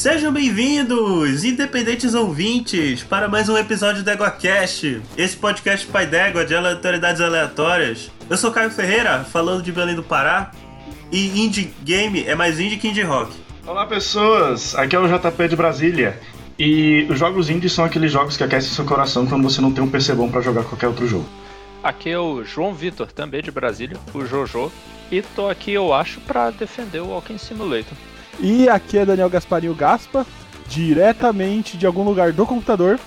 Sejam bem-vindos, independentes ouvintes, para mais um episódio do EgoCast, esse podcast pai d'égua de aleatoriedades aleatórias. Eu sou Caio Ferreira, falando de Belém do Pará, e indie game é mais indie que indie rock. Olá pessoas, aqui é o JP de Brasília. E os jogos indies são aqueles jogos que aquecem seu coração quando você não tem um PC bom pra jogar qualquer outro jogo. Aqui é o João Vitor, também de Brasília, o Jojo, e tô aqui, eu acho, pra defender o Walking Simulator. E aqui é Daniel Gasparinho Gaspa, diretamente de algum lugar do computador.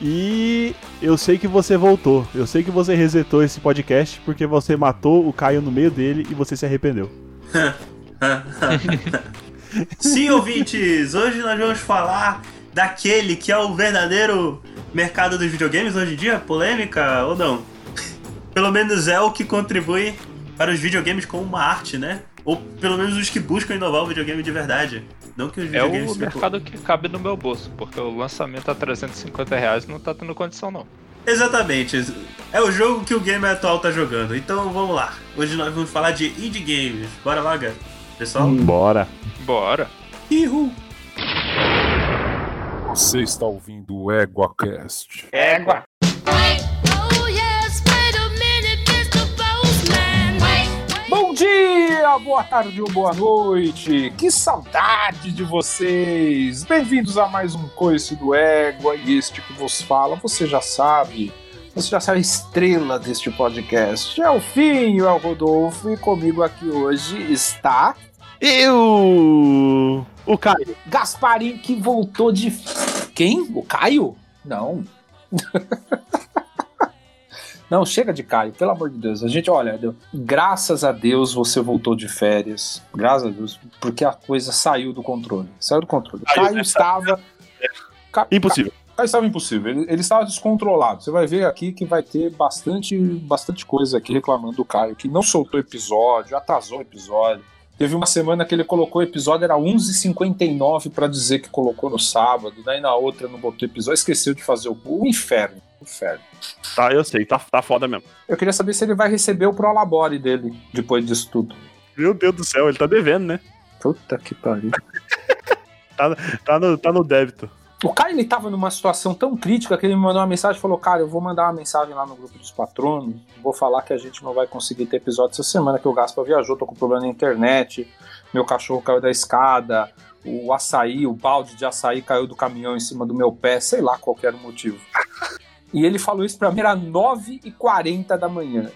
E eu sei que você voltou, eu sei que você resetou esse podcast porque você matou o Caio no meio dele e você se arrependeu. Sim, ouvintes, hoje nós vamos falar daquele que é o verdadeiro mercado dos videogames hoje em dia? Polêmica ou não? Pelo menos é o que contribui para os videogames como uma arte, né? Ou pelo menos os que buscam inovar o videogame de verdade. Não que os É videogames o mercado que cabe no meu bolso, porque o lançamento a 350 reais não tá tendo condição não. Exatamente. É o jogo que o gamer atual tá jogando. Então vamos lá. Hoje nós vamos falar de indie games. Bora lá, galera. Pessoal? Bora. Bora! Ihu! Você está ouvindo o EguaCast. Égua! Dia, boa tarde ou boa noite. Que saudade de vocês. Bem-vindos a mais um Coice do Égua e este que vos fala, você já sabe. Você já sabe a estrela deste podcast. É o Finho, é o Rodolfo e comigo aqui hoje está Eu. O Caio. Gasparim que voltou de. Quem? O Caio? Não. Não, chega de Caio, pelo amor de Deus. A gente, olha, deu- graças a Deus você voltou de férias. Graças a Deus, porque a coisa saiu do controle. Saiu do controle. Saiu, Caio né? estava. Ca- Impossível. Caio estava impossível. Ele, ele estava descontrolado. Você vai ver aqui que vai ter bastante, bastante coisa aqui reclamando do Caio, que não soltou episódio, atrasou episódio. Teve uma semana que ele colocou o episódio, era 11h59 para dizer que colocou no sábado, daí na outra não botou episódio, esqueceu de fazer o, o inferno. Inferno. Tá, eu sei, tá, tá foda mesmo. Eu queria saber se ele vai receber o Prolabore dele depois disso tudo. Meu Deus do céu, ele tá devendo, né? Puta que pariu. Tá no, tá no débito. O Caio ele tava numa situação tão crítica que ele me mandou uma mensagem e falou: Cara, eu vou mandar uma mensagem lá no grupo dos patronos. Vou falar que a gente não vai conseguir ter episódio essa semana, que o Gaspa viajou, tô com problema na internet, meu cachorro caiu da escada, o açaí, o balde de açaí caiu do caminhão em cima do meu pé, sei lá qual que era o motivo. E ele falou isso pra mim, era 9h40 da manhã.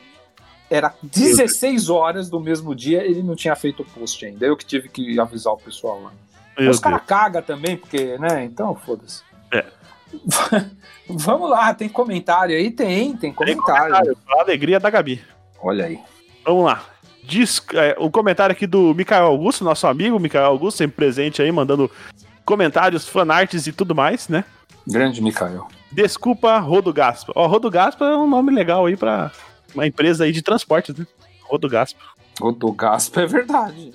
Era 16 horas do mesmo dia, ele não tinha feito o post ainda. Eu que tive que avisar o pessoal lá. Meu Os caras cagam também, porque, né? Então, foda-se. É. Vamos lá, tem comentário aí? Tem, tem comentário. Comentário, a alegria da Gabi. Olha aí. Vamos lá. Diz, é, o comentário aqui do Mikael Augusto, nosso amigo Mikael Augusto, sempre presente aí, mandando comentários, fanarts e tudo mais, né? Grande Mikael. Desculpa, Rodo Gaspa. Ó, Rodo Gaspa é um nome legal aí pra uma empresa aí de transportes, né? Rodo Gaspa. O do Gaspa é verdade.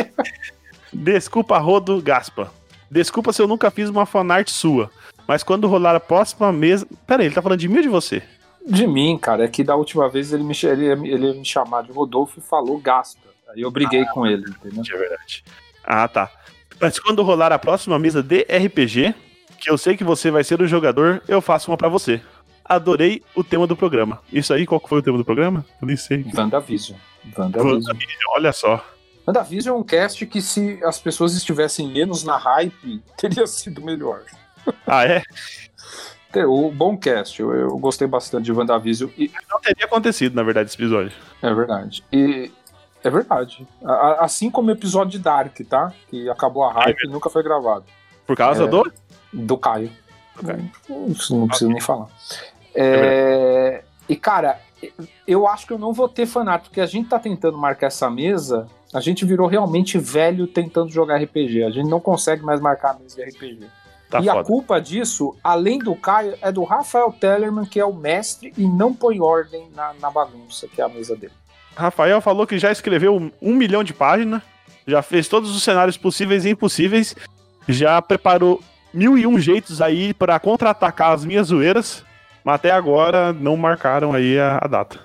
Desculpa, Rodo Gaspa. Desculpa se eu nunca fiz uma fanart sua. Mas quando rolar a próxima mesa. Pera aí, ele tá falando de mim ou de você? De mim, cara, é que da última vez ele me, ele, ele ia me chamar de Rodolfo e falou Gaspa. Aí eu briguei com ele, entendeu? É verdade. Ah, tá. Mas quando rolar a próxima mesa de RPG, que eu sei que você vai ser o jogador, eu faço uma pra você. Adorei o tema do programa. Isso aí, qual foi o tema do programa? Eu nem sei. WandaVision. WandaVision. WandaVision, Olha só. WandaVision é um cast que, se as pessoas estivessem menos na hype, teria sido melhor. Ah, é? O bom cast, eu, eu gostei bastante de WandaVision. E, Não teria acontecido, na verdade, esse episódio. É verdade. E é verdade. Assim como o episódio de Dark, tá? Que acabou a hype e nunca foi gravado. Por causa É. do. Do Caio. Do Caio. Isso não preciso nem falar. É, E, cara, eu acho que eu não vou ter fanart, porque a gente tá tentando marcar essa mesa. A gente virou realmente velho tentando jogar RPG. A gente não consegue mais marcar a mesa de RPG. Tá e a foda. culpa disso, além do Caio, é do Rafael Tellerman, que é o mestre e não põe ordem na, na bagunça, que é a mesa dele. Rafael falou que já escreveu um milhão de páginas, já fez todos os cenários possíveis e impossíveis, já preparou mil e um jeitos aí pra contra-atacar as minhas zoeiras, mas até agora não marcaram aí a, a data.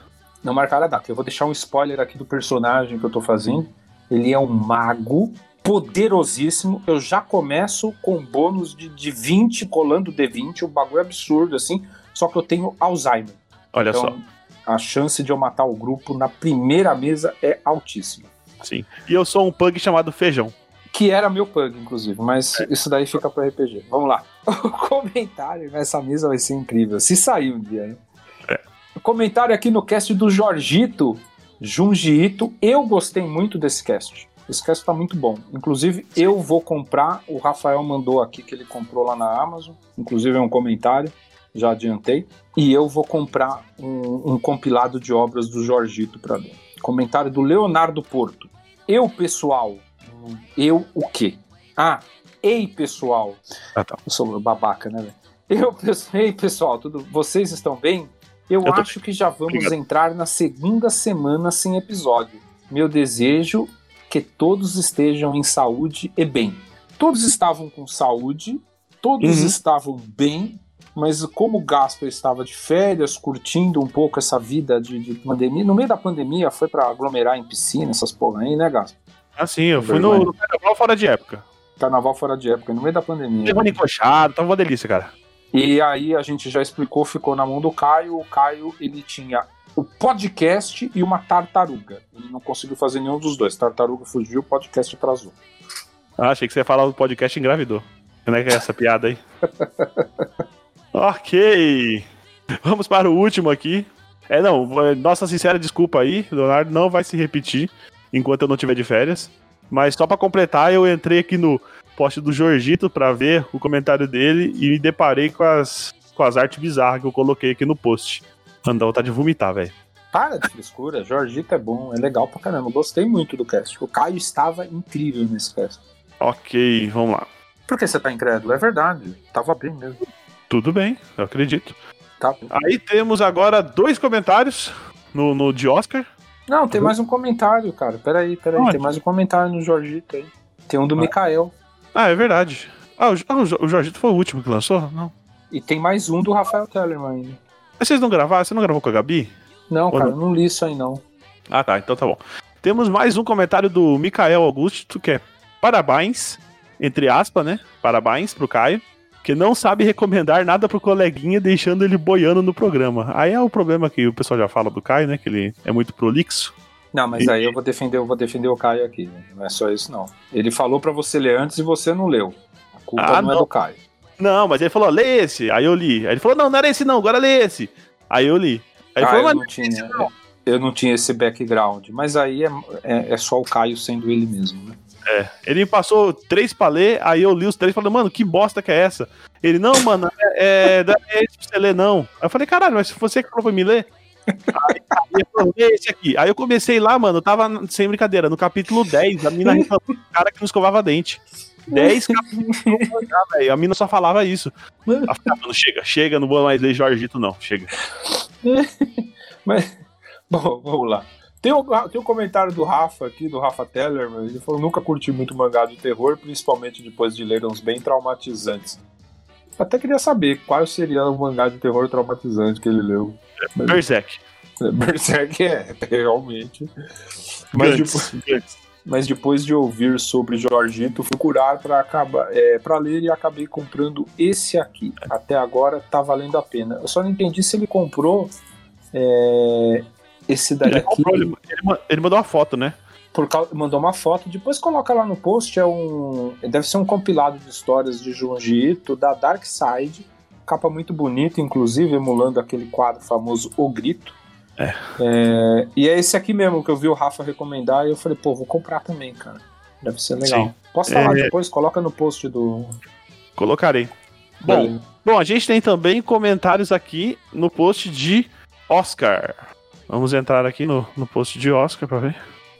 Não marcaram a data. Eu vou deixar um spoiler aqui do personagem que eu tô fazendo. Ele é um mago poderosíssimo. Eu já começo com bônus de, de 20, colando D20, um bagulho absurdo assim. Só que eu tenho Alzheimer. Olha só. Então, a chance de eu matar o grupo na primeira mesa é altíssima. Sim. E eu sou um pug chamado Feijão. Que era meu pug, inclusive, mas isso daí fica pro RPG. Vamos lá. O comentário nessa mesa vai ser incrível. Se sair um dia, né? O comentário aqui no cast do Jorgito, Junji Ito. Eu gostei muito desse cast. Esse cast tá muito bom. Inclusive, eu vou comprar. O Rafael mandou aqui que ele comprou lá na Amazon. Inclusive, é um comentário. Já adiantei. E eu vou comprar um, um compilado de obras do Jorgito para ler. Comentário do Leonardo Porto. Eu, pessoal. Eu, o quê? Ah, ei, pessoal. Ah, tá. Eu sou babaca, né, velho? Eu, ei, pessoal, tudo, vocês estão bem? Eu, Eu acho que já vamos Obrigado. entrar na segunda semana sem episódio. Meu desejo que todos estejam em saúde e bem. Todos estavam com saúde, todos Uhum. estavam bem, mas como o Gasper estava de férias, curtindo um pouco essa vida de, de pandemia, no meio da pandemia foi pra aglomerar em piscina, essas porra aí, né, Gasper? Ah, sim, eu fui no, no carnaval fora de época. Carnaval fora de época, no meio da pandemia. Levando encoxado, tava uma delícia, cara. E aí a gente já explicou, ficou na mão do Caio. O Caio ele tinha o podcast e uma tartaruga. Ele não conseguiu fazer nenhum dos dois. Tartaruga fugiu, o podcast atrasou. Ah, achei que você ia falar do podcast engravidou. Como é que é essa piada aí? ok. Vamos para o último aqui. É, não, nossa sincera desculpa aí, Leonardo, não vai se repetir enquanto eu não tiver de férias. Mas só pra completar, eu entrei aqui no post do Jorgito pra ver o comentário dele e me deparei com as, com as artes bizarras que eu coloquei aqui no post. Dá vontade de vomitar, velho. Para de frescura, Jorgito é bom, é legal pra caramba. Gostei muito do cast. O Caio estava incrível nesse cast. Ok, vamos lá. Por que você tá incrédulo? É verdade. Tava bem mesmo. Tudo bem, eu acredito. Tá. Aí temos agora dois comentários no, no de Oscar. Não, tem mais um comentário, cara. Peraí, peraí. Onde? Tem mais um comentário no Jorgito aí. Tem um do Ah. Mikael. Ah, é verdade. Ah, o, ah, o Jo- o Jorgito foi o último que lançou? Não. E tem mais um do Rafael Tellerman ainda. Mas vocês não gravaram? Você não gravou com a Gabi? Não, Ou cara, não? não li isso aí não. Ah, tá. Então tá bom. Temos mais um comentário do Mikael Augusto, que é parabéns, entre aspas, né? Parabéns pro Caio, que não sabe recomendar nada pro coleguinha, deixando ele boiando no programa. Aí é o problema que o pessoal já fala do Caio, né? Que ele é muito prolixo. Não, mas E- aí eu vou defender, eu vou defender o Caio aqui. né? Não é só isso, não. Ele falou pra você ler antes e você não leu. A culpa Ah, não, é não. do Caio. Não, mas ele falou, lê esse. Aí eu li. Aí ele falou, não, não era esse não, agora lê esse. Aí eu li. Aí Ah, falou, mas não tinha. Eu não tinha esse background. Mas aí é, é, é só o Caio sendo ele mesmo, né? Ele me passou três pra ler, aí eu li os três e falei, mano, que bosta que é essa? Ele, não, mano, é, é, é esse pra você ler, não. Aí eu falei, caralho, mas se você que falou pra me ler. Aí, aí falou, lê esse aqui. Aí eu comecei lá, mano, eu tava, sem brincadeira, no capítulo 10, a mina reclamou do cara que não escovava dente. 10 capítulos, velho, a mina só falava isso. Eu falei, ah, mano, chega, chega, não vou mais ler Jorgito, não, chega. Mas, bom, vamos lá. Tem o, tem o comentário do Rafa aqui, do Rafa Teller, ele falou: nunca curti muito mangá de terror, principalmente depois de ler uns bem traumatizantes. Até queria saber qual seria o mangá de terror traumatizante que ele leu. Mas- Berserk. Berserk é, realmente. Mas depois, mas depois de ouvir sobre Jorgito, fui curar para acabar, é, para ler e acabei comprando esse aqui. Até agora tá valendo a pena. Eu só não entendi se ele comprou é, esse daí Ele comprou, ele, ele ma- ele mandou uma foto, né? por causa, mandou uma foto, depois coloca lá no post, é um, deve ser um compilado de histórias de Junji Ito, da Dark Side, capa muito bonita, inclusive emulando aquele quadro famoso O Grito. É, e é esse aqui mesmo que eu vi o Rafa recomendar e eu falei, pô, vou comprar também, cara. Deve ser legal. Sim. Posta lá É. depois, coloca no post do. Colocarei. Bom, Bom, a gente tem também comentários aqui no post de Oscar. Vamos entrar aqui no, no post de Oscar pra ver.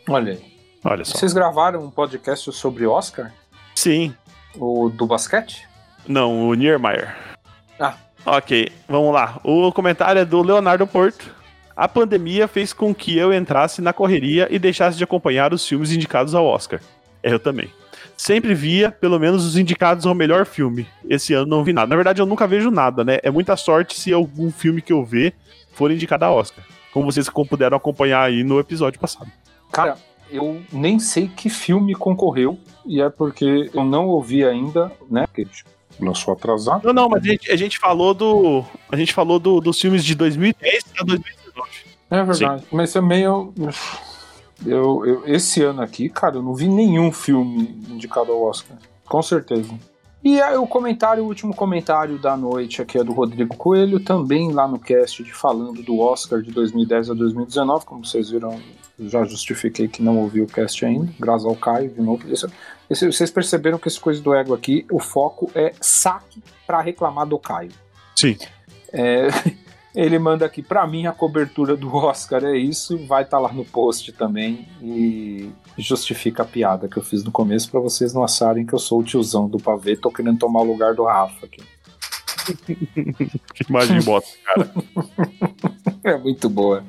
olha aí. Olha só. Vocês gravaram um podcast sobre Oscar? Sim. O do basquete? Não, o Niemeyer. Ah. Ok, vamos lá. O comentário é do Leonardo Porto. A pandemia fez com que eu entrasse na correria e deixasse de acompanhar os filmes indicados ao Oscar. É, Eu também. Sempre via, pelo menos, os indicados ao melhor filme. Esse ano não vi nada. Na verdade, eu nunca vejo nada, né? É muita sorte se algum filme que eu ver for indicado a Oscar. Como vocês puderam acompanhar aí no episódio passado. Cara, eu nem sei que filme concorreu, e é porque eu não ouvi ainda, né? Porque lançou atrasado. Não, não, mas a gente, a gente falou do. A gente falou do- dos filmes de 2010 a 2019. É verdade. Mas também eu, eu, eu- Esse ano aqui, cara, eu não vi nenhum filme indicado ao Oscar. Com certeza. E aí, o comentário, o último comentário da noite aqui é do Rodrigo Coelho, também lá no cast de falando do Oscar de 2010 a 2019. Como vocês viram, já justifiquei que não ouvi o cast ainda, graças ao Caio, de novo. Esse- esse- vocês perceberam que esse coisa do ego aqui, o foco é saque pra reclamar do Caio. Sim. É, ele manda aqui, pra mim a cobertura do Oscar é isso, vai estar lá no post também e justifica a piada que eu fiz no começo pra vocês não acharem que eu sou o tiozão do pavê, tô querendo tomar o lugar do Rafa aqui. Que imagem bota, cara. É muito boa.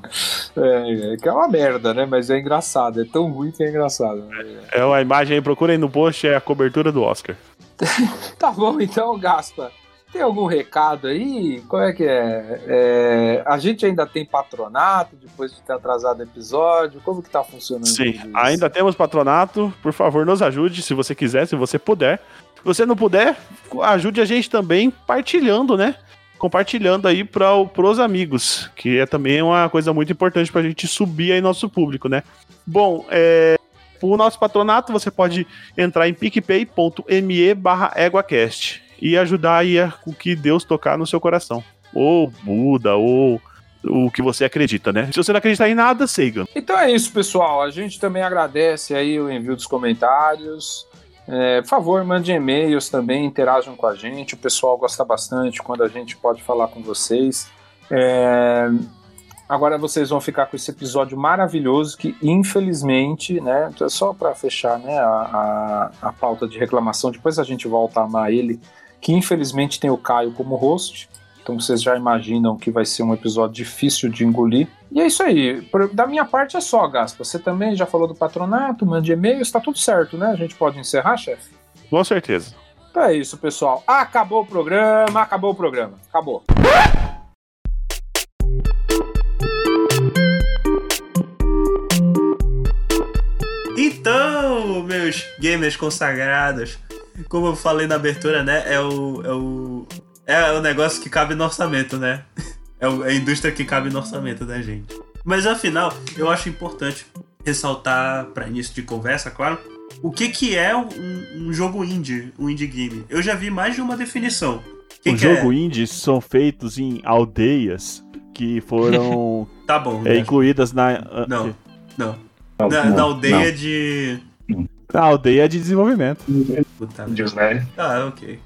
É, é que é uma merda, né? Mas é engraçado, é tão ruim que é engraçado. É uma imagem aí, procurem no post, é a cobertura do Oscar. Tá bom então, Gaspa. Tem algum recado aí? Qual é que é? É, A gente ainda tem patronato depois de ter atrasado o episódio? Como que tá funcionando? Sim, ainda temos patronato. Por favor, nos ajude se você quiser, se você puder. Se você não puder, ajude a gente também partilhando, né? Compartilhando aí para os amigos, que é também uma coisa muito importante para a gente subir aí nosso público, né? Bom, é, o nosso patronato você pode entrar em picpay.me barra EguaCast e ajudar aí o que Deus tocar no seu coração. Ou Buda, ou o que você acredita, né? Se você não acreditar em nada, siga. Então é isso, pessoal. A gente também agradece aí o envio dos comentários. É, por favor, mande e-mails também, interajam com a gente. O pessoal gosta bastante quando a gente pode falar com vocês. É, Agora vocês vão ficar com esse episódio maravilhoso que, infelizmente, né, só para fechar né, a, a, a pauta de reclamação, depois a gente volta a amar ele, que infelizmente tem o Caio como host. Então vocês já imaginam que vai ser um episódio difícil de engolir. E é isso aí. Da minha parte é só, Gaspa. Você também já falou do patronato, mande e-mails, tá tudo certo, né? A gente pode encerrar, chefe? Com certeza. Então é isso, pessoal. Acabou o programa, acabou o programa. Acabou. Então, meus gamers consagrados, como eu falei na abertura, né? É o. É o, é o negócio que cabe no orçamento, né? É é a indústria que cabe no orçamento da gente. Mas afinal, eu acho importante ressaltar, para início de conversa, claro, o que, que é um, um jogo indie, um indie game. Eu já vi mais de uma definição. O que o que jogo é? indie são feitos em aldeias que foram Tá bom. é, né? incluídas na, ah, Não, não. Não, Na, não, na aldeia de. Na aldeia de desenvolvimento. Puta. Diz, né? Ah, ok.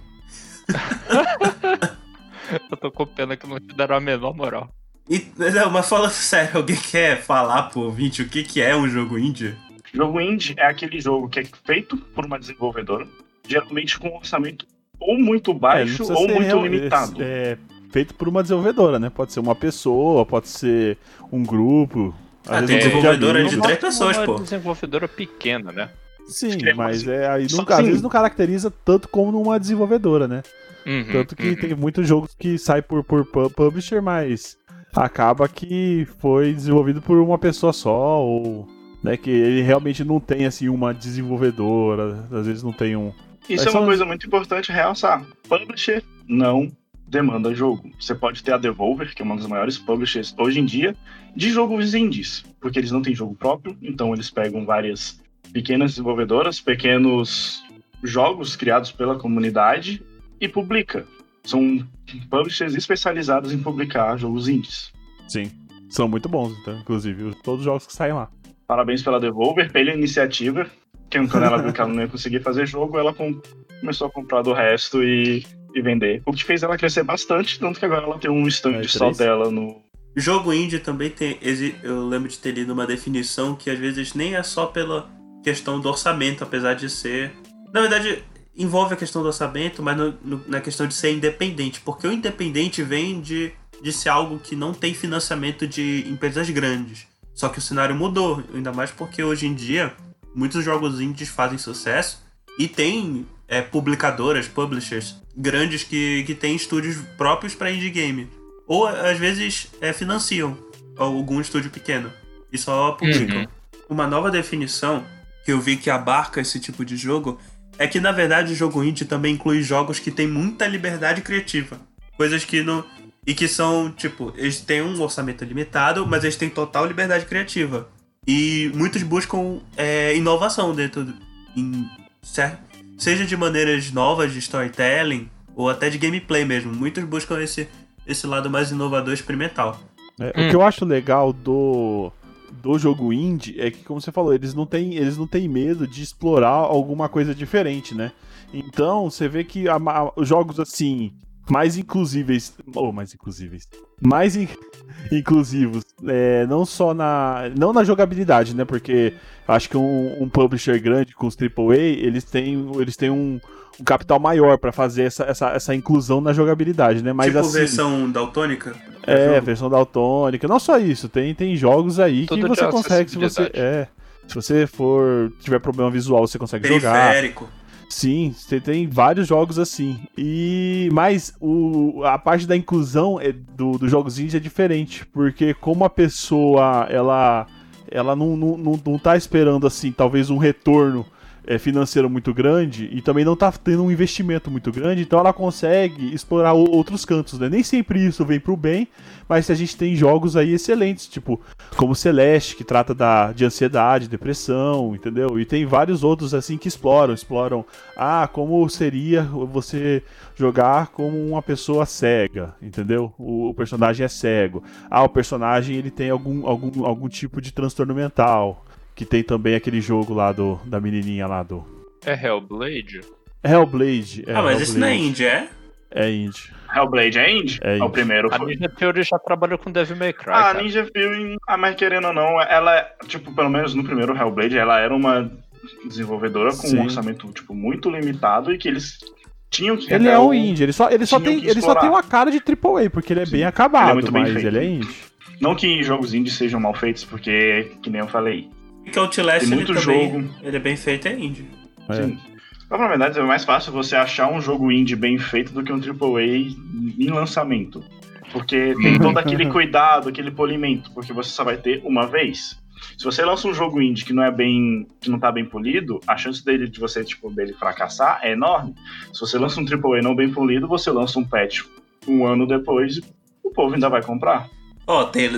Eu tô com pena que não te deram a menor moral. E, não, mas falando sério, alguém quer falar pro ouvinte o que, que é um jogo indie? Jogo indie é aquele jogo que é feito por uma desenvolvedora, geralmente com um orçamento ou muito É, baixo precisa ou muito real- limitado. É, feito por uma desenvolvedora, né? Pode ser uma pessoa, pode ser um grupo. às Ah, tem um desenvolvedora amigos. de três pessoas, uma pô. desenvolvedora pequena, né? Sim, É, mas mas é aí só nunca, às assim- vezes não caracteriza tanto como numa desenvolvedora, né? Uhum, Tanto que uhum. tem muitos jogos que saem por, por pu- publisher, mas acaba que foi desenvolvido por uma pessoa só, ou né, que ele realmente não tem assim uma desenvolvedora, às vezes não tem um. Isso Mas é uma coisa muito importante realçar. Publisher não demanda jogo. Você pode ter a Devolver, que é uma das maiores publishers hoje em dia, de jogos indies, porque eles não têm jogo próprio, então eles pegam várias pequenas desenvolvedoras, pequenos jogos criados pela comunidade e publica. São publishers especializados em publicar jogos indies. Sim. São muito bons, então, inclusive, todos os jogos que saem lá. Parabéns pela Devolver, pela iniciativa. Que quando ela viu que ela não ia conseguir fazer jogo, ela com- começou a comprar do resto e, e vender. O que fez ela crescer bastante, tanto que agora ela tem um stand É, só dela no. Jogo indie também tem. Eu lembro de ter lido uma definição que às vezes nem é só pela questão do orçamento, apesar de ser. Na verdade, envolve a questão do orçamento, mas no- no- na questão de ser independente. Porque o independente vem de, de ser algo que não tem financiamento de empresas grandes. Só que o cenário mudou, ainda mais porque hoje em dia muitos jogos indies fazem sucesso e tem é, publicadoras, publishers grandes que, que têm estúdios próprios para indie game. Ou às vezes é, financiam algum estúdio pequeno e só publicam. uma nova definição que eu vi que abarca esse tipo de jogo é que, na verdade, o jogo indie também inclui jogos que têm muita liberdade criativa. Coisas que não. E que são, tipo, eles têm um orçamento limitado, mas eles têm total liberdade criativa. E muitos buscam é, inovação dentro do. Em, certo? Seja de maneiras novas de storytelling ou até de gameplay mesmo. Muitos buscam esse, esse lado mais inovador experimental. É, Hum. O que eu acho legal do, do jogo indie é que, como você falou, eles não têm, eles não têm medo de explorar alguma coisa diferente, né? Então, você vê que a os jogos assim, mais inclusíveis. Ou mais inclusíveis. Mais in- inclusivos. é, não só na. Não na jogabilidade, né? Porque acho que um, um publisher grande com os AAA, eles têm, eles têm um, um capital maior pra fazer essa, essa, essa inclusão na jogabilidade, né? Mas tipo assim. versão daltônica. É, jogo. versão daltônica. Não só isso, tem, tem jogos aí Tudo que você consegue, se você. É. Se você for. tiver problema visual, você consegue jogar. Periférico. Sim, você tem vários jogos assim. E mas o, a parte da inclusão é, do, dos jogos indie é diferente, porque como a pessoa ela ela não, não, não, não tá esperando assim, talvez um retorno é, financeiro muito grande e também não tá tendo um investimento muito grande, então ela consegue explorar o- outros cantos, né? Nem sempre isso vem pro bem, mas a gente tem jogos aí excelentes, tipo como Celeste, que trata da, de ansiedade, depressão, entendeu? E tem vários outros assim que exploram, exploram, ah, como seria você jogar como uma pessoa cega, entendeu? O, o personagem é cego. Ah, o personagem ele tem algum, algum, algum tipo de transtorno mental, que tem também aquele jogo lá do da menininha lá do É Hellblade? Hellblade. É, ah, mas esse não é Hellblade. indie, é? É indie. Hellblade é indie? É o indie. primeiro A foi. Ninja Theory já trabalhou com Devil May Cry, Ah, a. Ninja Theory, ah, mas querendo ou não, ela, é, tipo, pelo menos no primeiro Hellblade, ela era uma desenvolvedora com Sim. um orçamento, tipo, muito limitado e que eles tinham que Ele é o- um indie, ele só, ele só, tem, ele só tem uma cara de AAA, porque ele é Sim. bem acabado, Ele é muito bem mas feito. ele é indie. Não que jogos indie sejam mal feitos, porque, que nem eu falei, Que o Outlast Tem ele muito também, jogo. ele é bem feito, é indie. É. Sim. Na verdade, é mais fácil você achar um jogo indie bem feito do que um AAA em lançamento. Porque tem todo aquele cuidado, aquele polimento, porque você só vai ter uma vez. Se você lança um jogo indie que não é bem, que não tá bem polido, a chance dele de você tipo dele fracassar é enorme. Se você lança um AAA não bem polido, você lança um patch um ano depois, o povo ainda vai comprar. Ó, tem,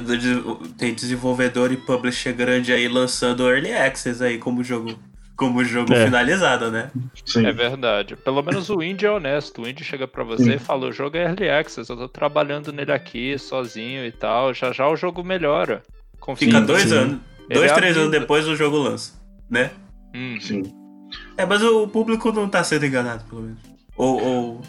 tem desenvolvedor e publisher grande aí lançando Early Access aí como jogo, como jogo É. finalizado, né? Sim. É verdade. Pelo menos o Indie é honesto. O Indie chega pra você Sim. e fala: o jogo é early access, eu tô trabalhando nele aqui sozinho e tal. Já já o jogo melhora. Confia. Fica dois sim. anos, Ele dois, é três anos depois o jogo lança, né? Hum. Sim. É, mas o público não tá sendo enganado, pelo menos. Ou, ou,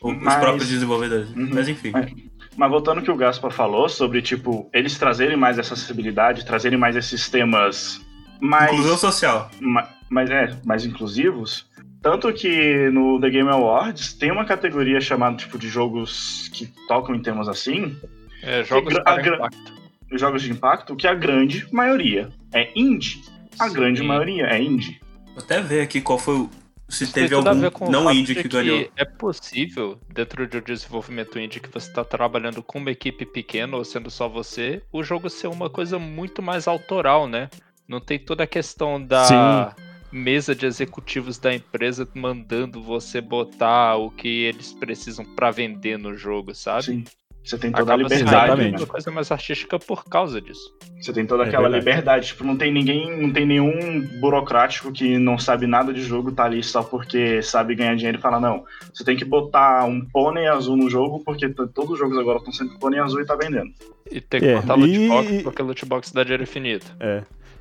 ou os Mas- próprios desenvolvedores. Uhum. Mas enfim. É. Mas voltando ao que o Gaspa falou sobre, tipo, eles trazerem mais essa acessibilidade, trazerem mais esses temas mais. Inclusão social. ma- mais, é, mais inclusivos. Tanto que no The Game Awards tem uma categoria chamada tipo de jogos que tocam em temas assim, É, jogos para gra- impacto. jogos de impacto, que a grande maioria é indie. A Sim. grande maioria é indie. Vou até ver aqui qual foi o. Se Isso teve algum não indie que ganhou. É possível, dentro de um desenvolvimento indie, que você está trabalhando com uma equipe pequena ou sendo só você, o jogo ser uma coisa muito mais autoral, né? Não tem toda a questão da mesa de executivos da empresa mandando você botar o que eles precisam para vender no jogo, sabe? Sim. Você tem toda Acaba a liberdade. Exatamente. né? uma coisa mais artística por causa disso. Você tem toda É aquela verdade. liberdade. Tipo, não tem ninguém, não tem nenhum burocrático que não sabe nada de jogo, tá ali só porque sabe ganhar dinheiro e fala, não, você tem que botar um pônei azul no jogo, porque todos os jogos agora estão sendo pônei azul e tá vendendo. E tem que É, botar loot e- box, porque loot box dá dinheiro infinito.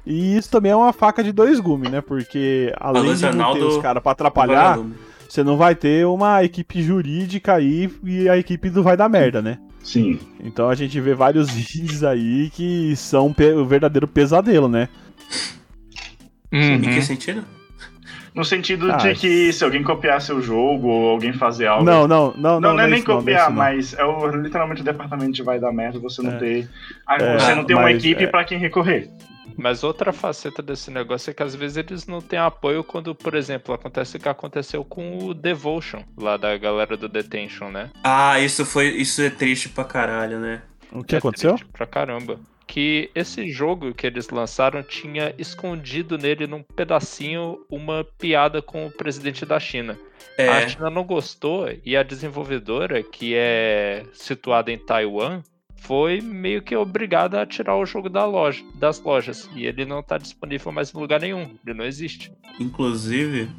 E isso também é uma faca de dois gumes, né? Porque além de não ter os caras pra atrapalhar, você não vai ter uma equipe jurídica aí e a equipe do vai dar merda, né? Sim. Então a gente vê vários vídeos aí que são pe- o verdadeiro pesadelo, né? Em que sentido? No sentido Ah, de que se alguém copiar seu jogo ou alguém fazer algo. Não, não, não, Não, não, é nem isso não, não copiar, não. mas é o, literalmente o departamento de vai dar merda, você não É. ter. É, você não tem uma mas, equipe é. pra quem recorrer. Mas outra faceta desse negócio é que às vezes eles não têm apoio quando, por exemplo, acontece o que aconteceu com o Devotion, lá da galera do Detention, né? Ah, isso foi. Isso é triste pra caralho, né? O que É aconteceu? triste Pra caramba. que esse jogo que eles lançaram tinha escondido nele num pedacinho uma piada com o presidente da China. A É, China não gostou e a desenvolvedora, que é situada em Taiwan, foi meio que obrigada a tirar o jogo da loja, das lojas. E ele não tá disponível mais em lugar nenhum. Ele não existe. inclusive,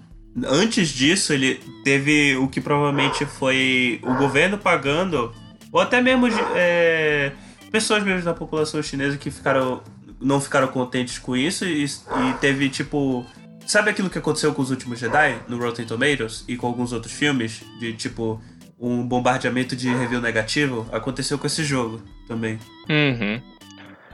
antes disso, ele teve o que provavelmente foi o governo pagando, ou até mesmo é, pessoas mesmo da população chinesa que ficaram não ficaram contentes com isso e, e teve tipo. Sabe aquilo que aconteceu com os últimos Jedi no Rotten Tomatoes e com alguns outros filmes? De tipo, um bombardeamento de review negativo? Aconteceu com esse jogo também. Uhum.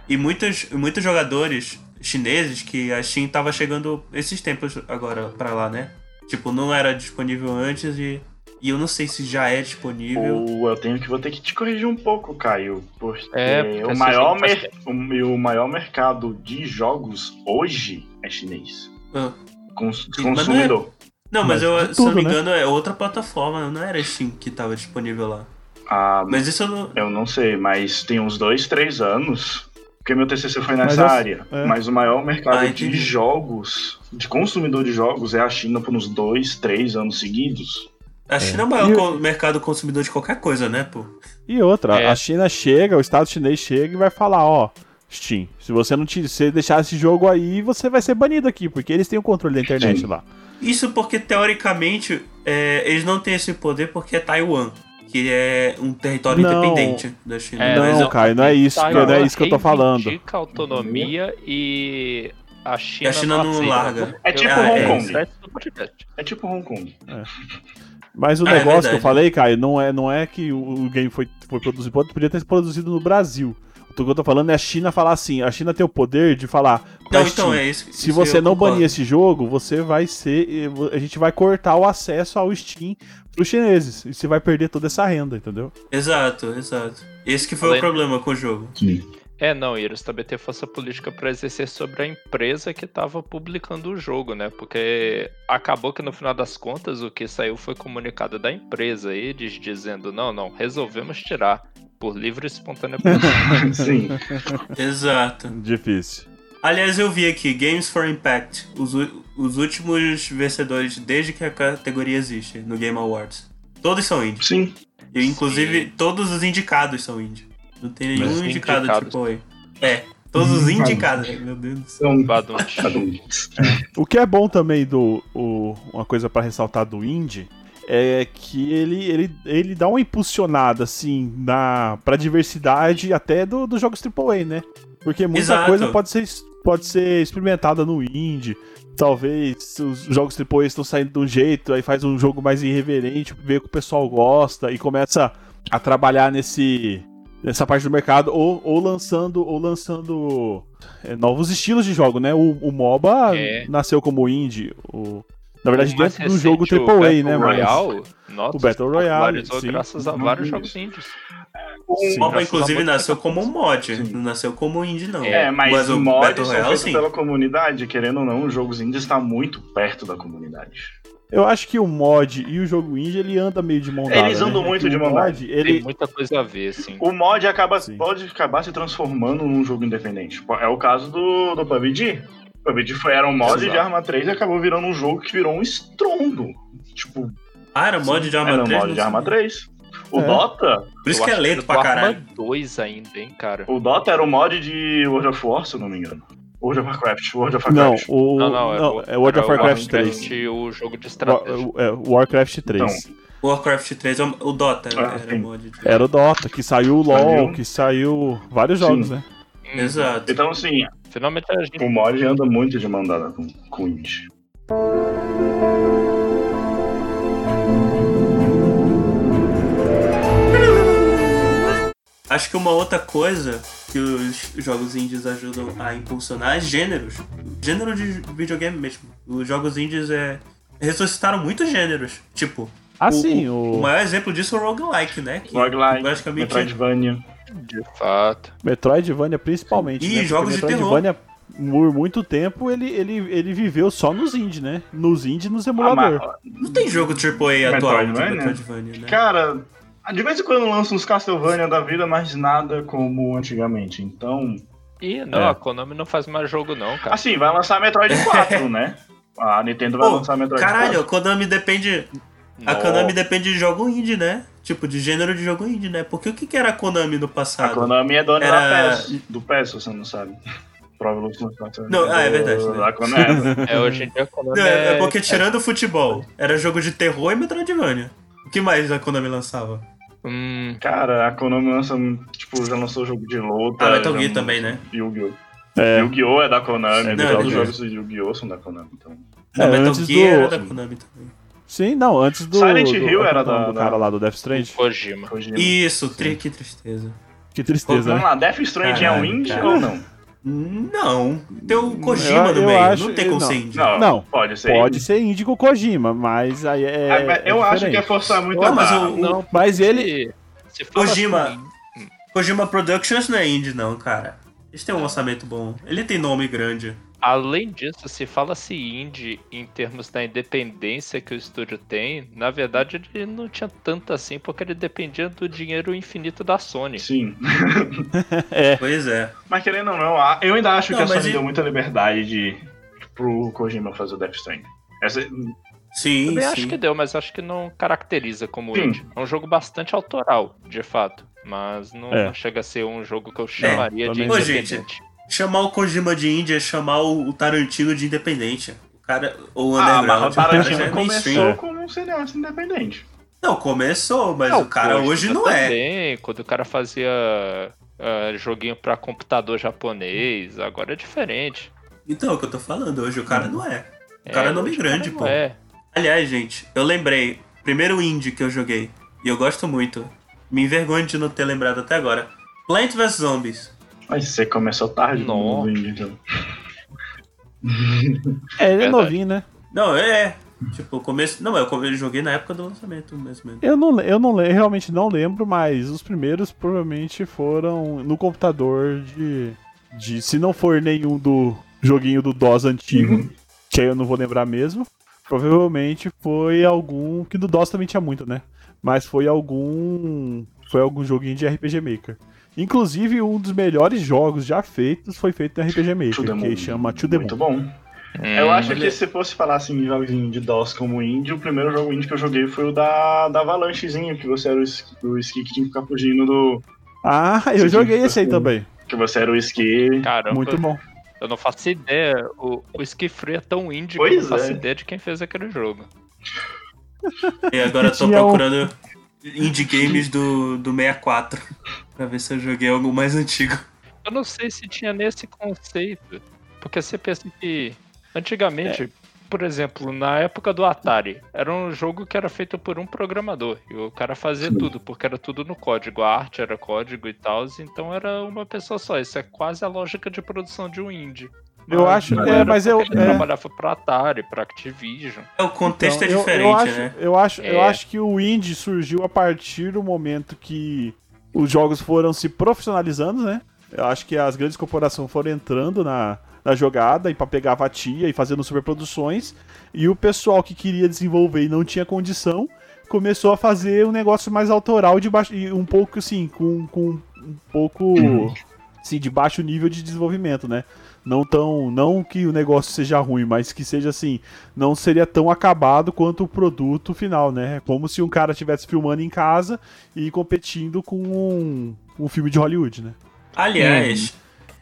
E muitos, muitos jogadores chineses que a Steam tava chegando esses tempos agora pra lá, né? Tipo, não era disponível antes e, e eu não sei se já é disponível. Ou eu tenho que vou ter que te corrigir um pouco, Caio, porque, É, porque o, maior mer- o, o maior mercado de jogos hoje é chinês. Ah. Cons- Mas não é- consumidor. Não, mas, Mas eu, se eu não me né? engano, é outra plataforma, não era Steam que tava disponível lá. Ah, Mas isso eu não. Eu não sei, mas tem uns dois, três anos. Porque meu TCC foi nessa Mas área. é. Mas o maior mercado Ah, de jogos, de consumidor de jogos, é a China por uns dois, três anos seguidos. A China é o maior E o- co- mercado consumidor de qualquer coisa, né, pô? E outra, É. a China chega, o Estado chinês chega e vai falar, ó, Steam, se você não te, se deixar esse jogo aí, você vai ser banido aqui, porque eles têm o controle da internet Sim. lá. Isso porque, teoricamente, é, eles não têm esse poder porque é Taiwan, que é um território Não. independente da China. É, não, eu- Caio, não é isso, que- Taiwan não é isso que eu tô falando. a autonomia e a China, A China não aceita. larga. É tipo Ah, Hong é, Kong. certo do podcast. É tipo Hong Kong. Mas o Ah, é negócio que verdade. eu falei, Caio, não é, não é que o game foi, foi produzido, podia ter sido produzido no Brasil. O que eu tô falando é a China falar assim, a China tem o poder de falar, Não, então Steam, é isso. se isso você não concordo. banir esse jogo, você vai ser. A gente vai cortar o acesso ao Steam pros chineses. E você vai perder toda essa renda, entendeu? Exato, exato. Esse que foi Além- o problema com o jogo. É, não, e eles também têm força política pra exercer sobre a empresa que tava publicando o jogo, né? Porque acabou que no final das contas o que saiu foi comunicado da empresa, eles dizendo: não, não, resolvemos tirar por livre e espontânea. Sim. Exato. Difícil. Aliás, eu vi aqui Games for Impact, os, os últimos vencedores desde que a categoria existe no Game Awards. Todos são indie. Sim. E, inclusive, todos os indicados são indie. Não tem nenhum Os indicado indicados. tipo aí. É, todos os indicados. Meu Deus do céu. Badunch. O que é bom também do. o- uma coisa pra ressaltar do indie é que ele, ele, ele dá uma impulsionada, assim, na, pra diversidade até do- dos jogos AAA, né? Porque muita Exato. coisa pode ser, pode ser experimentada no indie. Talvez os jogos AAA estão saindo de um jeito, aí faz um jogo mais irreverente, vê que o pessoal gosta e começa a trabalhar nesse. Nessa parte do mercado, ou, ou lançando ou lançando é, novos estilos de jogo, né? O, o MOBA É. nasceu como indie. O, na verdade, O dentro do jogo AAA, Battle né? Mas Royale, nossa, o Battle Royale, sim. graças a vários jogos indies. O Sim, MOBA, inclusive, nasceu como um mod. Sim. Não nasceu como indie, não. É, mas, Mas o mods Battle são Royale, sim. pela comunidade, querendo ou não, os jogos indies está muito perto da comunidade. eu acho que o mod e o jogo indie ele anda meio de mão dada. Eles andam né? muito de mão mod, Tem ele muita coisa a ver, assim. O mod acaba, Sim. pode acabar se transformando num jogo independente. É o caso do, do PUBG. O PUBG foi, era um mod Exato. de Arma 3 e acabou virando um jogo que virou um estrondo. Tipo, Ah, era mod de Arma era um 3? mod não de Arma sabia. 3. O É. Dota, Por isso que é lento pra caralho. Arma 2 ainda, hein, cara. o Dota era um mod de World of War, se eu não me engano. World of Warcraft, World of Não, Warcraft. o, Não, não, não, o- é World of era Warcraft 3. o jogo de estratégia. é, Warcraft 3. Warcraft 3, é o Dota Ah, era sim. mod. de- Era o Dota, que saiu o LoL, Saiu. que saiu vários Sim. jogos, né? Hum, Exato. Então, assim, Finalmente a gente o mod anda muito de mandada com, com o indie. Acho que uma outra coisa que os jogos indies ajudam a impulsionar é gêneros. Gênero de videogame mesmo. Os jogos indies é, ressuscitaram muitos gêneros. Tipo, Assim, o, o, o maior exemplo disso é o roguelike, né? Que Roguelike, basicamente Metroidvania. De fato. Metroidvania principalmente. Ih, né? Porque jogos de Metroidvania, por muito tempo, ele, ele, ele viveu só nos indie, né? Nos indie e nos Ah, emulador. mas- não tem jogo AAA atual de Metroidvania? Metroidvania, né? Cara, de vez em quando lança uns Castlevania da vida, mas nada como antigamente. Então, Ih, não, É. a Konami não faz mais jogo não, cara. Assim, vai lançar Metroid 4, né? A Nintendo vai Pô, lançar Metroid Caralho, a 4. Konami depende. A Nó. Konami depende de jogo indie, né? Tipo, de gênero de jogo indie, né? Porque o que, que era a Konami no A passado? Konami é dona Era- da PES, do PES, se você não sabe. Prova Evolução Não, ah, é verdade, né? Da Konami. É, hoje em dia a Konami Não, é é... porque tirando o futebol, era jogo de terror e Metroidvania. O que mais a Konami lançava? Hum, Cara, a Konami lança, tipo, já lançou jogo de luta. Ah, Metal Gear também, né? Yu-Gi-Oh! É. Yu-Gi-Oh! é da Konami, É, todos Metal os jogos de Yu-Gi-Oh! são da Konami, então... Não, É, Metal Gear do- era da Konami também. Sim, não, antes do. Silent do, Hill era do, da- do da- cara lá do Death Strange. Kojima. Kojima. Isso, tri, que tristeza. Que tristeza, Vamos né? lá, Death Stranding é um indie cara. ou não? Não, tem o Kojima Eu- no eu meio, acho- não tem como não. ser indie. Não, Não, pode ser. Pode indie. ser indie com Kojima, mas aí é. Ah, mas eu é acho que é forçar muito a mas o- Não, Mas ele. se fala Kojima. assim, Kojima Productions não é indie, não, cara. Eles têm um orçamento bom. Ele tem nome grande. Além disso, se fala-se indie em termos da independência que o estúdio tem, na verdade ele não tinha tanto assim, porque ele dependia do dinheiro infinito da Sony. Sim. Pois é. Mas querendo ou não, eu ainda acho Não, que a Sony e- deu muita liberdade de, pro Kojima fazer o Death Stranding. Essa, Sim, Também sim. acho que deu, mas acho que não caracteriza como Sim. indie. É um jogo bastante autoral, de fato. Mas não É. chega a ser um jogo que eu chamaria de também. Ô, independente. Chamar o Kojima de indie é chamar o Tarantino de independente. O cara. Ou o ah, underground. mas o o cara já Tarantino é começou como um cineasta independente. Não, começou, mas Não, o cara hoje não é. também, Quando o cara fazia ah, joguinho pra computador japonês, agora é diferente. Então, é o que eu tô falando, hoje o cara não é. O cara é nome grande, pô. não É. Aliás, gente, eu lembrei. Primeiro indie que eu joguei. E eu gosto muito. Me envergonho de não ter lembrado até agora. Plant vs Zombies. Mas você começou tarde no então. É, ele é novinho, né? Não, é. Tipo, o começo. Não, eu come- eu joguei na época do lançamento mesmo. mesmo. Eu não, eu não le- realmente não lembro, mas os primeiros provavelmente foram no computador de. de se não for nenhum do joguinho do DOS antigo, que aí eu não vou lembrar mesmo. Provavelmente foi algum. Que do DOS também tinha muito, né? Mas foi algum. Foi algum joguinho de RPG Maker. Inclusive, um dos melhores jogos já feitos foi feito no RPG To Maker, the que chama To The Muito Moon. bom. Eu acho que se fosse falar assim de joguinho de DOS como indie, o primeiro jogo indie que eu joguei foi o da, da Avalanchezinho, que você era o, o esqui que tinha que ficar fugindo do. Ah, eu joguei esse aí também. Que você era o esqui. Caramba, Muito bom. eu não faço ideia. O, o Ski Free é tão indie que eu Pois não faço é. ideia de quem fez aquele jogo. E agora eu tô um- procurando indie games do, do 64. Pra ver se eu joguei algo mais antigo. Eu não sei se tinha nesse conceito. Porque você pensa que antigamente, por exemplo, na época do Atari, era um jogo que era feito por um programador. E o cara fazia tudo, porque era tudo no código. A arte era código e tal, então era uma pessoa só. Isso é quase a lógica de produção de um indie. Eu acho. É, mas eu. Ele é. trabalhava pra Atari, pra Activision. É, o contexto Então, é eu- diferente, eu, acho, né? Eu acho, eu É. acho que o indie surgiu a partir do momento que os jogos foram se profissionalizando, né? Eu acho que as grandes corporações foram entrando na, na jogada e para pegar a fatia e fazendo superproduções. E o pessoal que queria desenvolver e não tinha condição começou a fazer um negócio mais autoral de baixo, e um pouco assim, com, com um pouco assim, de baixo nível de desenvolvimento, né? Não tão. Não que o negócio seja ruim, mas que seja assim, não seria tão acabado quanto o produto final, né? Como se um cara estivesse filmando em casa e competindo com um, um filme de Hollywood, né? Aliás,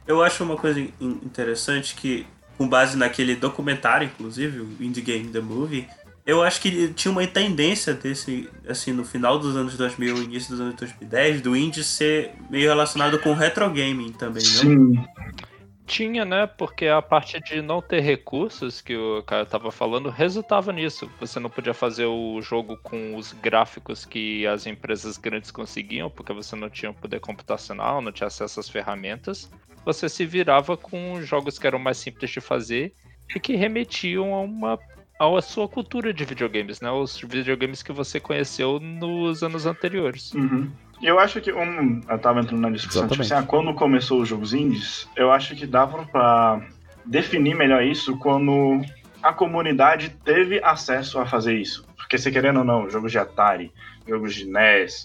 eu acho uma coisa in- interessante que, com base naquele documentário, inclusive, o Indie Game The Movie, eu acho que tinha uma tendência desse, assim, no final dos anos 2000, início dos anos 2010, do indie ser meio relacionado com retro gaming também, não? Sim. Tinha, né? Porque a parte de não ter recursos que o cara tava falando resultava nisso. Você não podia fazer o jogo com os gráficos que as empresas grandes conseguiam, porque você não tinha poder computacional, não tinha acesso às ferramentas. Você se virava com jogos que eram mais simples de fazer e que remetiam a uma a sua cultura de videogames, né? Os videogames que você conheceu nos anos anteriores. Uhum. Eu acho que um, eu tava entrando na discussão, tipo assim, ah, quando começou os jogos indies, eu acho que dava pra definir melhor isso quando a comunidade teve acesso a fazer isso. Porque se querendo ou não, jogos de Atari, jogos de NES,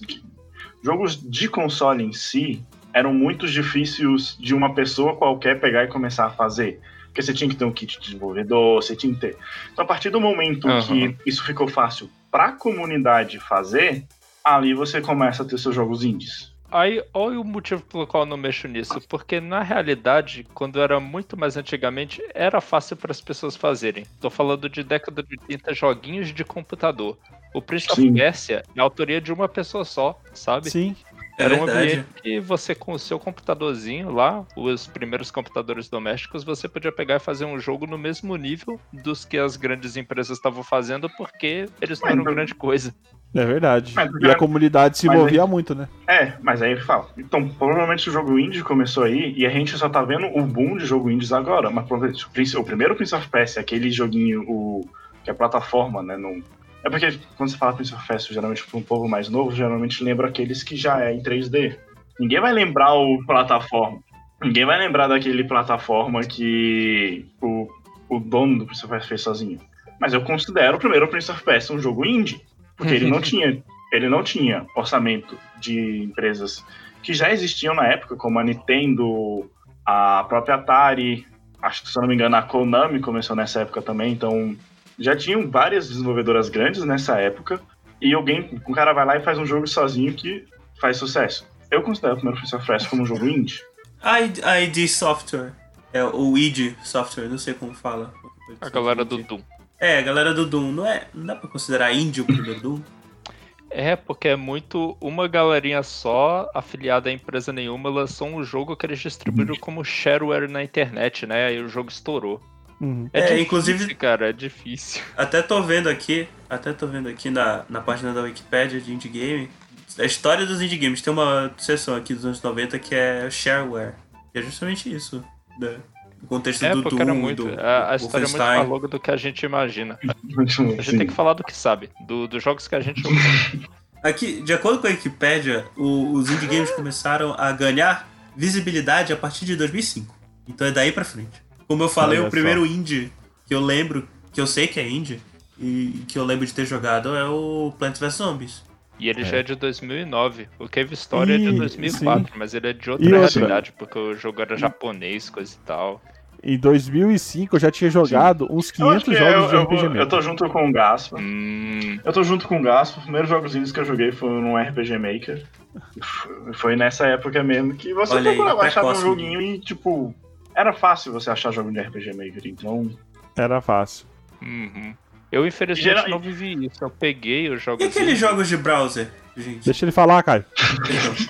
jogos de console em si, eram muito difíceis de uma pessoa qualquer pegar e começar a fazer. Porque você tinha que ter um kit de desenvolvedor, você tinha que ter. Então, a partir do momento Aham. que isso ficou fácil para a comunidade fazer, ali você começa a ter seus jogos indies. Aí, olha o motivo pelo qual eu não mexo nisso. Porque, na realidade, quando era muito mais antigamente, era fácil para as pessoas fazerem. Tô falando de década de 80 joguinhos de computador. O Prince of Sim. Persia é a autoria de uma pessoa só, sabe? Sim. É Era um verdade. ambiente que você, com o seu computadorzinho lá, os primeiros computadores domésticos, você podia pegar e fazer um jogo no mesmo nível dos que as grandes empresas estavam fazendo, porque eles não eram grande coisa. É verdade. Mas, E a comunidade se movia muito, né? É, mas aí fala. Então, provavelmente o jogo indie começou aí e a gente só tá vendo o boom de jogo indies agora. Mas provavelmente o primeiro Prince of Persia, aquele joguinho, o, que é plataforma, né? Não, é porque quando você fala Prince of Persia, geralmente para um povo mais novo, geralmente lembra aqueles que já é em 3D. Ninguém vai lembrar o plataforma. Ninguém vai lembrar daquele plataforma que o, o dono do Prince of Persia fez sozinho. Mas eu considero o primeiro Prince of Persia um jogo indie. Porque ele não tinha, ele não tinha orçamento de empresas que já existiam na época, como a Nintendo, a própria Atari, acho que se eu não me engano a Konami começou nessa época também, então já tinham várias desenvolvedoras grandes nessa época, e alguém, um cara vai lá e faz um jogo sozinho que faz sucesso. Eu considero o primeiro Prince of Persia como um jogo indie. ID, ID Software, é, o id Software, não sei como fala. A galera do Doom. É, a galera do Doom, não é? Não dá pra considerar indie o primeiro Doom? É, porque é muito uma galerinha só, afiliada a empresa nenhuma, lançou um jogo que eles distribuíram como shareware na internet, né? Aí o jogo estourou. Uhum. É, difícil, inclusive- cara, é difícil. Até tô vendo aqui, até tô vendo aqui na, na página da Wikipedia de Indie Game, a história dos Indie Games. Tem uma seção aqui dos anos 90 que é shareware. E é justamente isso, né? O contexto É, do Doom, era muito. do A, a história é muito mais longa do que a gente imagina. A gente tem que falar do que sabe, do- dos jogos que a gente jogou. Aqui, de acordo com a Wikipedia, o- os indie games começaram a ganhar visibilidade a partir de 2005. Então é daí pra frente. Como eu falei, Olha o primeiro indie que eu lembro, que eu sei que é indie, e que eu lembro de ter jogado é o Plants vs Zombies. E ele já é de 2009. O Cave Story é Ih, de 2004, mas ele é de outra E outra? realidade, porque o jogo era japonês, coisa e tal. Em 2005 eu já tinha jogado uns Eu acho 500 que jogos de eu, RPG eu, Maker. eu tô junto com o Gaspa. Hum, Eu tô junto com o Gaspa. Os primeiros jogos indies que eu joguei foram no RPG Maker. Foi nessa época mesmo que você Olha aí, procurava achar um joguinho e, tipo, era fácil você achar jogo de RPG Maker. Então, Era fácil. uhum. Eu, infelizmente, Geral- não vivi isso. Eu peguei os E jogos. aqueles jogos de browser, gente? Deixa ele falar, Caio.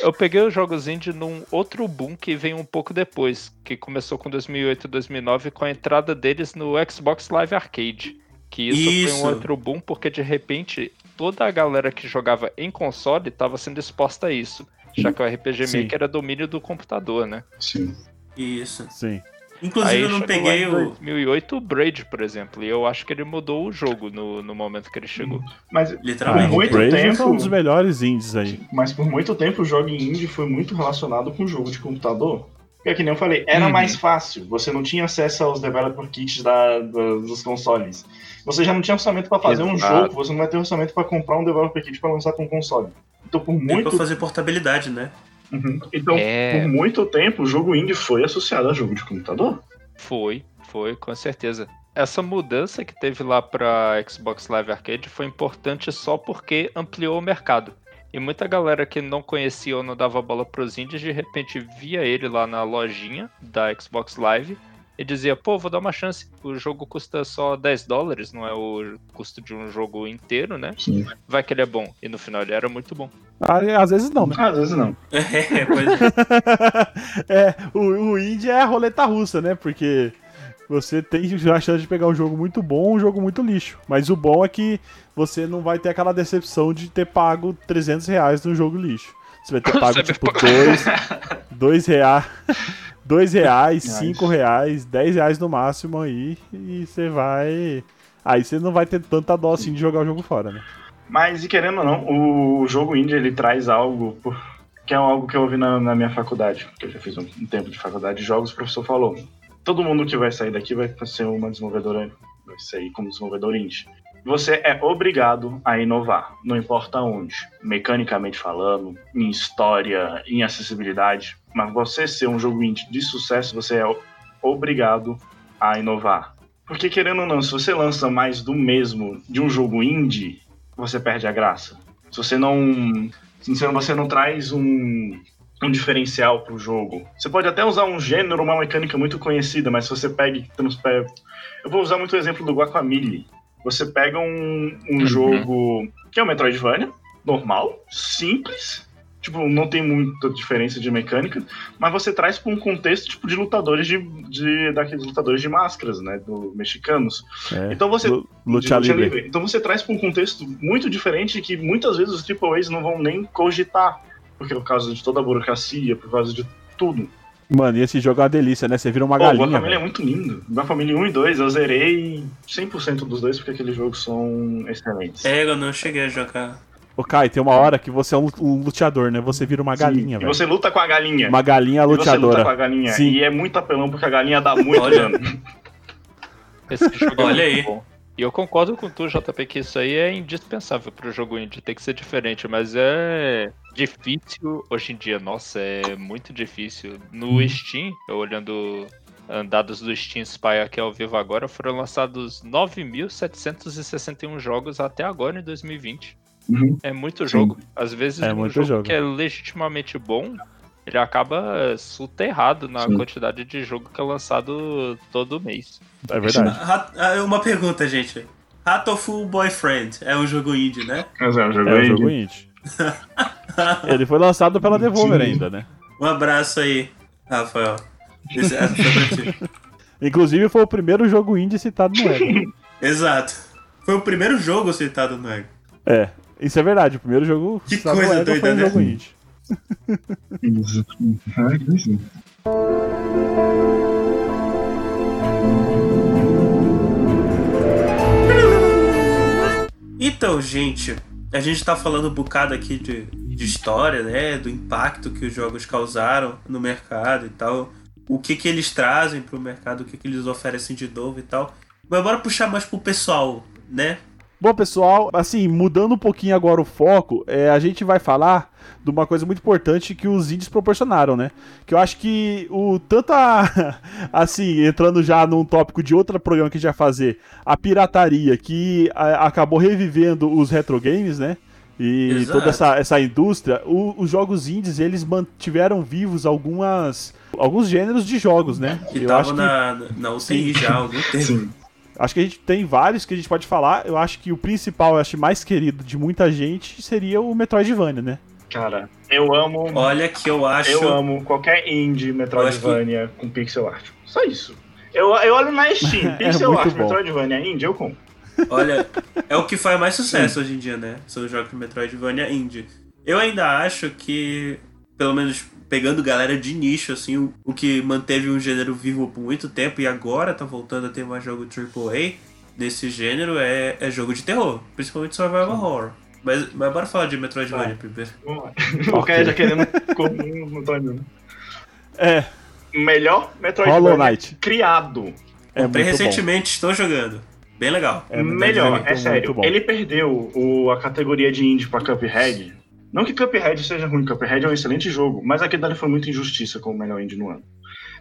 Eu peguei os jogos indie num outro boom que veio um pouco depois, que começou com 2008 e 2009 com a entrada deles no Xbox Live Arcade. Que isso, foi Isso. um outro boom porque de repente toda a galera que jogava em console estava sendo exposta a isso. Já que o RPG Sim. Maker era domínio do computador, né? sim. Isso. Sim. Inclusive, eu não peguei em o. 2008 o Braid, por exemplo, e eu acho que ele mudou o jogo no, no momento que ele chegou. Mas, Literalmente. Por muito o Braid tempo- foi um dos melhores indies aí. mas por muito tempo o jogo indie foi muito relacionado com jogo de computador. Porque, que nem eu falei, era Uhum. mais fácil. Você não tinha acesso aos developer kits da, da- dos consoles. Você já não tinha orçamento pra fazer um Exato. jogo, você não vai ter orçamento pra comprar um developer kit pra lançar com um console. Então, por muito pra fazer portabilidade, né? Uhum. Então, É. por muito tempo, o jogo indie foi associado a jogo de computador. Foi, foi, com certeza. Essa mudança que teve lá pra Xbox Live Arcade foi importante só porque ampliou o mercado. E muita galera que não conhecia ou não dava bola pros indies, de repente via ele lá na lojinha da Xbox Live e dizia, pô, vou dar uma chance. O jogo custa só 10 dólares, não é o custo de um jogo inteiro, né? Sim. Vai que ele é bom. E no final ele era muito bom. Ah, Às vezes não, né? Às vezes não. É, pois é, o, o indie é a roleta russa, né? Porque você tem a chance de pegar um jogo muito bom ou um jogo muito lixo. Mas o bom é que você não vai ter aquela decepção de ter pago 300 reais num jogo lixo. Você vai ter pago tipo dois, dois reais, dois reais, cinco reais, dez reais no máximo aí e você vai... Aí você não vai ter tanta dó assim de jogar o jogo fora, né? Mas, e querendo ou não, o jogo indie, ele traz algo, que é algo que eu ouvi na, na minha faculdade, porque eu já fiz um, um tempo de faculdade de jogos, o professor falou, todo mundo que vai sair daqui vai ser uma desenvolvedora, vai sair como desenvolvedor indie. você é obrigado a inovar, não importa onde. Mecanicamente falando, em história, em acessibilidade. Mas você ser um jogo indie de sucesso, você é obrigado a inovar. Porque, querendo ou não, se você lança mais do mesmo de um jogo indie, você perde a graça. Se você não. Se você não traz um, um diferencial pro jogo. Você pode até usar um gênero, uma mecânica muito conhecida, mas se você pega. Eu vou usar muito o exemplo do Guacamole. Você pega um, um Uhum. jogo que é um Metroidvania, normal, simples. Tipo, não tem muita diferença de mecânica, mas você traz para um contexto tipo de lutadores de, de daqueles lutadores de máscaras, né, do mexicanos. É. Então você luta livre. livre. Então você traz para um contexto muito diferente que muitas vezes os AAAs não vão nem cogitar, porque por causa de toda a burocracia, por causa de tudo. Mano, e esse jogo é uma delícia, né? Você vira uma Pô, o galinha. Guacamole é velho. muito lindo. Guacamole 1 e 2 eu zerei 100% dos dois porque aqueles jogos são excelentes. É, eu não cheguei a jogar. Ô, Kai, tem uma hora que você é um, um luteador, né? Você vira uma Sim, galinha, E velho. você luta com a galinha. Uma galinha E você luta com a luteadora. galinha. Sim. E é muito apelão porque a galinha dá muito Olha. dano. Esse jogo é Olha muito aí. bom. E eu concordo com tu, JP, que isso aí é indispensável pro jogo indie, tem que ser diferente, mas é difícil hoje em dia, nossa, é muito difícil. No Steam, eu olhando dados do Steam Spy aqui ao vivo agora, foram lançados 9.761 jogos até agora em 2020. Uhum. É muito Sim. jogo. Às vezes É um muito jogo, jogo. que é legitimamente bom, ele acaba soterrado na Sim. quantidade de jogo que é lançado todo mês. É verdade. Ah, Uma pergunta, gente. Ratoful Boyfriend é um jogo indie, né? Mas é um jogo É indie. jogo indie. Ele foi lançado pela Devolver Sim. ainda, né? Um abraço aí, Rafael. Esse- ti. Inclusive foi o primeiro jogo indie citado no Ego. Exato. Foi o primeiro jogo citado no Ego. É, isso é verdade. O primeiro jogo Que coisa doida, foi um né? jogo indie. Então, gente, a gente tá falando um bocado aqui de, de história, né? Do impacto que os jogos causaram no mercado e tal. O que que eles trazem pro mercado, o que que eles oferecem de novo e tal. Mas bora puxar mais pro pessoal, né? Bom, pessoal, assim, mudando um pouquinho agora o foco, é, a gente vai falar de uma coisa muito importante que os indies proporcionaram, né? Que eu acho que o tanto a, assim, entrando já num tópico de outro programa que a gente vai fazer, a pirataria que a- acabou revivendo os retro games, né? E Exato. toda essa, essa indústria, o- os jogos indies, eles mantiveram vivos algumas alguns gêneros de jogos, né? Que eu acho estavam que na, na UTI já há algum tempo. Sim. Acho que a gente tem vários que a gente pode falar. Eu acho que o principal, eu acho mais querido de muita gente seria o Metroidvania, né? Cara, eu amo. Olha que eu acho. Eu amo qualquer indie Metroidvania com pixel art. Só isso. Eu, eu olho na Steam, pixel muito art, bom. Metroidvania indie, eu compro. Olha, é o que faz mais sucesso hoje em dia, né? São os jogos de Metroidvania indie. Eu ainda acho que, pelo menos pegando galera de nicho, assim, o, o que manteve um gênero vivo por muito tempo e agora tá voltando a ter mais jogo AAA nesse gênero é, é jogo de terror, principalmente survival horror. Mas, mas bora falar de Metroidvania primeiro. Vamos lá. O cara já querendo comer um Metroidvania. É, Melhor Metroidvania Hollow Knight. criado. É Comprei muito bom. recentemente, estou jogando. Bem legal. É muito Melhor, muito, é sério. Ele perdeu o, a categoria de indie pra Cuphead. Não que Cuphead seja ruim, Cuphead é um excelente jogo, mas aquele dali foi muita injustiça com o melhor indie no ano.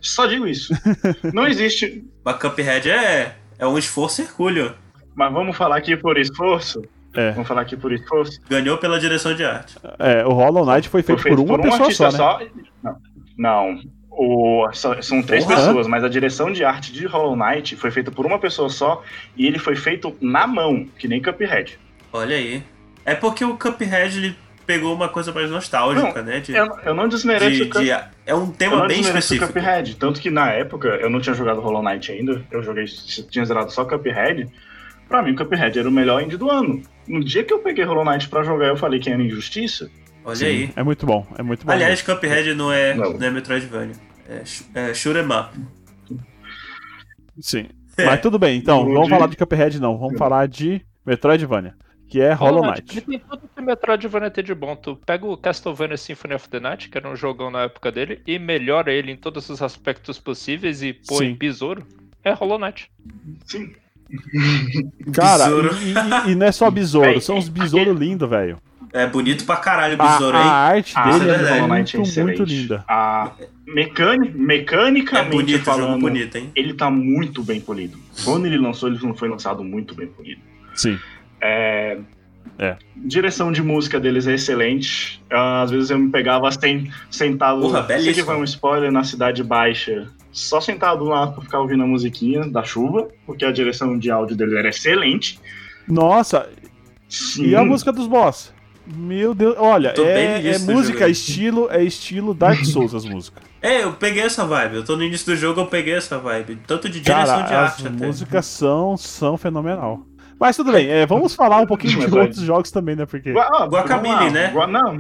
Só digo isso. Não existe. Mas Cuphead é, é um esforço hercúleo. Mas vamos falar aqui por esforço? É. Vamos falar aqui por esforço? Ganhou pela direção de arte. É, o Hollow Knight foi feito, Foi feito por uma um pessoa artista só, né? Não. Não. O- só- são três Porra. pessoas, mas a direção de arte de Hollow Knight foi feita por uma pessoa só e ele foi feito na mão, que nem Cuphead. Olha aí. É porque o Cuphead ele pegou uma coisa mais nostálgica, né? De, Eu, eu não desmereço de- de- é um tema não bem específico. Cuphead. Tanto que na época eu não tinha jogado Hollow Knight ainda, eu joguei, tinha zerado só Cuphead. Pra mim, o Cuphead era o melhor indie do ano. No dia que eu peguei Hollow Knight pra jogar, eu falei que era injustiça. Olha aí. É muito bom, é muito bom. Aliás, Cuphead não é, Não. não. é Metroidvania. É, é up. Sim. É. Mas tudo bem, então, Vamos vamos de- falar de Cuphead não, vamos falar de Metroidvania, que é Hollow Ele Knight. tem tudo que Metroidvania tem de bom. Tu pega o Castlevania Symphony of the Night, que era um jogão na época dele, e melhora ele em todos os aspectos possíveis e põe Sim. besouro. É Hollow Knight. Sim. Cara, e, e- e não é só besouro, Véi, são uns besouros lindos, velho. É bonito pra caralho o A, besouro, a hein? arte Ah, dele é é, é muito, excelente. muito linda. A mecânica, É mecanicamente bonito, o jogo falando, bonito, hein? ele tá muito bem polido. Quando ele lançou, ele não foi lançado muito bem polido. Sim. É, É. Direção de música deles é excelente. Ah, Às vezes eu me pegava sem- sentado. Porra, sei que belíssimo. foi um spoiler na Cidade Baixa. Só sentado lá pra ficar ouvindo a musiquinha da chuva, porque a direção de áudio dele era excelente. Nossa, Sim. e a música dos boss? Meu Deus, olha, Tô é, é música, jogo. estilo, é estilo Dark Souls as músicas. É, eu peguei essa vibe. Eu tô no início do jogo, eu peguei essa vibe. Tanto de direção Cara, de as arte até. músicas são, são fenomenal. Mas tudo bem, é, vamos falar um pouquinho de outros jogos também, né? Porque. Ah, Guacamole, né? Gua- Não,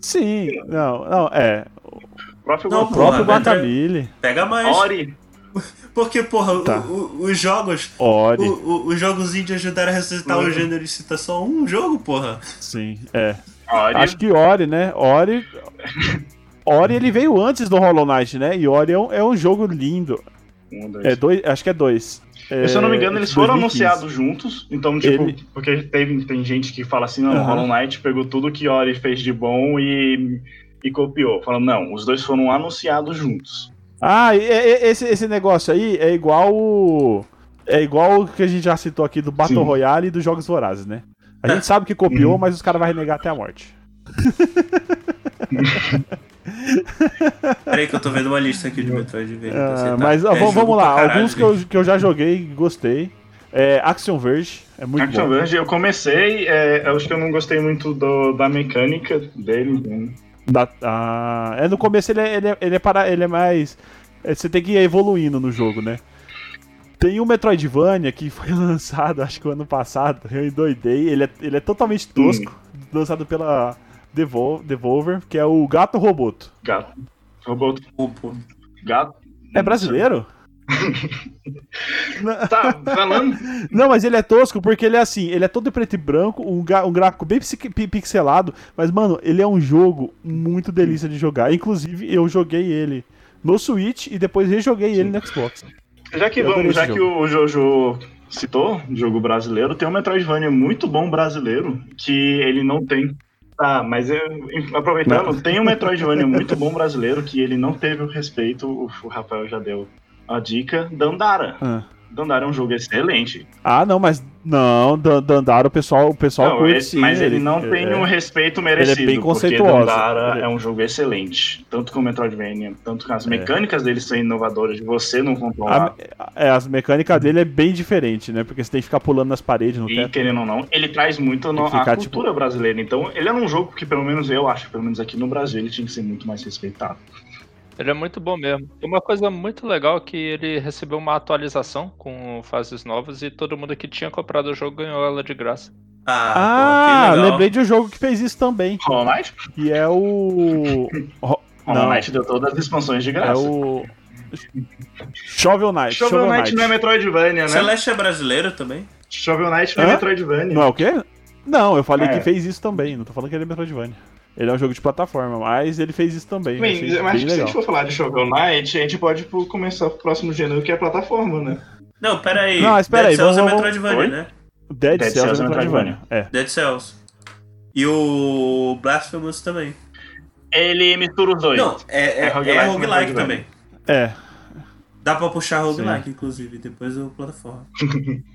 Sim, não, não, é. o próprio Não, O Guacamole. próprio Porra, Guacamole, Pega mais. Ori. Porque, porra, o- Tá. o- os jogos. Ori, o- o- os jogos indie ajudaram a ressuscitar Uhum. o gênero e cita só um jogo, porra. sim, é. Ori. Acho que Ori, né? Ori. Ori ele veio antes do Hollow Knight, né? E Ori é um, é um jogo lindo. Um, dois. É dois, acho que é dois. É, Se eu não me engano, eles foram 2015. anunciados juntos. Então, tipo, Ele- porque teve, tem gente que fala assim, não, Aham. Hollow Knight pegou tudo que Ori fez de bom e, e copiou. Falando, não, os dois foram anunciados juntos. Ah, e- e- esse, esse negócio aí é igual o. É igual o que a gente já citou aqui do Battle Sim. Royale e dos Jogos Vorazes, né? A É. gente sabe que copiou, Uhum. mas os caras vão renegar até a morte. Peraí que eu tô vendo uma lista aqui de Metroidvania. Ah, citar. mas ó, É vamos, vamos lá, caralho, alguns que eu, que eu já joguei e gostei. É, Action Verge, é muito Action bom. Verge, eu comecei, é, eu acho que eu não gostei muito do- da mecânica dele. então, Da- ah, é, no começo ele é, ele é, ele é para, ele é mais. é, você tem que ir evoluindo no jogo, né? Tem um Metroidvania que foi lançado, acho que o ano passado, eu endoidei. Ele é, ele é totalmente tosco, lançado pela Devol- Devolver, que é o Gato Roboto. Gato. Robô. Opa. Gato. É brasileiro? Tá, falando. Não, mas ele é tosco porque ele é assim, ele é todo preto e branco, um, um gráfico bem pixelado, mas, mano, ele é um jogo muito delícia de jogar. Inclusive, eu joguei ele no Switch e depois rejoguei ele no Xbox. Já que, Eu vamos, já que o Jojo citou, jogo brasileiro, tem um Metroidvania muito bom brasileiro que ele não tem. Tá, mas eu, aproveitando, tem um Metroidvania muito bom brasileiro que ele não teve o respeito, o, o Rafael já deu a dica, Dandara. Ah. Dandara é um jogo excelente. Ah, não, mas não, Dan- Dandara, o pessoal, o pessoal Não, curte ele- sim. mas ele, não tem é, o respeito merecido. bem Porque conceituoso. Dandara Ele- é um jogo excelente. Tanto com o Metroidvania, tanto com as É. mecânicas dele são inovadoras, de você não controlar. a- é, as mecânicas dele é bem diferente, né? Porque você tem que ficar pulando nas paredes no E teto. querendo ou não, ele traz muito no, que a ficar, cultura brasileira. Então, ele é um jogo que, pelo menos eu acho, pelo menos aqui no Brasil, ele tinha que ser muito mais respeitado. Ele é muito bom mesmo. E Uma coisa muito legal é que ele recebeu uma atualização com fases novas e todo mundo que tinha comprado o jogo ganhou ela de graça. Ah, Ah, pô, lembrei de um jogo que fez isso também, Hollow Knight? que é o... Ro- Hollow Não, Knight deu todas as expansões de é graça. o... Shovel Knight. Shovel Knight não é Metroidvania, né? Celeste é brasileiro também? Shovel Knight não é? Metroidvania. Não é o quê? Não, eu falei É. que fez isso também, não tô falando que ele é Metroidvania. Ele é um jogo de plataforma, mas ele fez isso também. eu Bem, achei mas bem se a gente for falar de Shovel Knight, a gente pode pô, começar o próximo gênero que é plataforma, né? Não, pera aí. Não, mas pera Dead aí, Cells vamos- é vamos- Metroidvania, Oi? né? Dead, Dead Cells Cells é é Metroidvania. É. Dead Cells. E o Blasphemous também. Ele mistura os dois. Não, é, é, É é roguelike, roguelike, Metroidvania. também. É. Dá pra puxar roguelike, inclusive, depois do plataforma.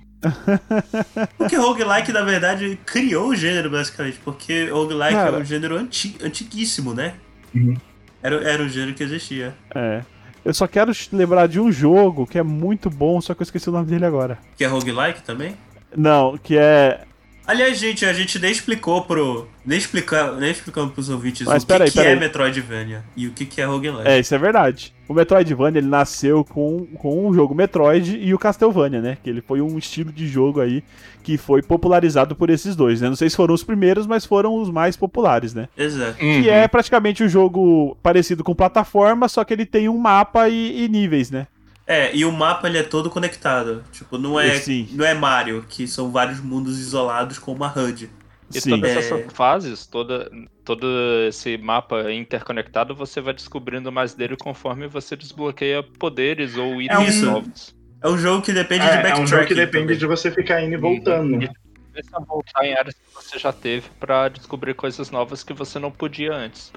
porque roguelike, na verdade, criou o gênero, basicamente. Porque roguelike Cara. é um gênero anti, antiguíssimo, né? Uhum. Era, era um gênero que existia. É. Eu só quero lembrar de um jogo que é muito bom, só que eu esqueci o nome dele agora. Que é roguelike também. Não, que é. Aliás, gente, a gente nem explicou pro. Nem, explica, nem explicamos pros ouvintes Mas o que, peraí, que é peraí. Metroidvania e o que, que é roguelike. É, isso é verdade. O Metroidvania ele nasceu com, com o jogo Metroid e o Castlevania, né? Que ele foi um estilo de jogo aí que foi popularizado por esses dois, né? Não sei se foram os primeiros, mas foram os mais populares, né? Exato. Uhum. Que é praticamente um jogo parecido com plataforma, só que ele tem um mapa e, e níveis, né? É, e o mapa ele é todo conectado. Tipo, não é, Sim. não é Mario, que são vários mundos isolados com uma HUD. E Sim. todas É. essas fases, toda, todo esse mapa interconectado, você vai descobrindo mais dele conforme você desbloqueia poderes ou itens isso. novos. É um jogo que depende de É, é backtracking. um jogo que depende também. de você ficar indo e voltando. E começa a voltar em áreas que você já teve pra descobrir coisas novas que você não podia antes.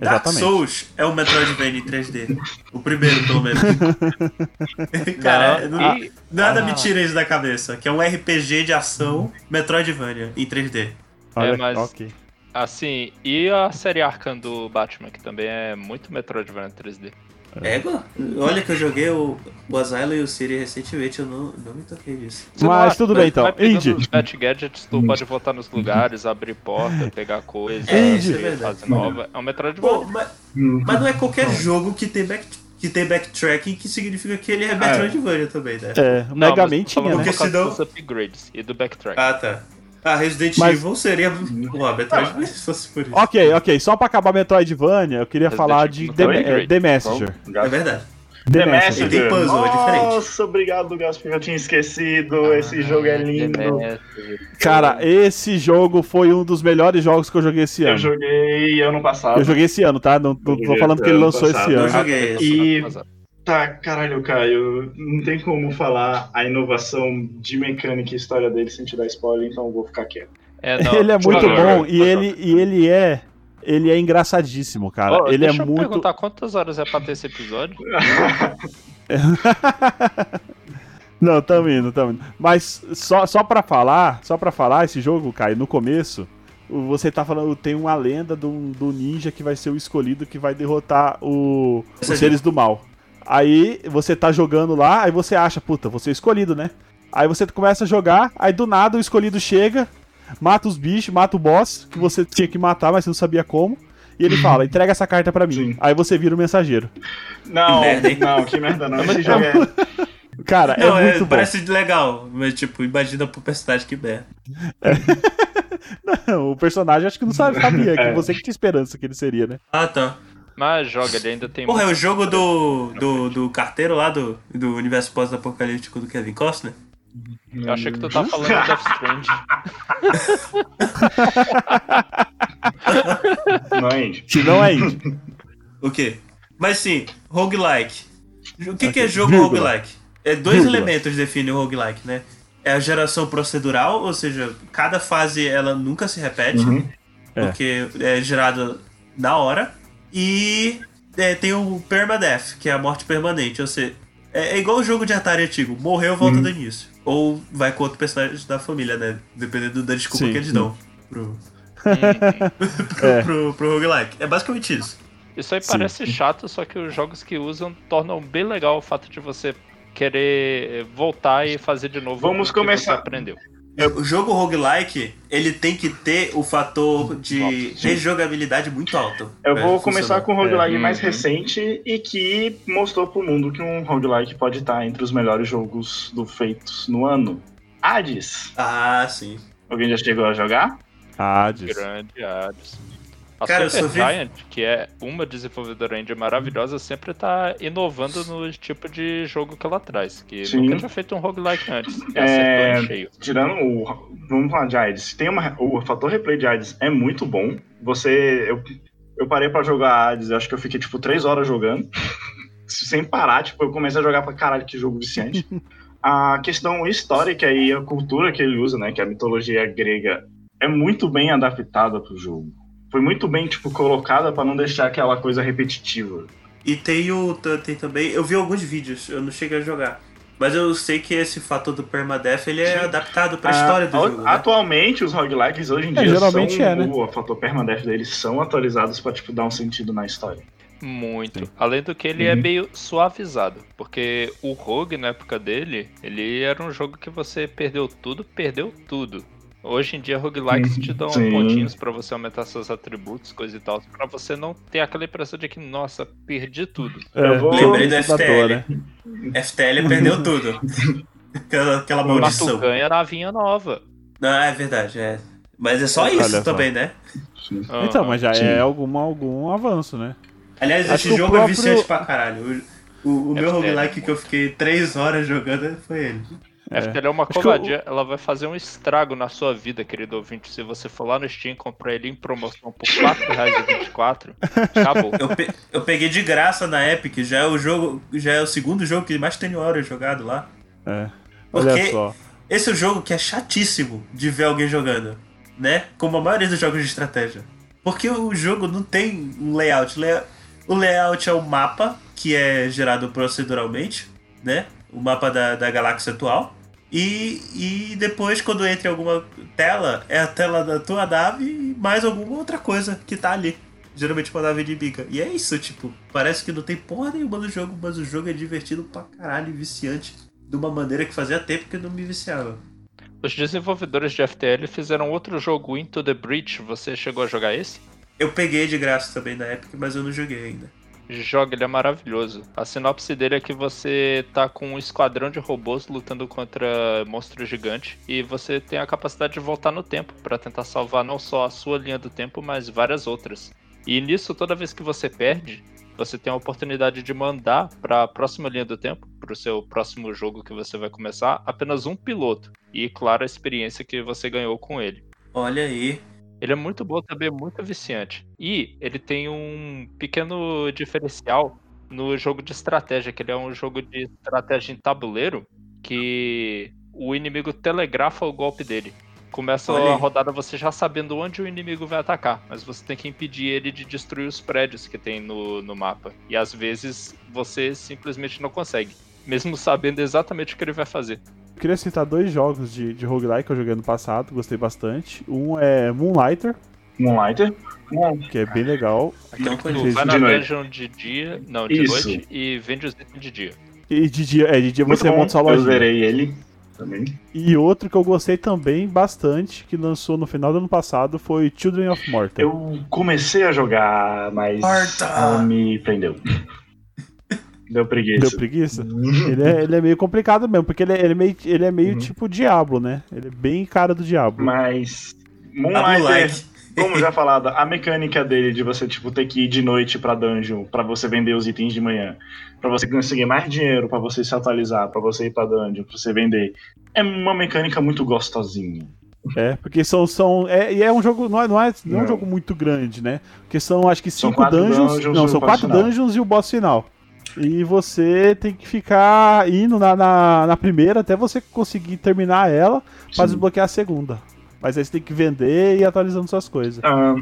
Dark Exatamente. Souls é o Metroidvania em 3D. O primeiro, pelo menos. Cara, não- e nada Ah. me tira isso da cabeça. Que é um RPG de ação Metroidvania em 3D. Olha, É, mas- ok. assim, e a série Arkham do Batman, que também é muito Metroidvania 3D. Égua? Olha que eu joguei o, o Asylum e o Siri recentemente, eu não, não me toquei disso. Mas tudo bem então. Indy. Os Bat Gadgets, tu pode voltar nos lugares, abrir porta, pegar coisa, É, isso é fazer verdade. fase nova. É um Metroidvania. Pô, mas, mas não é qualquer jogo que tem, back, que tem backtracking que significa que ele é Metroidvania também, né? É, o Não, Mega mas Man tô tinha, falando né? Porque senão- dos upgrades e do backtrack. Ah, tá. Ah, Resident Mas- Evil seria uma Metroidvania se fosse por isso. Ok, ok. Só pra acabar Metroidvania, eu queria Resident falar de The, upgrade. The Messenger. É verdade. The The Messenger. Messenger. Tem puzzle, é diferente. Nossa, obrigado, Gasper. Eu tinha esquecido. Esse jogo é lindo. Cara, esse jogo foi um dos melhores jogos que eu joguei esse Eu ano. joguei ano passado. Eu joguei esse ano, tá? Não, não tô joguei falando que ele lançou passado. esse Eu ano. joguei esse. E tá, caralho, Caio, não tem como falar a inovação de mecânica e história dele sem te dar spoiler, então eu vou ficar quieto. É, não, Ele é muito bom e ele, e ele é. Ele é engraçadíssimo, cara. Ô, ele é deixa eu muito. perguntar quantas horas é pra ter esse episódio? Não, tamo indo, tamo indo. Mas só, só pra falar, só pra falar, esse jogo, Caio, no começo, você tá falando, tem uma lenda do, do ninja que vai ser o escolhido que vai derrotar o, os seres do mal. Aí você tá jogando lá, aí você acha, puta, você é escolhido, né? Aí você começa a jogar, aí do nada o escolhido chega, mata os bichos, mata o boss, que você tinha que matar, mas você não sabia como. E ele fala, entrega essa carta pra mim. Sim. Aí você vira o mensageiro. Não, Que merda, não, que merda não. Esse jogo é. Cara, Não, é é, muito bom. parece legal, mas tipo, imagina pro personagem que merda. o personagem acho que não sabe- sabia, que É. você que tinha esperança que ele seria, né? Ah, tá. Mas joga, ele ainda tem Porra, é o jogo do, do, do carteiro lá do, do universo pós-apocalíptico do Kevin Costner? Eu achei que tu tá falando do Death Stranding. Não é indie. Não é indie. O quê? Mas sim, roguelike. O que, que é jogo vírgula. roguelike? É, dois Vírgula. elementos definem o roguelike, né? É a geração procedural, ou seja, cada fase ela nunca se repete, Uhum. É. porque é gerada na hora. E é, tem o permadeath, que é a morte permanente, ou seja, é, é igual o jogo de Atari antigo, morreu, volta do início. Ou vai com outro personagem da família, né? Dependendo da desculpa Sim, que eles sim. dão pro, Uhum. pro, É. pro, pro roguelike. É basicamente isso. Isso aí Sim. parece chato, só que os jogos que usam tornam bem legal o fato de você querer voltar e fazer de novo Vamos o que começar. você aprendeu. O jogo roguelike, ele tem que ter o fator de rejogabilidade muito alto. Eu vou começar funcionar. com o roguelike É. mais Uhum. recente e que mostrou pro mundo que um roguelike pode estar entre os melhores jogos do feitos no ano. Hades. Ah, sim. Alguém já chegou a jogar? Hades. Grande Hades. A Cara, Super vi- Giant, que é uma desenvolvedora indie maravilhosa, sempre tá inovando no tipo de jogo que ela traz. Que Sim. nunca tinha feito um roguelike antes. É, em cheio. Tirando o. Vamos falar de Hades. Tem uma, o fator replay de Hades é muito bom. Você. Eu, eu parei pra jogar eu acho que eu fiquei tipo 3 horas jogando. sem parar, tipo, eu comecei a jogar pra caralho, que jogo viciante. a questão histórica e a cultura que ele usa, né? Que é a mitologia grega, é muito bem adaptada pro jogo. Foi muito bem, tipo, colocada pra não deixar aquela coisa repetitiva. E tem o. Tem também. Eu vi alguns vídeos, eu não cheguei a jogar. Mas eu sei que esse fator do permadeath ele é Sim. adaptado pra Ah, história do a- jogo. Né? Atualmente, os roguelikes hoje em É, dia geralmente são, é, né? o fator permadeath deles são atualizados pra, tipo, dar um sentido na história. Muito. Sim. Além do que ele é Uhum. meio suavizado. Porque o Rogue, na época dele, ele era um jogo que você perdeu tudo, perdeu tudo. Hoje em dia, roguelikes te dão Sim. pontinhos pra você aumentar seus atributos, coisa e tal, pra você não ter aquela impressão de que, nossa, perdi tudo. Eu vou- Lembrei do FTL. dor, né? FTL perdeu tudo. aquela, aquela Mas tu maldição. ganha navinha nova. Não, é verdade, é. Mas é só Olha isso só. também, né? Então, mas já Sim. é algum, algum avanço, né? Aliás, Acho esse jogo é próprio- viciante pra caralho. O, o, o meu FTL. roguelike que eu fiquei 3 horas jogando foi ele. É. FTL é uma Acho que covardia, ela vai fazer um estrago na sua vida, querido ouvinte. Se você for lá no Steam e comprar ele em promoção por R$ 4,24, acabou. Eu, pe- eu peguei de graça na Epic, já é o jogo, já é o segundo jogo que mais tenho horas jogado lá. É. Olha Porque só. esse é um jogo que é chatíssimo de ver alguém jogando, né? Como a maioria dos jogos de estratégia. Porque o jogo não tem um layout. Lay- O layout é o mapa, que é gerado proceduralmente, né? O mapa da, da galáxia atual. E, e depois, quando entra em alguma tela, é a tela da tua nave e mais alguma outra coisa que tá ali. Geralmente uma nave inimiga. E é isso, tipo, parece que não tem porra nenhuma no jogo, mas o jogo é divertido pra caralho viciante. De uma maneira que fazia tempo que eu não me viciava. Os desenvolvedores de FTL fizeram outro jogo Into the Breach. Você chegou a jogar esse? Eu peguei de graça também na Epic, mas eu não joguei ainda. Joga, ele é maravilhoso. A sinopse dele é que você tá com um esquadrão de robôs lutando contra monstros gigantes e você tem a capacidade de voltar no tempo pra tentar salvar não só a sua linha do tempo, mas várias outras. E nisso, toda vez que você perde, você tem a oportunidade de mandar pra próxima linha do tempo, pro seu próximo jogo que você vai começar, apenas um piloto. E, claro, a experiência que você ganhou com ele. Olha aí. Ele é muito bom também, é muito viciante. E ele tem um pequeno diferencial no jogo de estratégia, que ele é um jogo de estratégia em tabuleiro que o inimigo telegrafa o golpe dele. Começa Olha a rodada você já sabendo onde o inimigo vai atacar, mas você tem que impedir ele de destruir os prédios que tem no, no mapa. E às vezes você simplesmente não consegue, mesmo sabendo exatamente o que ele vai fazer. Eu queria citar dois jogos de, de roguelike que eu joguei no passado, gostei bastante. Um é Moonlighter, Moonlighter. Que é bem legal. Tu conheço. vai De na dungeon de dia, não, de Isso. noite, e vende os itens de dia. E de dia, é, de dia muito você bom. monta sua Eu lojinha. zerei ele também. E outro que eu gostei também bastante, que lançou no final do ano passado, foi Children of Morta. Eu comecei a jogar, mas Morta. me prendeu. Deu preguiça. Deu preguiça? Ele é, ele é meio complicado mesmo, porque ele é, ele é meio, ele é meio Uhum. tipo Diablo, né? Ele é bem cara do Diablo. Mas Moonlight. como já falado, a mecânica dele de você tipo ter que ir de noite pra dungeon pra você vender os itens de manhã, pra você conseguir mais dinheiro, pra você se atualizar, pra você ir pra dungeon, pra você vender, é uma mecânica muito gostosinha. É, porque são. são é, e é um jogo. Não é, não, é, não é um jogo muito grande, né? Porque são acho que São cinco dungeons. dungeons não, são quatro final. dungeons e o boss final. E você tem que ficar indo na, na, na primeira até você conseguir terminar ela pra Sim. desbloquear a segunda. Mas aí você tem que vender e ir atualizando suas coisas. Ah,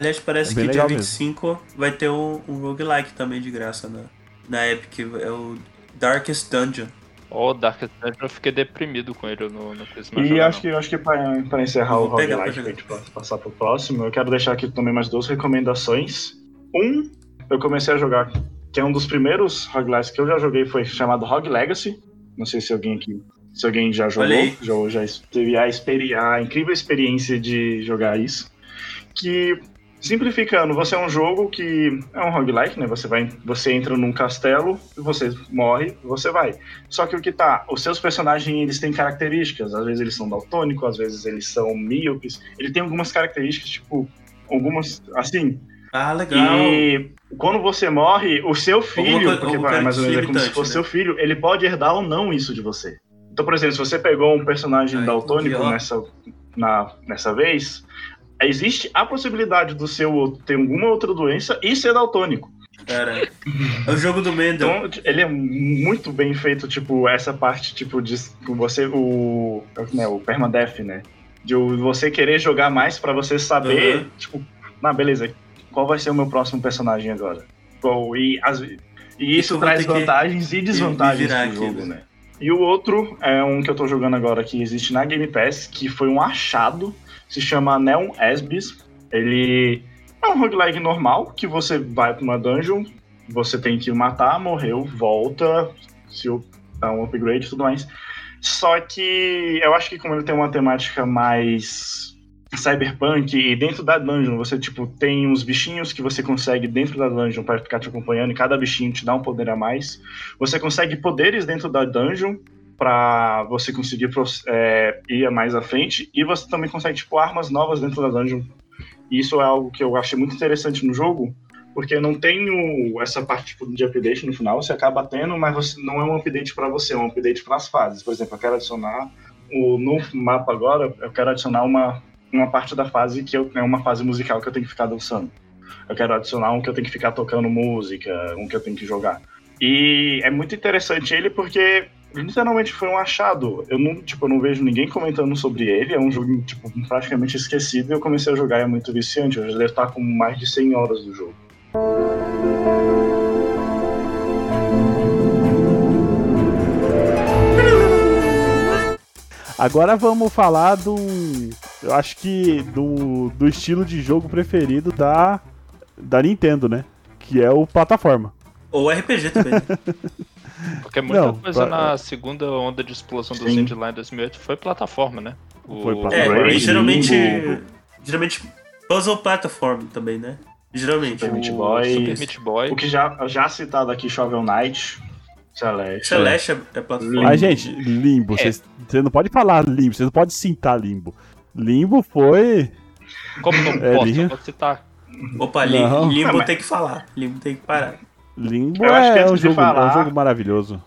Aliás, parece É que dia legal 25 vai ter um, um roguelike também de graça na, na Epic. É o Darkest Dungeon. Ó, o Dark Dungeon eu fiquei deprimido com ele, não quis mais E acho que, acho que pra, pra encerrar Eu o roguelike, pra gente pa- passar pro próximo, eu quero deixar aqui também mais duas recomendações. Um, eu comecei a jogar, que um dos primeiros roguelikes que eu já joguei, foi chamado Rogue Legacy. Não sei se alguém aqui, se alguém já jogou, já, já teve a, a incrível experiência de jogar isso. Que, simplificando, você é um jogo que é um roguelike, né? Você, vai, você entra num castelo, você morre, você vai. Só que o que tá, os seus personagens eles têm características, às vezes eles são daltônicos, às vezes eles são míopes. Ele tem algumas características, tipo, algumas, assim. Ah, legal. E quando você morre, o seu filho, porque vai, mais ou menos é como se fosse né? seu filho, ele pode herdar ou não isso de você. Então, por exemplo, se você pegou um personagem Ai, daltônico nessa, na, nessa vez, existe a possibilidade do seu ter alguma outra doença e ser daltônico. Cara, é o jogo do Mendel. Então, ele é muito bem feito, tipo, essa parte, tipo, de você, o, né, o permadeath, né? De você querer jogar mais pra você saber, Uhum. tipo, na beleza, qual vai ser o meu próximo personagem agora? Qual- e, as- e isso traz vantagens e desvantagens pro aqui, jogo, né? né? E o outro é um que eu tô jogando agora que existe na Game Pass, que foi um achado, se chama Neon Esbis. Ele é um roguelike normal, que você vai pra uma dungeon, você tem que matar, morreu, volta, se dá um upgrade e tudo mais. Só que eu acho que como ele tem uma temática mais cyberpunk e dentro da dungeon você tipo tem uns bichinhos que você consegue dentro da dungeon para ficar te acompanhando e cada bichinho te dá um poder a mais. Você consegue poderes dentro da dungeon para você conseguir é, ir mais à frente e você também consegue tipo armas novas dentro da dungeon. E isso é algo que eu achei muito interessante no jogo, porque não tem o- essa parte tipo, de update no final, você acaba tendo, mas você, não é um update para você, é um update para as fases. Por exemplo, eu quero adicionar o, no mapa agora, eu quero adicionar uma, uma parte da fase que eu, é uma fase musical que eu tenho que ficar dançando. Eu quero adicionar um que eu tenho que ficar tocando música, um que eu tenho que jogar. E é muito interessante ele porque literalmente foi um achado. Eu não, tipo, eu não vejo ninguém comentando sobre ele. É um jogo tipo, praticamente esquecido e eu comecei a jogar e é muito viciante. Eu já deve estar com mais de 100 horas do jogo. Agora vamos falar do. Eu acho que do, do estilo de jogo preferido da, da Nintendo, né? Que é o plataforma. Ou RPG também. né? Porque muita Não, coisa pra- na segunda onda de explosão do Sim. Indie lá em 2008 foi plataforma, né? O- Foi É, plataforma. e geralmente. Geralmente puzzle platform também, né? Geralmente. Super Meat o Boy. Super Meat Boy. O que já, já citado aqui, Shovel Knight, Celeste. Celeste é, é plataforma. Mas, gente, Limbo, É. você não pode falar Limbo, você não pode cintar Limbo. Limbo foi. Como não É, posso, eu vou citar. Opa, Lim- Não. Limbo Não, mas- tem que falar. Limbo tem que parar. Limbo Eu acho que é antes um, de jogo, é um falar- jogo maravilhoso.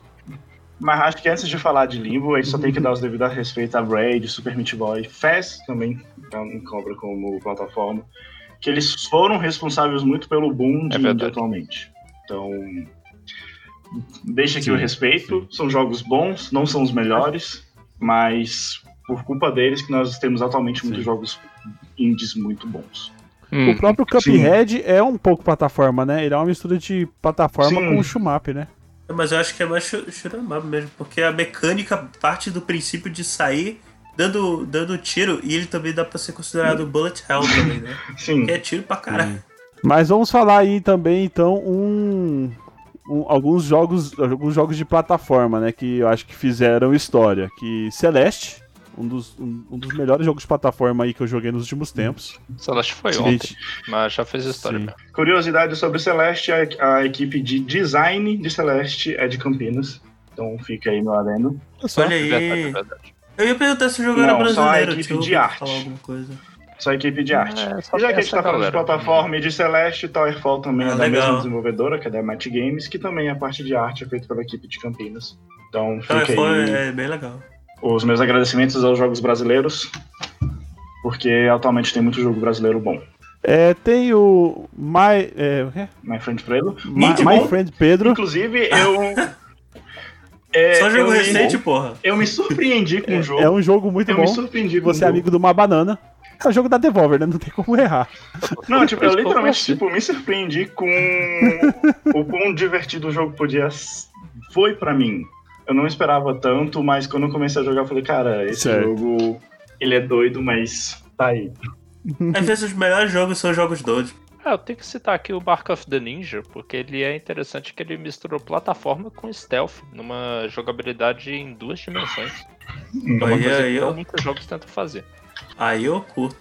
Mas acho que antes de falar de Limbo, a gente só tem que dar os devidos respeito a Braid, Super Meat Boy, Fez também em cobra como plataforma, que eles foram responsáveis muito pelo boom de É atualmente. Então, deixa aqui Sim, o respeito, são jogos bons, não são os melhores, mas por culpa deles que nós temos atualmente muitos Sim. jogos indies muito bons. Hum, O próprio Cuphead é um pouco plataforma, né? Ele é uma mistura de plataforma Sim. com o shumap, né? Mas eu acho que é mais up mesmo, porque a mecânica parte do princípio de sair dando, dando tiro, e ele também dá pra ser considerado bullet hell também, né? Sim, Que é tiro pra caralho. Mas vamos falar aí também, então, um, um- alguns jogos alguns jogos de plataforma, né? Que eu acho que fizeram história. Que Celeste, um dos, um, um dos melhores jogos de plataforma aí que eu joguei nos últimos tempos. Celeste foi Sim. ontem, mas já fez história Sim. mesmo. Curiosidade sobre Celeste, a, a equipe de design de Celeste é de Campinas. Então fica aí meu adendo. Olha É verdade, aí. verdade. Eu ia perguntar se o jogo era Não, só a brasileiro. equipe de arte. falar alguma coisa. Só a equipe de arte. É, só e já que a gente tá falando de galera. plataforma e de Celeste, Towerfall também Ah, é da legal. mesma desenvolvedora, que é da Match Games, que também a parte de arte é feita pela equipe de Campinas. Então fica foi, aí é bem legal. os meus agradecimentos aos jogos brasileiros, porque atualmente tem muito jogo brasileiro bom. É, tem o My, é, o quê? My Friend Fredo. My, My. Friend Pedro. Inclusive, eu. é, Só jogo eu me- recente, porra. Eu me surpreendi com o jogo. É um jogo muito eu bom. me surpreendi com o Você é jogo. amigo de uma banana. É o jogo da Devolver, né? Não tem como errar. Não, tipo, eu literalmente como tipo, me surpreendi com o quão divertido o jogo podia foi pra mim. Eu não esperava tanto, mas quando eu comecei a jogar, eu falei, cara, esse Certo. jogo ele é doido, mas tá aí. Às vezes os melhores jogos são jogos doidos. Ah, eu tenho que citar aqui o Bark of the Ninja, porque ele é interessante que ele misturou plataforma com stealth, numa jogabilidade em duas dimensões. É uma coisa aí, que eu, muitos jogos tentam fazer. Aí eu curto.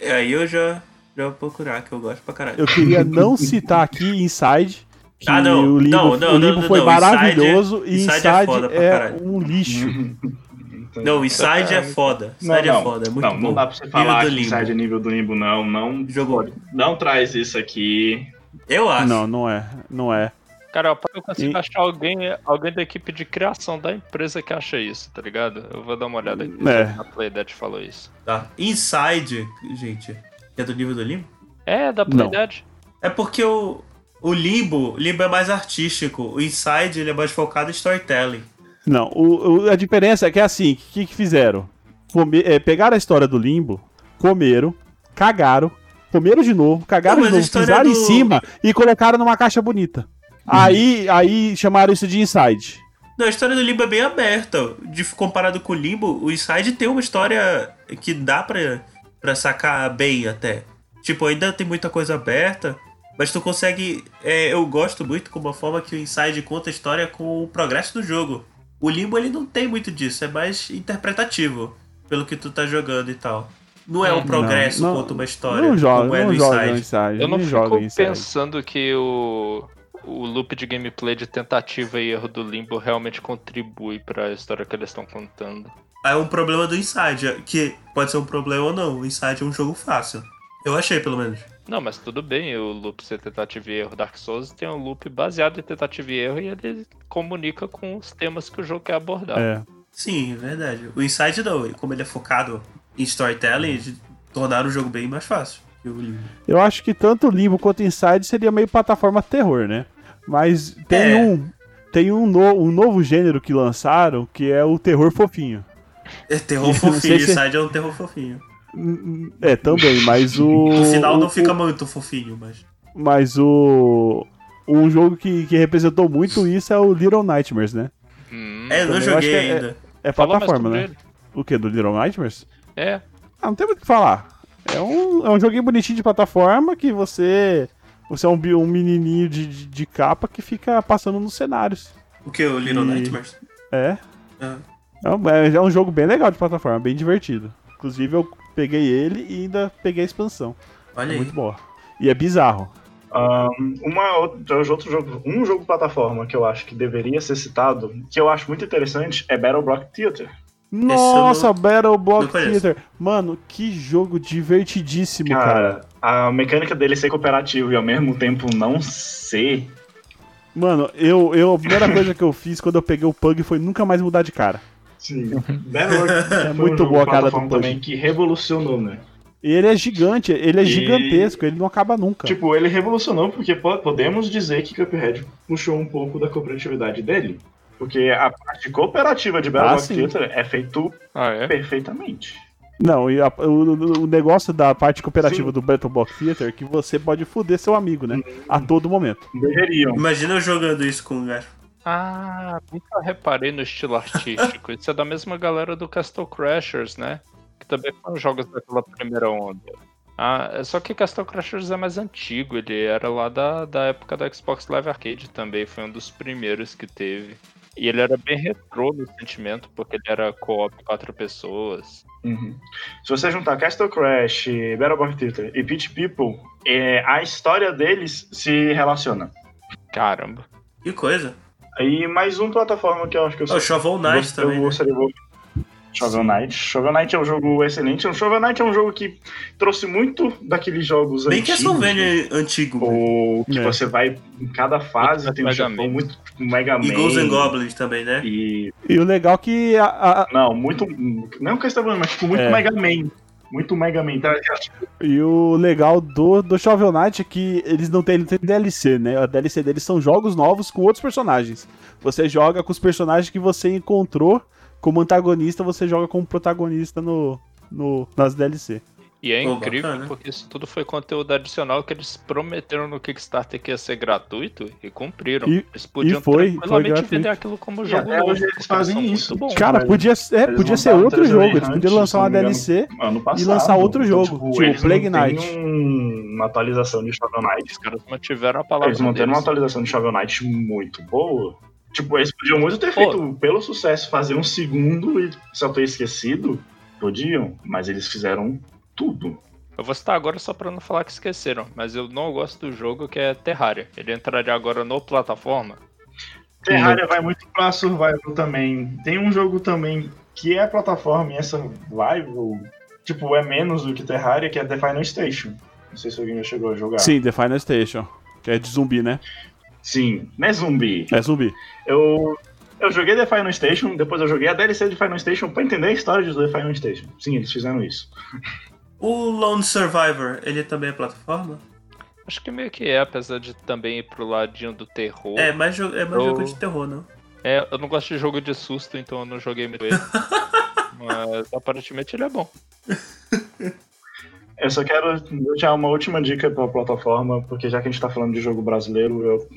Aí eu já, já vou procurar, que eu gosto pra caralho. Eu queria não citar aqui Inside. Que Ah, não. o Limbo, Não, não, o Limbo não, foi não. maravilhoso e Inside Inside, é foda pra é, caralho. um lixo. Não, o Inside é foda. Inside é foda, é muito não, bom. não dá pra você falar do que Limbo. Inside é nível do limbo, não. Não, Jogou. não traz isso aqui. Eu acho. Não, não é. Não é. Cara, eu consigo E- achar alguém, alguém da equipe de criação da empresa que acha isso, tá ligado? Eu vou dar uma olhada aqui É. a Playdead falou isso. Tá. Inside, gente, é do nível do Limbo? É, da. Playdead. É porque o, o Limbo, Limbo é mais artístico. O Inside ele é mais focado em storytelling. Não, o, o- a diferença é que é assim, o que, que fizeram? Come, é, pegaram a história do Limbo, comeram, cagaram, comeram de novo, cagaram Não, de novo, pisaram em do- cima e colocaram numa caixa bonita. Aí, aí chamaram isso de Inside. Não, a história do Limbo é bem aberta. De, comparado com o Limbo, o Inside tem uma história que dá pra, pra sacar bem até. Tipo, ainda tem muita coisa aberta, mas tu consegue. é, eu gosto muito como a forma que o Inside conta a história com o progresso do jogo. O Limbo ele não tem muito disso, é mais interpretativo pelo que tu tá jogando e tal. Não é um progresso não, quanto uma história. Não joga, como é não no joga Inside. Inside. Eu não nem fico joga Inside. pensando que o, o loop de gameplay de tentativa e erro do Limbo realmente contribui pra história que eles estão contando. É um problema do Inside, que pode ser um problema ou não. O Inside é um jogo fácil. Eu achei, pelo menos. Não, mas tudo bem, o loop ser tentativa e erro Dark Souls tem um loop baseado em tentativa e erro e ele comunica com os temas que o jogo quer abordar. É. Sim, é verdade. O Inside não, como ele é focado em storytelling, tornar o jogo bem mais fácil. O. Eu acho que tanto Limbo quanto Inside seria meio plataforma terror, né? Mas tem É. um. tem um, no- um novo gênero que lançaram que é o terror fofinho. É terror fofinho, se- Inside é um terror fofinho. É, também, mas o. No final o- não fica muito fofinho, mas. Mas o. Um jogo que, que representou muito isso é o Little Nightmares, né? Hum, É, eu não eu joguei é- ainda. É mais plataforma, né? ele. O que? Do Little Nightmares? É, Ah, não tem muito o que falar. É um, é um joguinho bonitinho de plataforma que você. Você é um, um menininho de, de, de capa que fica passando nos cenários. O que? O Little E- Nightmares? É. Ah. É um, é- é um jogo bem legal de plataforma, bem divertido. Inclusive eu peguei ele e ainda peguei a expansão. Olha É aí. muito boa. E é bizarro. Ahn, uma outra, outro jogo, um jogo plataforma que eu acho que deveria ser citado, que eu acho muito interessante, é Battle Block Theater. Nossa, Battle Block não. Theater. Mano, que jogo divertidíssimo, cara. Cara, a mecânica dele ser cooperativo e ao mesmo tempo não ser. Mano, eu, eu, a primeira coisa que eu fiz quando eu peguei o Pug foi nunca mais mudar de cara. Sim. Battle Block Theater É foi muito um jogo boa a cara do Pug. também que revolucionou, né? E ele é gigante, ele é E- gigantesco, ele não acaba nunca. Tipo, ele revolucionou porque po- podemos dizer que Cuphead puxou um pouco da cooperatividade dele. Porque a parte cooperativa de Battle Ah. Theater é feito ah, é? perfeitamente. Não, e a- o, o negócio da parte cooperativa Sim. do Battle Block Theater é que você pode foder seu amigo, né? A todo momento. Deveriam. Imagina eu jogando isso com um gajo. Ah, nunca reparei no estilo artístico. Isso é da mesma galera do Castle Crashers, né? Que também foram jogos daquela primeira onda. Ah, é só que Castle Crashers é mais antigo, ele era lá da, da época da Xbox Live Arcade também, foi um dos primeiros que teve. E ele era bem retrô no sentimento, porque ele era co-op quatro pessoas. Uhum. Se você juntar Castle Crash, Battle Block Theater e Pitch People, é, a história deles se relaciona. Caramba. Que coisa. Aí mais um plataforma que eu acho que eu O Shovel Knight eu também. né? gostaria Shovel Knight. Shovel Knight é um jogo excelente. O Shovel Knight é um jogo que trouxe muito daqueles jogos Bem antigos. Castlevania antigo. velho. Ou que É. você vai em cada fase Muito tem um chefão muito tipo, Mega Man. E Ghosts and Goblins também, né? E E o legal é que a- a- não, muito não Castlevania, mas tipo muito É. Mega Man. Muito Mega Man. Então, E o legal do, do Shovel Knight é que eles não têm, não têm DLC, né? A DLC deles são jogos novos com outros personagens. Você joga com os personagens que você encontrou como antagonista, você joga como protagonista no, no, nas DLC. E é Pô, incrível bacana. porque isso tudo foi conteúdo adicional que eles prometeram no Kickstarter que ia ser gratuito e cumpriram. E- eles podiam e foi- foi tranquilamente gratuito. vender aquilo como E jogo novo. hoje eles porque fazem isso. Bom. Tipo, Cara, podia, ser- é, eles podia ser outro jogo. Eles podiam lançar uma DLC. passado. lançar outro Então, jogo, tipo eles Plague Knight. um- uma atualização de Shovel Knight. Os caras mantiveram a palavra Eles manteram uma deles. atualização de Shovel Knight muito boa. Tipo, eles podiam muito ter Pô. feito, pelo sucesso, fazer um segundo e só ter esquecido. Podiam, mas eles fizeram tudo. Eu vou citar agora só pra não falar que esqueceram, mas eu não gosto do jogo que é Terraria. Ele entraria agora no plataforma. Terraria vai muito pra survival também. Tem um jogo também que é plataforma e é survival. Tipo, é menos do que Terraria, que é The Final Station. Não sei se alguém já chegou a jogar. Sim, The Final Station. Que é de zumbi, né? Sim, não é zumbi. É zumbi. Eu, eu joguei The Final Station, depois eu joguei a DLC de Final Station pra entender a história de The Final Station. Sim, eles fizeram isso. O Lone Survivor, ele também é plataforma? Acho que meio que é, apesar de também ir pro ladinho do terror. É, mais, jo- é mais Eu- jogo de terror, não? É, eu não gosto de jogo de susto, então eu não joguei muito ele. Mas aparentemente ele é bom. Eu só quero deixar uma última dica pra plataforma, porque já que a gente tá falando de jogo brasileiro, eu,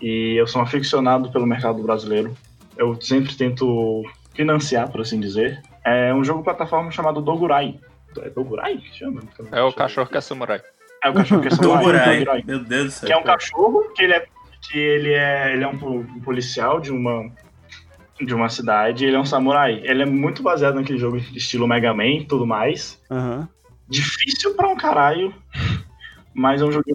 e eu sou um aficionado pelo mercado brasileiro, eu sempre tento financiar, por assim dizer. É um jogo plataforma chamado Dogurai. É Dogurai? Chama? É o cachorro que é samurai. É o cachorro que é samurai, Dogurai. Dogurai. Meu Deus do céu. Que é um cachorro que ele é, que ele é, ele é um, po- policial de uma de uma cidade, ele é um samurai. Ele é muito baseado naquele jogo estilo Mega Man e tudo mais. Aham. Difícil pra um caralho, mas é um jogo que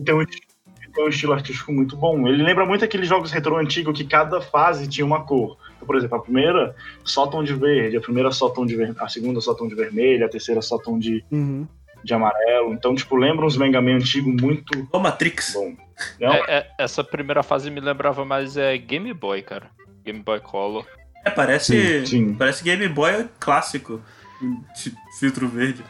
tem um, que tem um estilo artístico muito bom. Ele lembra muito aqueles jogos retrô antigos que cada fase tinha uma cor. Então, por exemplo, a primeira só tom de verde, a primeira só tom de ver... a segunda só tom de vermelho, a terceira só tom de, Uhum. de amarelo. Então, tipo, lembra uns Mega Man antigos muito Ô, Matrix. bom. Não, É, é, essa primeira fase me lembrava mais é Game Boy, cara. Game Boy Color. É, parece. sim. Parece Game Boy clássico. Filtro verde.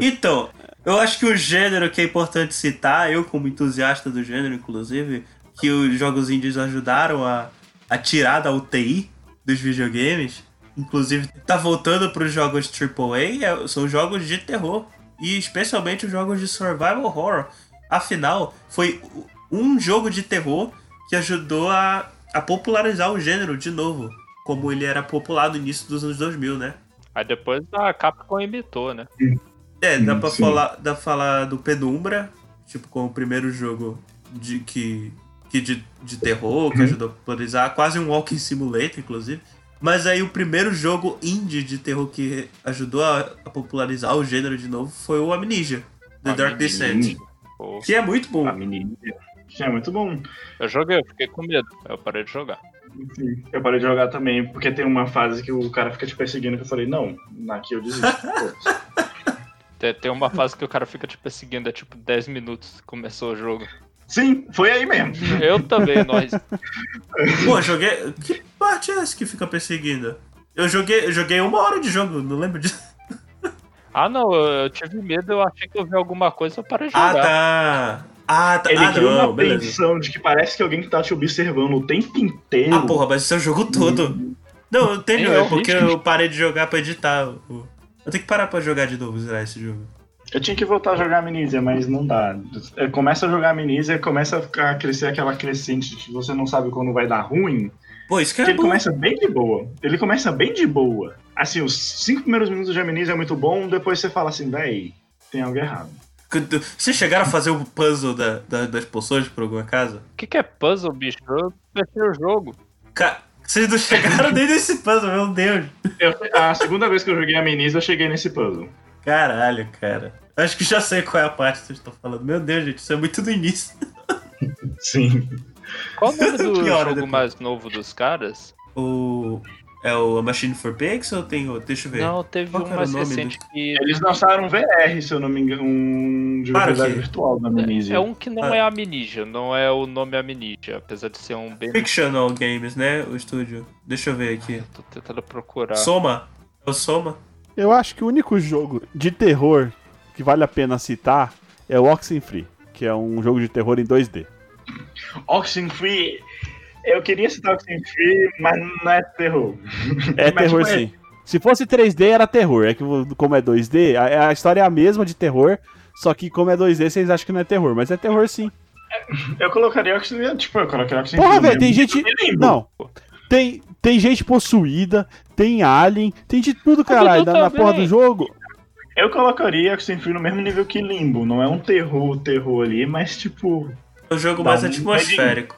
Então, eu acho que o gênero que é importante citar, eu como entusiasta do gênero, inclusive, que os jogos indies ajudaram a, a tirar da UTI dos videogames, inclusive tá voltando para os jogos AAA, é- são jogos de terror. E especialmente os jogos de survival horror. Afinal, foi um jogo de terror que ajudou a, a popularizar o gênero de novo. Como ele era popular no início dos anos 2000, né? Aí depois a Capcom imitou, né? É, dá pra sim. falar, dá pra falar do Penumbra, tipo, como o primeiro jogo de, que, que de, de terror, que Uhum. ajudou a popularizar, quase um Walking Simulator, inclusive. Mas aí o primeiro jogo indie de terror que ajudou a, a popularizar o gênero de novo foi o Amnesia, The Dark Descent. Que é muito bom. A menina. Que é muito bom. Eu joguei, eu fiquei com medo. Eu parei de jogar. Sim. Eu parei de jogar também, porque tem uma fase que o cara fica te perseguindo que eu falei, não, aqui eu desisto. Tem, tem uma fase que o cara fica te perseguindo, é tipo 10 minutos que começou o jogo. Sim, foi aí mesmo. Eu também, nós. Pô, joguei. Que parte é essa que fica perseguindo? Eu joguei, eu joguei uma hora de jogo, não lembro disso. Ah, não, eu, tive medo, eu achei que eu vi alguma coisa, eu parei de Ah, jogar. tá. Ah, tá. Ele ah, cria não, uma beleza. tensão de que parece que alguém que tá te observando o tempo inteiro. Ah, porra, mas esse é o jogo todo. Não, eu tenho, É, é porque eu parei de jogar pra editar. Eu tenho que parar pra jogar de novo, zerar esse jogo. Eu tinha que voltar a jogar Amnesia, mas não dá. É, Começa a jogar Amnesia, começa a ficar- crescer aquela crescente de que você não sabe quando vai dar ruim. Pô, isso que Que é ele bom. começa bem de boa. Ele começa bem de boa. Assim, os cinco primeiros minutos de Amnesia é muito bom, depois você fala assim, véi, tem algo errado. Vocês chegaram a fazer o puzzle da, da- das poções por alguma casa? O que, que é puzzle, bicho? Eu fechei o jogo. Ca- Vocês não chegaram nem nesse puzzle, meu Deus. Eu- a segunda vez que eu joguei Amnesia, eu cheguei nesse puzzle. Caralho, cara. Acho que já sei qual é a parte que vocês estão falando. Meu Deus, gente, isso é muito do início. Sim. Qual o nome do jogo depois? mais novo dos caras? O. É o A Machine for Pigs ou tem outro? Deixa eu ver. Não, teve Qual um mais recente que. Eles lançaram um VR, se eu não me engano, um de Claro realidade que- virtual da Amnesia. É um que não Ah. é Amnesia, não é o nome Amnesia, apesar de ser um bem. Fictional Games, né? O estúdio. Deixa eu ver aqui. Tô tentando procurar. Soma? É o Soma? Eu acho que o único jogo de terror que vale a pena citar é o Oxenfree, que é um jogo de terror em 2D. Oxenfree. Eu queria citar Oxenfree, mas não é terror. É Mas, terror tipo, é- sim. Se fosse 3D era terror, é que como é 2D, a, a história é a mesma de terror, só que como é 2D vocês acham que não é terror, mas é terror sim. Eu colocaria Oxenfree, tipo, eu colocaria Oxenfree. Porra, velho, tem gente. Não. Tem, tem gente possuída, tem alien, tem de tudo, caralho, na, na porra do jogo. Eu colocaria Oxenfree no mesmo nível que Limbo. Não é um terror, terror ali, mas tipo. É o jogo mais um atmosférico.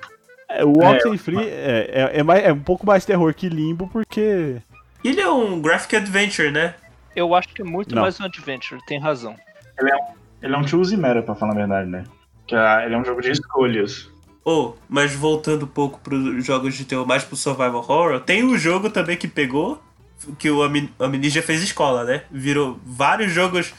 É, o Oxenfree é, é, é, mais- é um pouco mais terror que Limbo, porque. Ele é um graphic adventure, né? Eu acho que é muito Não. mais um adventure, tem razão. Ele é um choose meta, pra falar a verdade, né? Que é- ele é um jogo de escolhas. Oh, mas voltando um pouco pros jogos de terror, mais pro survival horror, tem um jogo também que pegou, que o Ami- Amnesia fez escola, né? Virou vários jogos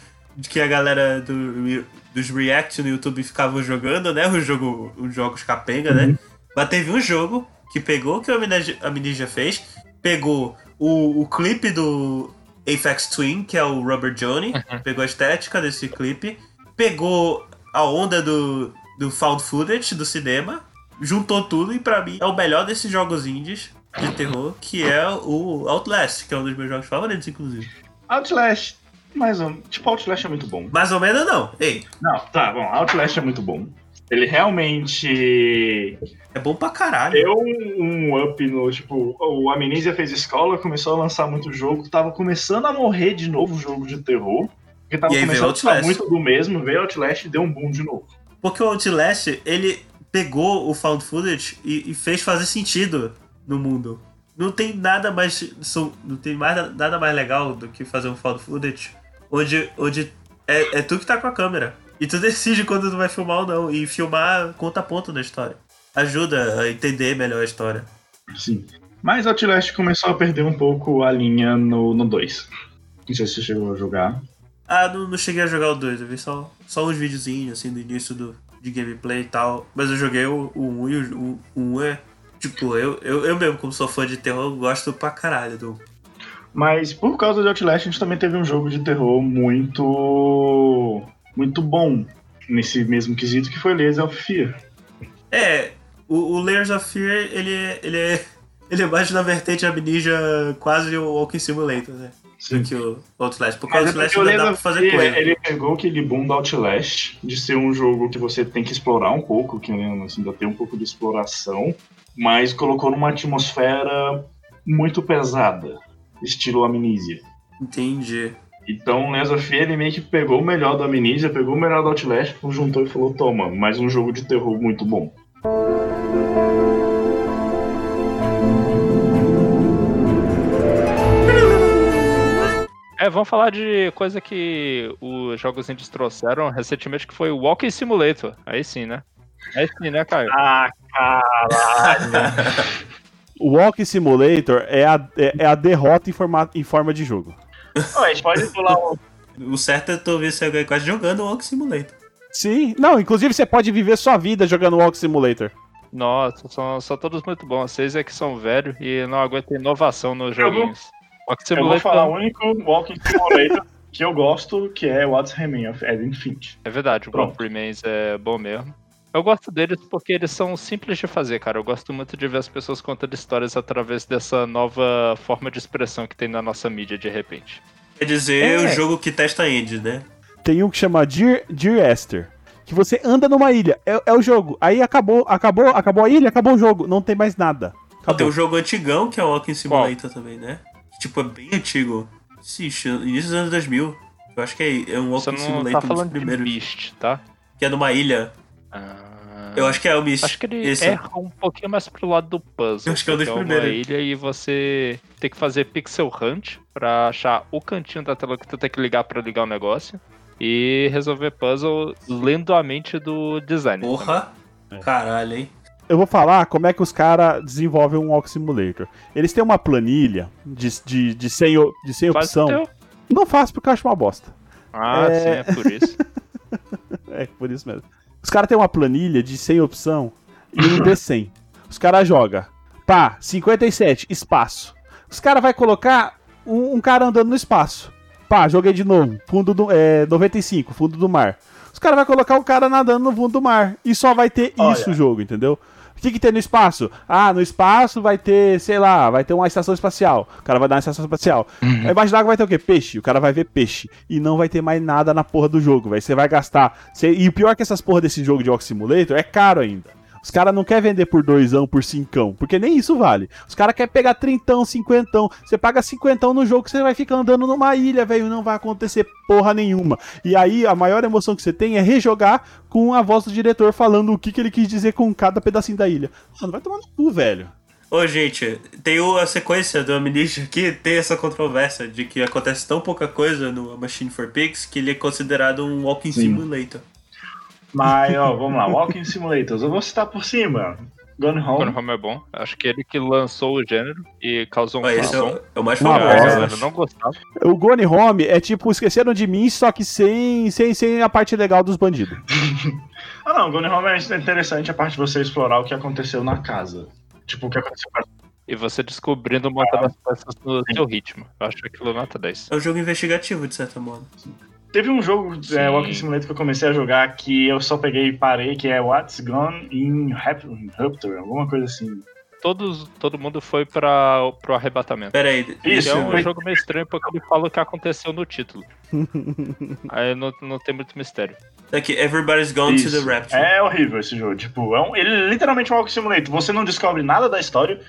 que a galera do, dos React no YouTube ficavam jogando, né? O jogo, os jogos capenga, né? Mas teve um jogo que pegou o que o Amnesia, fez, pegou o, o clipe do Apex Twin, que é o Rubber Johnny, pegou a estética desse clipe, pegou a onda do, do found footage do cinema, juntou tudo e pra mim é o melhor desses jogos indies de terror, que é o Outlast, que é um dos meus jogos favoritos, inclusive. Outlast. Mais um. Tipo, Outlast é muito bom. Mais ou menos não. Ei, Não, tá bom. Outlast é muito bom. Ele realmente é bom pra caralho. deu um up no. Tipo, o Amnesia fez escola, começou a lançar muito jogo, tava começando a morrer de novo o jogo de terror. Porque tava E aí veio começando a ficar muito do mesmo, veio Outlast e deu um boom de novo. Porque o Outlast, ele pegou o found footage e, e fez fazer sentido no mundo. Não tem nada mais são- não tem mais, nada mais legal do que fazer um found footage onde, onde é, é tu que tá com a câmera. E tu decide quando tu vai filmar ou não. E filmar conta ponto da história. Ajuda a entender melhor a história. Sim. Mas Outlast começou a perder um pouco a linha no 2. Não sei se você chegou a jogar. Ah, não, não cheguei a jogar o 2, eu vi só, só uns videozinhos assim do início do, de gameplay e tal. Mas eu joguei o 1 um, e o 1 um é. Tipo, eu, eu, eu mesmo, como sou fã de terror, gosto pra caralho do. Mas por causa de Outlast, a gente também teve um jogo de terror muito. Muito bom nesse mesmo quesito que foi Layers of Fear. É, o, o Layers of Fear, ele, é- ele é. Ele é mais na vertente Amnesia, quase o Walking Simulator, né? Do que o Outlast. Porque o Mas é Outlast o ainda dá pra fazer coisa. ele pegou aquele boom do Outlast, de ser um jogo que você tem que explorar um pouco, que né, assim, ainda tem um pouco de exploração, mas colocou numa atmosfera muito pesada, estilo Amnesia. Entendi. Então, of Fear, ele meio que pegou o melhor da Amnesia, pegou o melhor do Outlast, juntou e falou, toma, mais um jogo de terror muito bom. É, vamos falar de coisa que os jogos indies trouxeram recentemente, que foi o Walking Simulator. Aí sim, né? Aí sim, né, Caio? Ah, caralho! O Walking Simulator é a, é, é a derrota em, forma, em forma de jogo. A gente pode pular um... O certo é tu ver se alguém quase jogando o Walking Simulator. Sim, não, inclusive você pode viver sua vida jogando Walking Simulator. Nossa, são, são todos muito bons. Vocês é que são velhos e não aguentam inovação nos Eu vou- joguinhos. Walking Eu vou Simulator falar o único Walking Simulator que eu gosto, que é What's Remain of Eden Finch. é verdade, o Pronto. Remains é bom mesmo. Eu gosto deles porque eles são simples de fazer, cara. Eu gosto muito de ver as pessoas contando histórias através dessa nova forma de expressão que tem na nossa mídia de repente. Quer dizer, É. o jogo que testa indie, né? Tem um que chama Dear, Dear Esther. Que você anda numa ilha. É, é o jogo. Aí acabou, acabou, acabou a ilha, acabou o jogo. Não tem mais nada. Ó, tem Acabou. um jogo antigão que é o Walking Simulator também, né? Que, tipo, é bem antigo. Ixi, início dos anos 2000. Eu acho que é, é um Você Walking não Simulator tá um dos falando de primeiros. Beast, tá? Que é numa ilha. Ah, Eu acho que é o Mist. Acho que ele Esse. erra um pouquinho mais pro lado do puzzle. Eu acho que é dos porque uma primeiros. ilha e você tem que fazer pixel hunt pra achar o cantinho da tela que tu tem que ligar pra ligar o negócio. E resolver puzzle lendo a mente do designer. Porra. É. Caralho, hein? Eu vou falar como é que os caras desenvolvem um Walking Simulator. Eles têm uma planilha de, de, de, sem, o- de sem Faz opção. o. Não faço porque eu acho uma bosta. Ah, É. sim, é por isso. É, por isso mesmo. Os caras têm uma planilha de 100 opção e um D100. Os caras jogam. Pá, 57, espaço. Os caras vai colocar um, um cara andando no espaço. Pá, joguei de novo. Fundo do. É, 95, fundo do mar. Os caras vai colocar um cara nadando no fundo do mar. E só vai ter Olha. isso o jogo, entendeu? O que, que tem no espaço? Ah, no espaço vai ter, sei lá, vai ter uma estação espacial. O cara vai dar uma estação espacial. Aí embaixo d'água vai ter o quê? Peixe. O cara vai ver peixe. E não vai ter mais nada na porra do jogo, velho. Você vai gastar. Você- E o pior é que essas porra desse jogo de Walk Simulator é caro ainda. Os caras não querem vender por doisão, por cincão, porque nem isso vale. Os caras querem pegar trintão, cinquentão. Você paga cinquentão no jogo que você vai ficar andando numa ilha, velho. Não vai acontecer porra nenhuma. E aí a maior emoção que você tem é rejogar com a voz do diretor falando o que, que ele quis dizer com cada pedacinho da ilha. Mano, vai tomar no cu, velho. Ô, gente, tem a sequência do Amnesia aqui, tem essa controvérsia de que acontece tão pouca coisa no Machine for Pigs que ele é considerado um Walking Sim. Simulator. Mas, ó, vamos lá. Walking Simulators. Eu vou citar por cima. Gone Home. Quando Home é bom. Acho que ele que lançou o gênero e causou um esse é o, é o mais Uma famoso, eu não gostava. O Gone Home é tipo, esqueceram de mim, só que sem, sem, sem a parte legal dos bandidos. Ah, não. Gone Home é interessante a parte de você explorar o que aconteceu na casa. Tipo, o que aconteceu com a E você descobrindo montando as peças no seu ritmo. Eu acho aquilo nota 10. É um jogo investigativo, de certo modo. Teve um jogo, Sim. é, Walking Simulator, que eu comecei a jogar que eu só peguei e parei, que é What's Gone in Rap- Rupture, alguma coisa assim. Todos, todo mundo foi pra, pro arrebatamento. Pera aí, E Isso, é um foi- jogo meio estranho porque ele fala o que aconteceu no título. Aí não, não tem muito mistério. Aqui, Everybody's Gone to Isso. the Rapture. É horrível esse jogo. Tipo, é um, ele é literalmente um Walking Simulator. Você não descobre nada da história,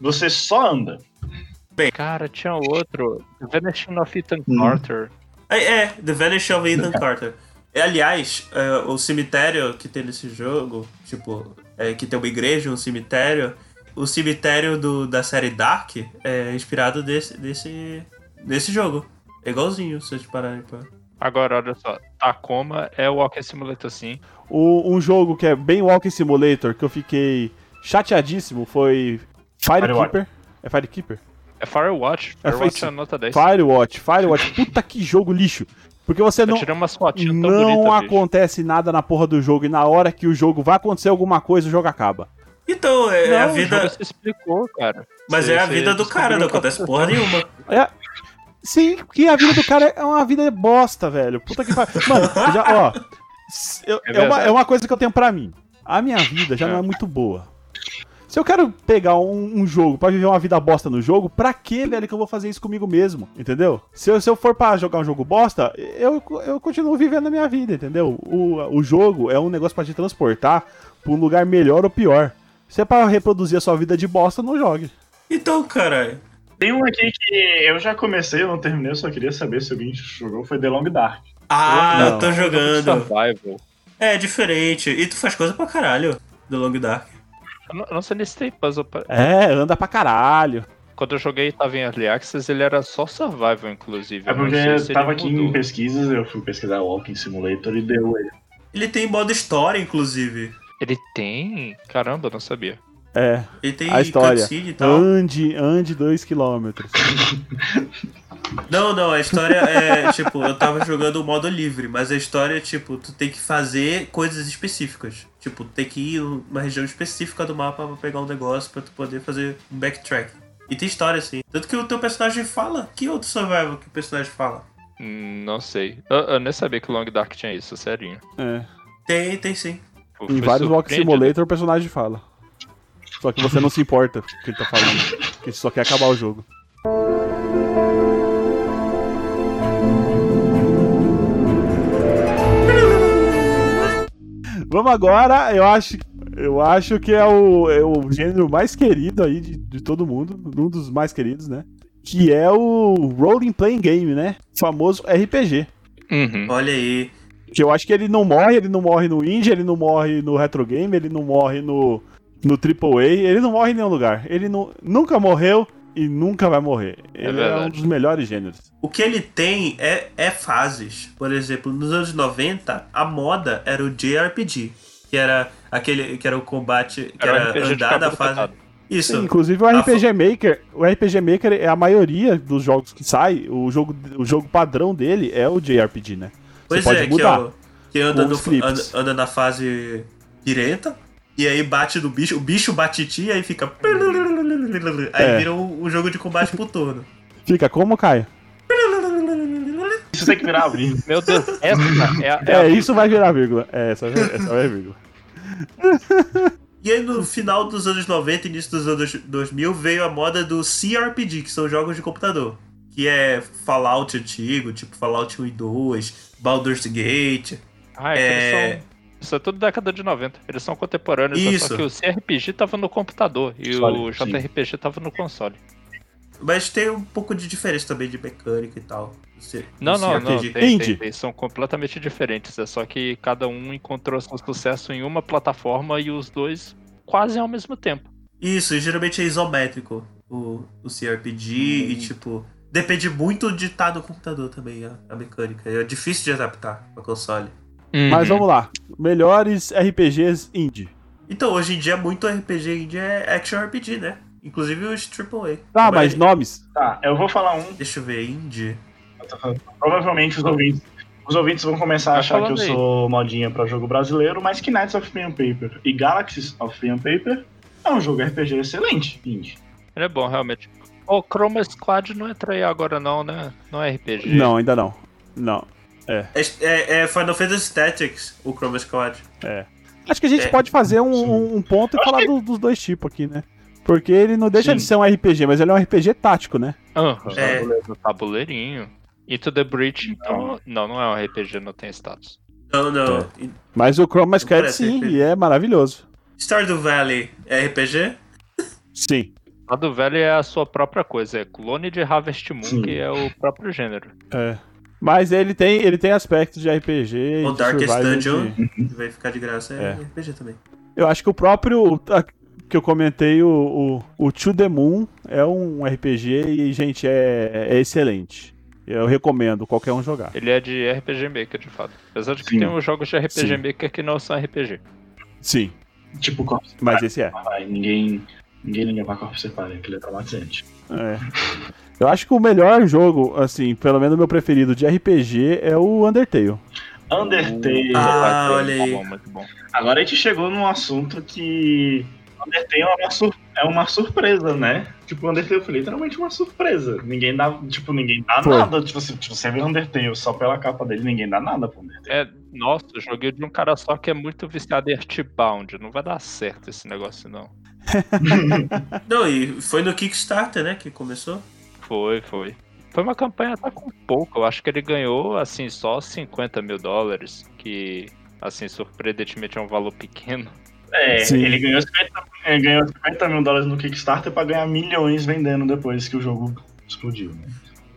você só anda. Cara, tinha outro. The Vanishing of Ethan Hum. É, é, The Vanish of Ethan Carter. Aliás, é, o cemitério que tem nesse jogo, tipo, é, que tem uma igreja, um cemitério. O cemitério do, da série Dark é inspirado desse, desse, desse jogo. É igualzinho, se vocês pararem pra. Agora, olha só. Tacoma é o Walking Simulator sim. O- um jogo que é bem Walking Simulator, que eu fiquei chateadíssimo, foi Firekeeper. É Firekeeper? É Firewatch. É, Firewatch foi é nota 10. Firewatch, Firewatch. Puta que jogo lixo. Porque você não, tirei umas fotinhas tão não bonitas, bicho. acontece nada na porra do jogo e na hora que o jogo vai acontecer alguma coisa, o jogo acaba. Então, é, é a Não, o vida. jogo se explicou, cara. Mas Você- é a você vida do cara, não acontece porra nenhuma. É, sim, porque a vida do cara é uma vida bosta, velho. Puta que pariu. Mano, já, ó. eu- É é, uma, é uma coisa que eu tenho pra mim. A minha vida já não é muito boa. Se eu quero pegar um, um jogo pra viver uma vida bosta no jogo, pra que, velho, que eu vou fazer isso comigo mesmo? Entendeu? Se eu, se eu for pra jogar um jogo bosta, eu, eu continuo vivendo a minha vida, entendeu? O, o jogo é um negócio pra te transportar pra um lugar melhor ou pior. Se é pra reproduzir a sua vida de bosta, não jogue. Então, caralho. Tem um aqui que eu já comecei, eu não terminei, eu só queria saber se alguém jogou, foi The Long Dark. Ah, Não. eu tô jogando. Survival. É diferente. E tu faz coisa pra caralho do Long Dark. Eu não, eu sei nem se tem puzzle. pra- É, anda pra caralho. Quando eu joguei tava em Early Access, ele era só Survival, inclusive. É Eu porque se ele tava aqui mudou. em pesquisas, eu fui pesquisar Walking Simulator e deu ele. Ele tem modo história, inclusive. Ele tem? Caramba, eu não sabia. É, Ele tem a história. e tal. Ande, ande dois quilômetros. Não, não, a história é, tipo, eu tava jogando o modo livre, mas a história é, tipo, tu tem que fazer coisas específicas. Tipo, tem que ir numa região específica do mapa pra pegar um negócio pra tu poder fazer um backtrack. E tem história, assim. Tanto que o teu personagem fala. Que outro survival que o personagem fala? Hum, Não sei. Eu, eu nem sabia que o Long Dark tinha isso, sério. É. Tem, tem sim. Eu Em vários Walk. Simulator o personagem fala. Só que você não se importa com o que ele tá falando. Que só quer acabar o jogo. Vamos agora, eu acho, eu acho que é o, é o gênero mais querido aí de, de todo mundo, um dos mais queridos, né? Que é o Rolling Playing Game, né? O famoso RPG. Uhum. Olha aí. Que eu acho que ele não morre, ele não morre no indie, ele não morre no retro game, ele não morre no, no AAA, ele não morre em nenhum lugar. Ele nu- nunca morreu e nunca vai morrer. Ele é, um verdade. dos melhores gêneros. O que ele tem é, é fases. Por exemplo, nos anos 90, a moda era o JRPG. Que era aquele que era o combate, que Era um era, andar da fase. Isso. Sim, inclusive o A RPG Maker, o RPG Maker é a maioria dos jogos que sai, o jogo, o jogo padrão dele é o JRPG, né? Pois pode é, que, mudar que anda, com no- os scripts. anda, anda na fase direita, e aí bate no bicho, o bicho bate em ti, aí fica. Aí É. vira um, um jogo de combate por turno. Fica como, Caio? Isso tem que virar abrir. Meu Deus, essa é, a- é É, a- isso vai virar vírgula. É, essa, essa vai vírgula. E aí no final dos anos 90 início dos anos 2000 veio a moda do CRPG, que são jogos de computador. Que é Fallout antigo, tipo Fallout 1 e 2, Baldur's Gate. Ah, é, que É. Isso é tudo década de 90. Eles são contemporâneos, é Isso. só que o CRPG tava no computador e Console, o sim. JRPG tava no console. Mas tem um pouco de diferença também de mecânica e tal. C- Não, não, não. CRPG. Tem, tem, tem, são completamente diferentes. É só que cada um encontrou seu sucesso em uma plataforma e os dois quase ao mesmo tempo. Isso, e geralmente é isométrico o, o CRPG e tipo. Depende muito de estar no computador também, a, a mecânica. É difícil de adaptar pra console. Mas Uhum. vamos lá. Melhores RPGs indie. Então, hoje em dia, muito RPG indie é action RPG, né? Inclusive os AAA. Tá, A mas maioria- nomes. Tá, eu vou falar um. Deixa eu ver, indie. Provavelmente os ouvintes, os ouvintes vão começar a Vai achar que eu aí. sou modinha pra jogo brasileiro, mas que Knights of Pen and Paper e Galaxies of Pen and Paper é um jogo RPG excelente, indie. Ele é bom, realmente. O Chroma Squad não entra aí agora, não, né? Não é RPG. Não, ainda não. Não. É, é- é Final Fantasy Tactics, o Chroma Squad. Acho que a gente É, pode fazer um, um- um ponto e Acho falar que- do- dos dois tipos aqui, né? Porque ele não deixa Sim. de ser um RPG, mas ele é um RPG tático, né? Aham. É. Tabuleiro, tabuleirinho. Into the Breach, então. Não, não é um RPG, não tem status. Não, não. É. Mas o Chroma Squad sim, RPG. e é maravilhoso. Stardew Valley é RPG? Sim. A do velho é a sua própria coisa, é clone de Harvest Moon, Sim. que é o próprio gênero. É. Mas ele tem, ele tem aspectos de RPG. O de Darkest survival, Dungeon, de- que vai ficar de graça, é, É. RPG também. Eu acho que o próprio. a- que eu comentei, o, o, o To The Moon é um RPG e, gente, é, é excelente. Eu recomendo qualquer um jogar. Ele é de RPG Maker, de fato. Apesar de que Sim. tem os jogos de RPG Sim. Maker que não são RPG. Sim, Tipo Corpse mas esse é. Ninguém, ninguém liga pra Corpse Separe, aquele é traumatizante. É. Eu acho que o melhor jogo, assim, pelo menos o meu preferido de RPG é o Undertale. Undertale. Ah, Vai ser olha muito aí. bom, muito bom. Agora a gente chegou num assunto que Undertale é uma, sur- é uma surpresa, né? Tipo, o Undertale foi literalmente uma surpresa. Ninguém dá, tipo, ninguém dá Foi. nada. Tipo, se se você vê Undertale só pela capa dele, ninguém dá nada pro Undertale. É, nossa, eu joguei de um cara só que é muito viciado em Earthbound. Não vai dar certo esse negócio, não. Não, e foi no Kickstarter, né, que começou. Foi, foi. Foi uma campanha até com pouco. Eu acho que ele ganhou, assim, só 50 mil dólares. Que, assim, surpreendentemente é um valor pequeno. É, Sim. ele ganhou 50, ele ganhou 50 mil dólares no Kickstarter pra ganhar milhões vendendo depois que o jogo explodiu.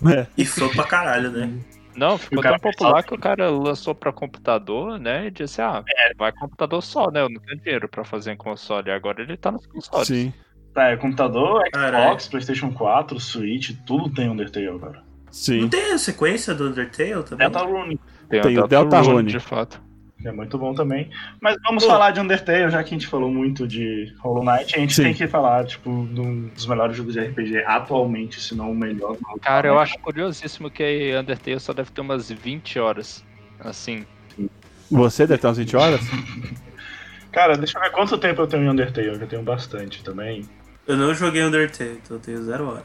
Né? É. E foi pra caralho, né? Não, ficou tão popular que o cara lançou pra computador, né? E disse, ah, vai computador só, né? Eu não tenho dinheiro pra fazer em console. Agora ele tá nos consoles. Sim, É, computador. Xbox, Playstation 4, Switch, tudo tem Undertale, cara. Não sim. tem a sequência do Undertale também? Deltarune, Tem, Tem o o Deltarune. de fato. é muito bom também. Mas vamos Pô. falar de Undertale, já que a gente falou muito de Hollow Knight, a gente Sim. tem que falar, tipo, de um dos melhores jogos de RPG atualmente, se não o melhor. Cara, eu acho curiosíssimo que Undertale só deve ter umas 20 horas. Assim, Você deve ter umas 20 horas? Cara, deixa eu ver quanto tempo eu tenho em Undertale, eu já tenho bastante também. Eu não joguei Undertale, então eu tenho zero hora.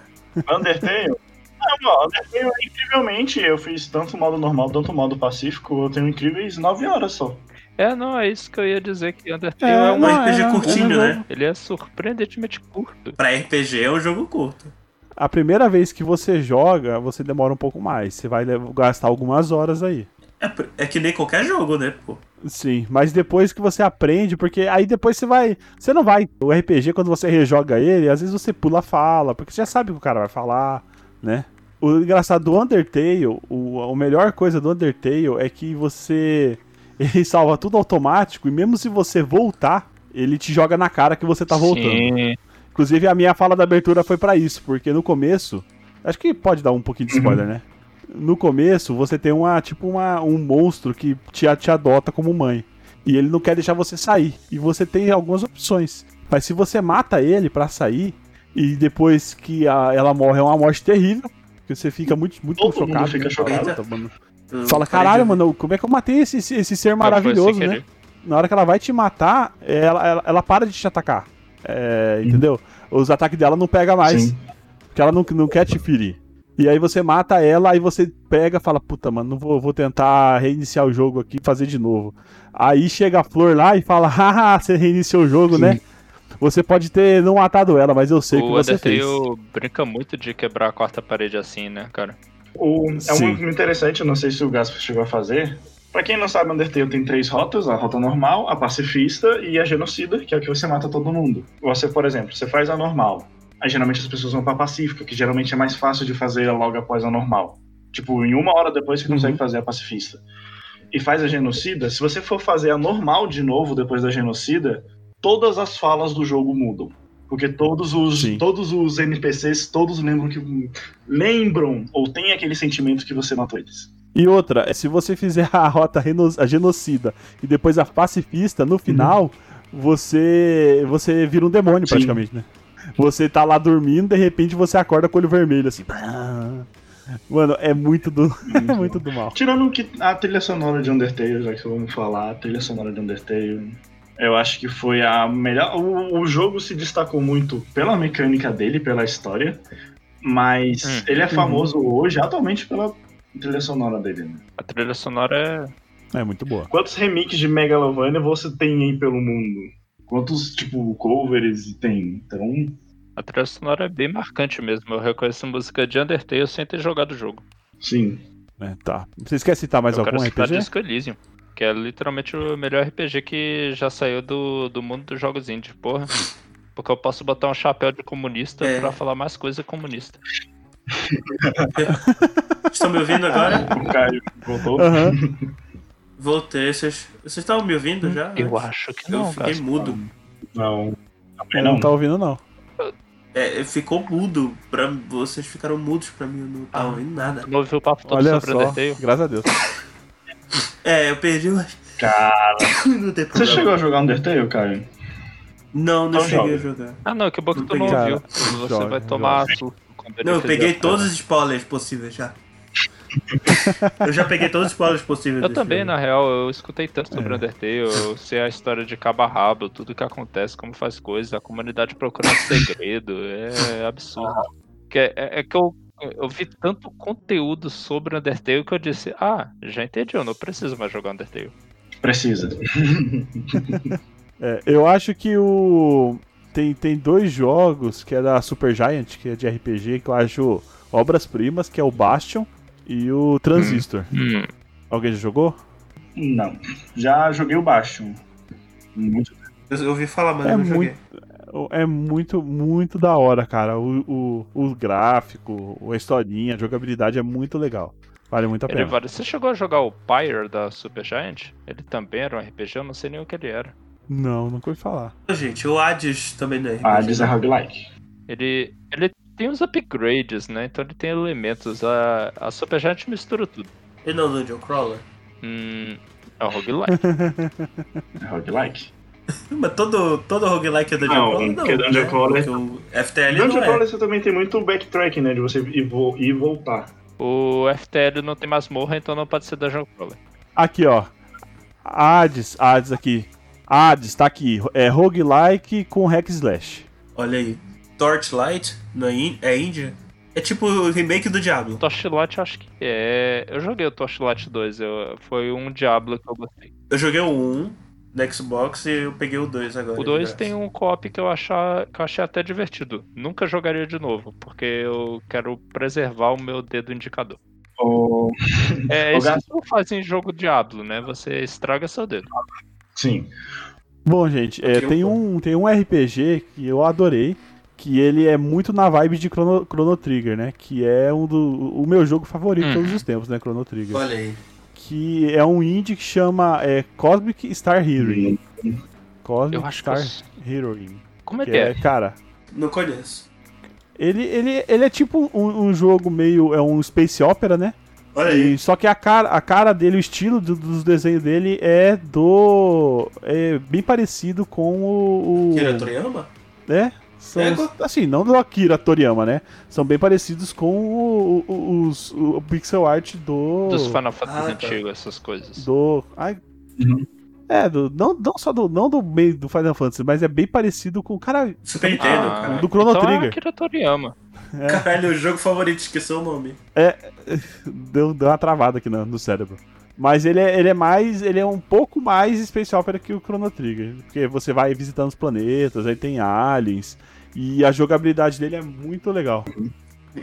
Undertale? Não, ó, Undertale, incrivelmente, eu fiz tanto modo normal, tanto modo pacífico, eu tenho incríveis 9 horas só. é, não, é isso que eu ia dizer que Undertale É, é, Um RPG é, curtinho, é, né? Ele é surpreendentemente curto. Pra RPG é um jogo curto. A primeira vez que você joga, você demora um pouco mais. Você vai gastar algumas horas aí. É, é que nem qualquer jogo, né, pô? Sim, mas depois que você aprende, porque aí depois você vai. Você não vai. O RPG, quando você rejoga ele, às vezes você pula a fala, porque você já sabe o que o cara vai falar, né? O engraçado do Undertale, o, a melhor coisa do Undertale é que você. Ele salva tudo automático, e mesmo se você voltar, ele te joga na cara que você tá voltando. Sim. Inclusive, a minha fala da abertura foi pra isso, porque no começo. Acho que pode dar um pouquinho de spoiler, né? No começo, você tem uma, tipo, uma, um monstro que te, te adota como mãe. E ele não quer deixar você sair. E você tem algumas opções. Mas se você mata ele pra sair, e depois que a- ela morre, é uma morte terrível. Que você fica muito, muito Todo mundo chocado. fica né? chocado. Puta, mano. Fala, caralho, mano, como é que eu matei esse, esse, ser maravilhoso, né? querer. na hora que ela vai te matar, ela, ela, ela para de te atacar. É, entendeu? Os ataques dela não pega mais. Sim. Porque ela não, não quer te ferir. E aí você mata ela, aí você pega e fala, puta, mano, não vou, vou tentar reiniciar o jogo aqui e fazer de novo. Aí chega a flor lá e fala, haha, você reiniciou o jogo, Sim. né? Você pode ter não matado ela, mas eu sei o que O você Undertale fez. brinca muito de quebrar a quarta parede assim, né, cara? O, é Sim. muito interessante, eu não sei se o Gasper chegou a fazer. Pra quem não sabe, Undertale tem três rotas: a rota normal, a pacifista e a genocida, que é a que você mata todo mundo. Você, por exemplo, você faz a normal. Aí geralmente as pessoas vão pra pacífica, que geralmente é mais fácil de fazer logo após a normal. Tipo, em uma hora depois você consegue Uhum. fazer a pacifista. E faz a genocida, se você for fazer a normal de novo depois da genocida, todas as falas do jogo mudam. Porque todos os, Sim. todos os NPCs, todos lembram que. lembram ou têm aquele sentimento que você matou eles. E outra, se você fizer a rota a genocida e depois a pacifista, no final, você você vira um demônio Sim. praticamente, né? Você tá lá dormindo, de repente você acorda com o olho vermelho, assim. Mano, é muito do, é muito do mal. Tirando que a trilha sonora de Undertale, já que vamos falar, a trilha sonora de Undertale, eu acho que foi a melhor. O, o jogo se destacou muito pela mecânica dele, pela história, mas Hum. ele é famoso hoje atualmente pela trilha sonora dele. né? A trilha sonora é. É muito boa. Quantos remakes de Megalovania você tem aí pelo mundo? Quantos, tipo, covers tem? Então, A trilha sonora é bem marcante mesmo. Eu reconheço música de Undertale sem ter jogado o jogo. sim. É, tá. Vocês querem citar mais eu algum quero citar RPG? Disco Elysium, que é literalmente o melhor RPG que já saiu do, do mundo dos jogos indie, porra. Porque eu posso botar um chapéu de comunista É. pra falar mais coisa comunista. Estão me ouvindo agora? O Caio voltou. Aham. Voltei. Vocês vocês estavam me ouvindo já? Eu antes? acho que Eu não, fiquei Gaspar. mudo. Não. Não não. tá ouvindo, não. É, ficou mudo. Pra... Vocês ficaram mudos pra mim. Eu não tava Ah. ouvindo nada. Não ouviu o papo todo Olha sobre só, Undertale? graças a Deus. É, eu perdi, mas Cara, não você problema. chegou a jogar Undertale, Caio? não, não Então cheguei joga. a jogar. Ah, não, que bom que Não tu não ouviu. Cara, Você joga, vai tomar joga. suco quando ele Não, eu peguei todos os spoilers possíveis já. Eu já peguei todos os spoilers possíveis. Eu também, jogo. na real, eu escutei tanto sobre É. Undertale, eu sei a história de cabo a rabo, tudo que acontece, como faz coisa, a comunidade procurando segredo, é absurdo. Que é, é- é que eu, eu vi tanto conteúdo sobre Undertale que eu disse, ah, já entendi, eu não preciso mais jogar Undertale. Precisa. É, eu acho que o. Tem, tem dois jogos que é da Super Giant, que é de RPG, que eu acho obras-primas, que é o Bastion e o Transistor. Alguém já jogou? Não. Já joguei o Bastion. Muito. Eu, eu ouvi falar, mas É eu não joguei. muito, é muito, muito da hora, cara. O, o, o gráfico, a historinha, a jogabilidade é muito legal. Vale muito a Ele pena. vale- Você chegou a jogar o Pyre da Super Giant? Ele também era um RPG, eu não sei nem o que ele era. Não, nunca ouvi falar. Gente, o Hades também não é RPG. Hades é roguelike. Ele, ele tem uns upgrades, né? Então ele tem elementos. A, a Super Giant mistura tudo. Ele não é Dungeon Crawler? Hum, é um roguelike. É roguelike. Mas todo, todo roguelike é Dungeon Não, Crawler? Não, porque Dungeon né? Crawler- Porque o FTL Dungeon não é. Crawler você também tem muito backtracking, né? De você ir, vo- ir e voltar. o FTL não tem masmorra, então não pode ser Dungeon Crawler. Aqui, ó. Hades, Hades aqui. Hades, tá aqui. É roguelike com hack slash. Olha aí. Torchlight não é, in- é Índia? É tipo o remake do Diablo. Torchlight eu acho que é. Eu joguei o Torchlight 2, eu... foi um Diablo que eu gostei. Eu joguei o 1 no Xbox e eu peguei o 2 agora. O 2 tem um co-op que eu, achar, que eu achei até divertido. Nunca jogaria de novo, porque eu quero preservar o meu dedo indicador. O... É isso Gato. que tu faz em jogo Diablo, né? Você estraga seu dedo. Sim. Bom, gente, é, tem, um, tem um RPG que eu adorei, que ele é muito na vibe de Chrono, Chrono Trigger, né? Que é um do, o meu jogo favorito de Hum. todos os tempos, né? Chrono Trigger. Olha aí. Que é um indie que chama é, Cosmic Star Heroine. Cosmic Eu acho que. Star eu- Heroine. Como é Que que é, é? cara, Não conheço. ele, ele, ele é tipo um, um jogo meio. É um space opera, né? Olha aí. E, só que a cara, a cara dele, o estilo do- dos desenhos dele é do. É bem parecido com o. o Kira Toriyama? né? São, É, assim, não do Akira Toriyama, né? São bem parecidos com o, o, os- o pixel art do. Dos Final Fantasy Ah, tá. antigos, essas coisas. do. Ai, Uhum. É, do, não, não só do, não do meio do Final Fantasy, mas é bem parecido com o cara. Super Nintendo, Ah, cara. do Chrono então Trigger. É Akira Toriyama. Caralho, o jogo favorito, esqueci o nome. Deu, deu uma travada aqui no, no cérebro. Mas ele é, ele é mais. Ele é um pouco mais Space Opera que o Chrono Trigger. Porque você vai visitando os planetas, aí tem aliens. E a jogabilidade dele é muito legal.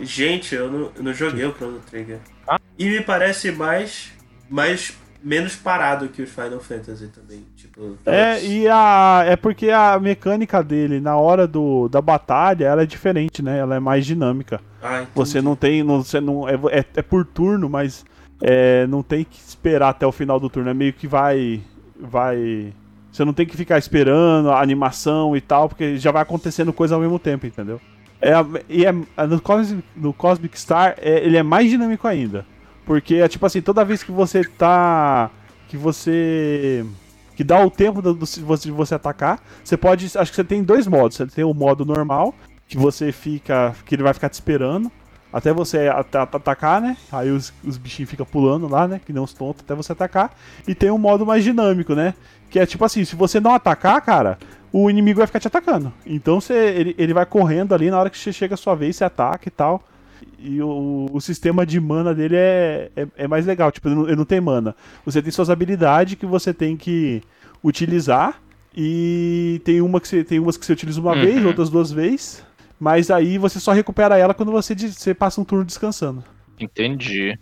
Gente, eu não, eu não joguei o Chrono Trigger. Ah. E me parece mais, mais menos parado que os Final Fantasy também. Tipo, É, e a. É porque a mecânica dele na hora do, da batalha ela é diferente, né? Ela é mais dinâmica. Ah, entendi. Você não tem. Não, você não, é, é, é por turno, mas é, não tem que esperar até o final do turno. É meio que vai. Vai. Você não tem que ficar esperando a animação e tal, porque já vai acontecendo coisa ao mesmo tempo, entendeu? É, e é, no, Cosmic, no Cosmic Star, é- ele é mais dinâmico ainda. Porque é tipo assim, toda vez que você tá. Que você. Que dá o tempo de você, de você atacar, você pode. Acho que você tem dois modos. Você tem o modo normal, que você fica. que ele vai ficar te esperando. Até você at- at- atacar, né? Aí os, os bichinhos ficam pulando lá, né? Que nem uns tontos até você atacar. E tem um modo mais dinâmico, né? Que é tipo assim, se você não atacar, cara, o inimigo vai ficar te atacando. Então você, ele, ele vai correndo ali na hora que você chega a sua vez, você ataca e tal. E o, o sistema de mana dele é, é, é mais legal. Tipo, ele não, ele não tem mana. Você tem suas habilidades que você tem que utilizar. E tem uma que você, tem umas que você utiliza uma Uhum. vez, outras duas vezes. Mas aí você só recupera ela quando você, você passa um turno descansando. Entendi.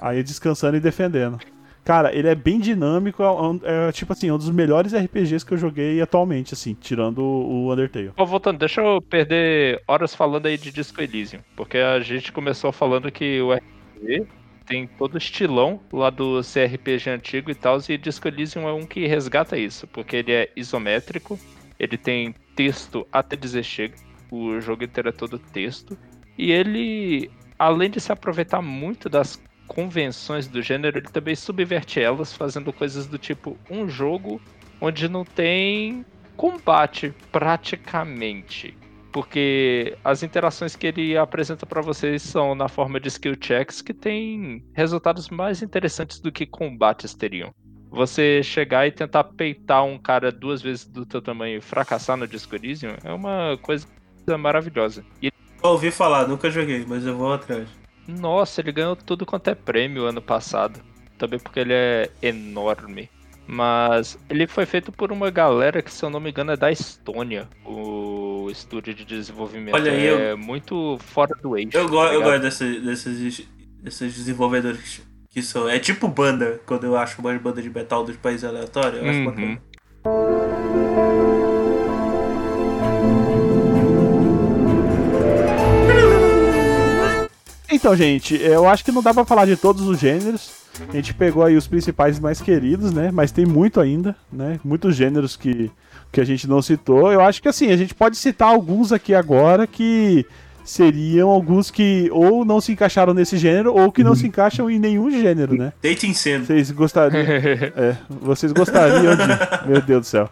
Aí, descansando e defendendo. Cara, ele é bem dinâmico, é, é, tipo assim, um dos melhores RPGs que eu joguei atualmente, assim, tirando o Undertale. Ó, voltando, deixa eu perder horas falando aí de Disco Elysium. Porque a gente começou falando que o RPG tem todo o estilão lá do CRPG antigo e tal, e Disco Elysium é um que resgata isso, porque ele é isométrico, ele tem texto até dizer chega, o jogo inteiro é todo texto, e ele, além de se aproveitar muito das convenções do gênero, ele também subverte elas, fazendo coisas do tipo um jogo onde não tem combate praticamente. Porque as interações que ele apresenta pra vocês são na forma de skill checks que tem resultados mais interessantes do que combates teriam. Você chegar e tentar peitar um cara duas vezes do teu tamanho e fracassar no Disco é uma coisa maravilhosa. E Eu ouvi falar, nunca joguei, mas eu vou atrás. Nossa, ele ganhou tudo quanto é prêmio ano passado. Também porque ele é enorme. Mas ele foi feito por uma galera que, se eu não me engano, é da Estônia. O estúdio de desenvolvimento Olha aí, é muito fora do eixo. Eu, go tá eu gosto desses, desses, desses desenvolvedores que são. É tipo banda, quando eu acho uma banda de metal dos países aleatórios. Eu acho Uhum. bacana. Então, gente, eu acho que não dá pra falar de todos os gêneros. A gente pegou aí os principais mais queridos, né? Mas tem muito ainda, né? Muitos gêneros que, que a gente não citou. Eu acho que assim, a gente pode citar alguns aqui agora que seriam alguns que ou não se encaixaram nesse gênero ou que não se encaixam em nenhum gênero, né? Dating Sim. Vocês gostariam. É, vocês gostariam de. Meu Deus do céu.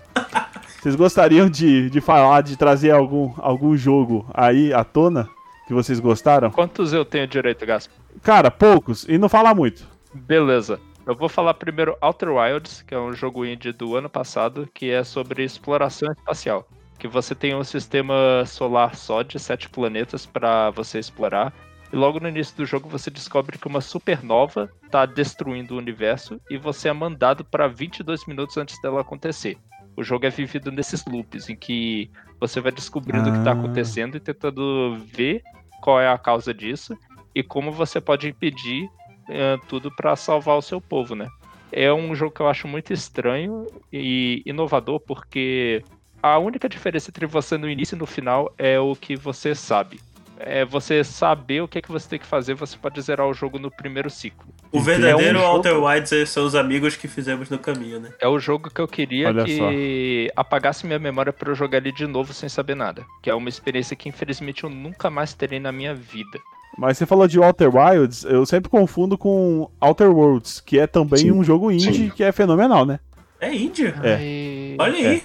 Vocês gostariam de, de falar, de trazer algum, algum jogo aí à tona que vocês gostaram? Quantos eu tenho direito, Gaspo? Cara, poucos, e não falar muito. Beleza. Eu vou falar primeiro Outer Wilds, que é um jogo indie do ano passado, que é sobre exploração espacial. Que você tem um sistema solar só de sete planetas para você explorar. E logo no início do jogo você descobre que uma supernova está destruindo o universo e você é mandado para 22 minutos antes dela acontecer. O jogo é vivido nesses loops em que você vai descobrindo o que está Ah. acontecendo e tentando ver qual é a causa disso e como você pode impedir eh, tudo para salvar o seu povo, né? É um jogo que eu acho muito estranho e inovador porque a única diferença entre você no início e no final é o que você sabe. É você saber o que, é que você tem que fazer, você pode zerar o jogo no primeiro ciclo. O verdadeiro É um jogo- Outer Wilds são os amigos que fizemos no caminho, né? É o jogo que eu queria Olha que apagasse minha memória para eu jogar ele de novo sem saber nada. Que é uma experiência que infelizmente eu nunca mais terei na minha vida. Mas você falou de Outer Wilds, eu sempre confundo com Outer Worlds, que é também Sim, um jogo indie sim. que é fenomenal, né? É Índia. É. Olha aí.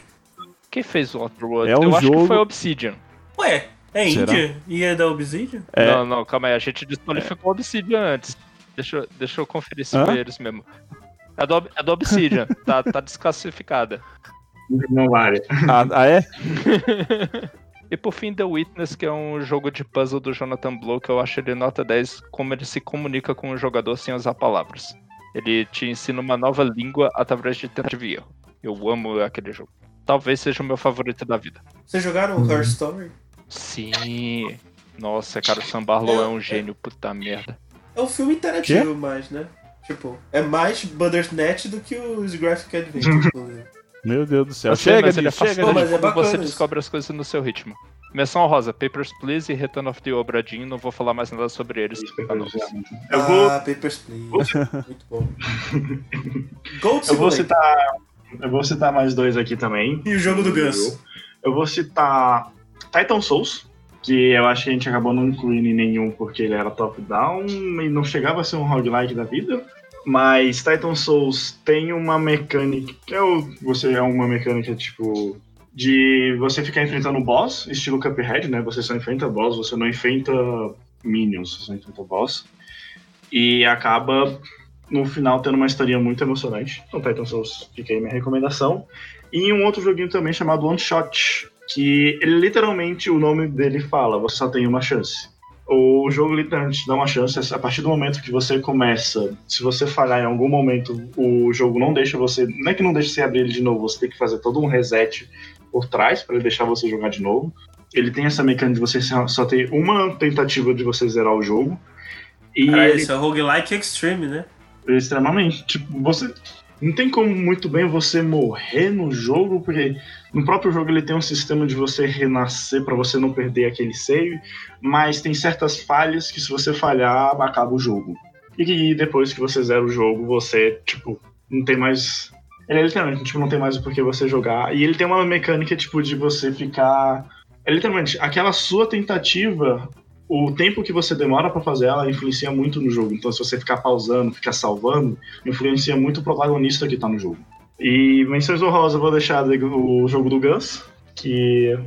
Quem fez o Outer Worlds? É um eu acho jogo- que foi Obsidian. Ué, é Será? Índia? E é da Obsidian? É. Não, não, calma aí. A gente desqualificou o Obsidian antes. Deixa, eu- deixa eu conferir se Hã? foi eles mesmo. É do, é do Obsidian. tá, tá desclassificada. Não vale. Ah, ah, é? E por fim, The Witness, que é um jogo de puzzle do Jonathan Blow, que eu acho ele nota 10, como ele se comunica com o jogador sem usar palavras. Ele te ensina uma nova língua através de tentativa e erro. Eu amo aquele jogo. Talvez seja o meu favorito da vida. Vocês jogaram Uhum. Her Story? Sim. Nossa, cara, o Sam Barlow é um gênio, puta merda. É um filme interativo mais, né? Tipo, é mais Bandersnatch do que os Graphic Adventures. inclusive. Meu Deus do céu. Chega mas ele é chega Pô, mas é quando você bacana isso. descobre as coisas no seu ritmo. Menção rosa, Papers, Please e Return of the Obra Dinn, não vou falar mais nada sobre eles. tá não. Eu vou, Ah, Papers, Please. Muito bom. Gold eu vou citar. Eu vou citar mais dois aqui também. E o jogo do Gus. Eu vou citar Titan Souls, que eu acho que a gente acabou não incluindo em nenhum porque ele era top-down e não chegava a ser um roguelike da vida. Mas Titan Souls tem uma mecânica. que é o- você é uma mecânica tipo. De você ficar enfrentando boss, estilo Cuphead, né? Você só enfrenta boss, você não enfrenta minions, você só enfrenta boss. E acaba no final tendo uma historinha muito emocionante. Então, Titan Souls, fica aí minha recomendação. E um outro joguinho também chamado One Shot, que ele literalmente o nome dele fala, você só tem uma chance. O jogo literalmente te dá uma chance a partir do momento que você começa. Se você falhar em algum momento, o jogo não deixa você. Não é que não deixa você abrir ele de novo, você tem que fazer todo um reset por trás para ele deixar você jogar de novo. Ele tem essa mecânica de você só ter uma tentativa de você zerar o jogo. E Ah, ele isso é roguelike extreme, né? Extremamente. Tipo, você. Não tem como muito bem você morrer no jogo, porque no próprio jogo ele tem um sistema de você renascer pra você não perder aquele save, mas tem certas falhas que se você falhar, acaba o jogo. E que depois que você zera o jogo, você, tipo, não tem mais. Ele é literalmente, tipo, não tem mais o porquê você jogar. E ele tem uma mecânica, tipo, de você ficar. É literalmente, aquela sua tentativa o tempo que você demora pra fazer ela influencia muito no jogo. Então, se você ficar pausando, ficar salvando, influencia muito o protagonista que tá no jogo. E menções honrosas, eu vou deixar o jogo do Gus, que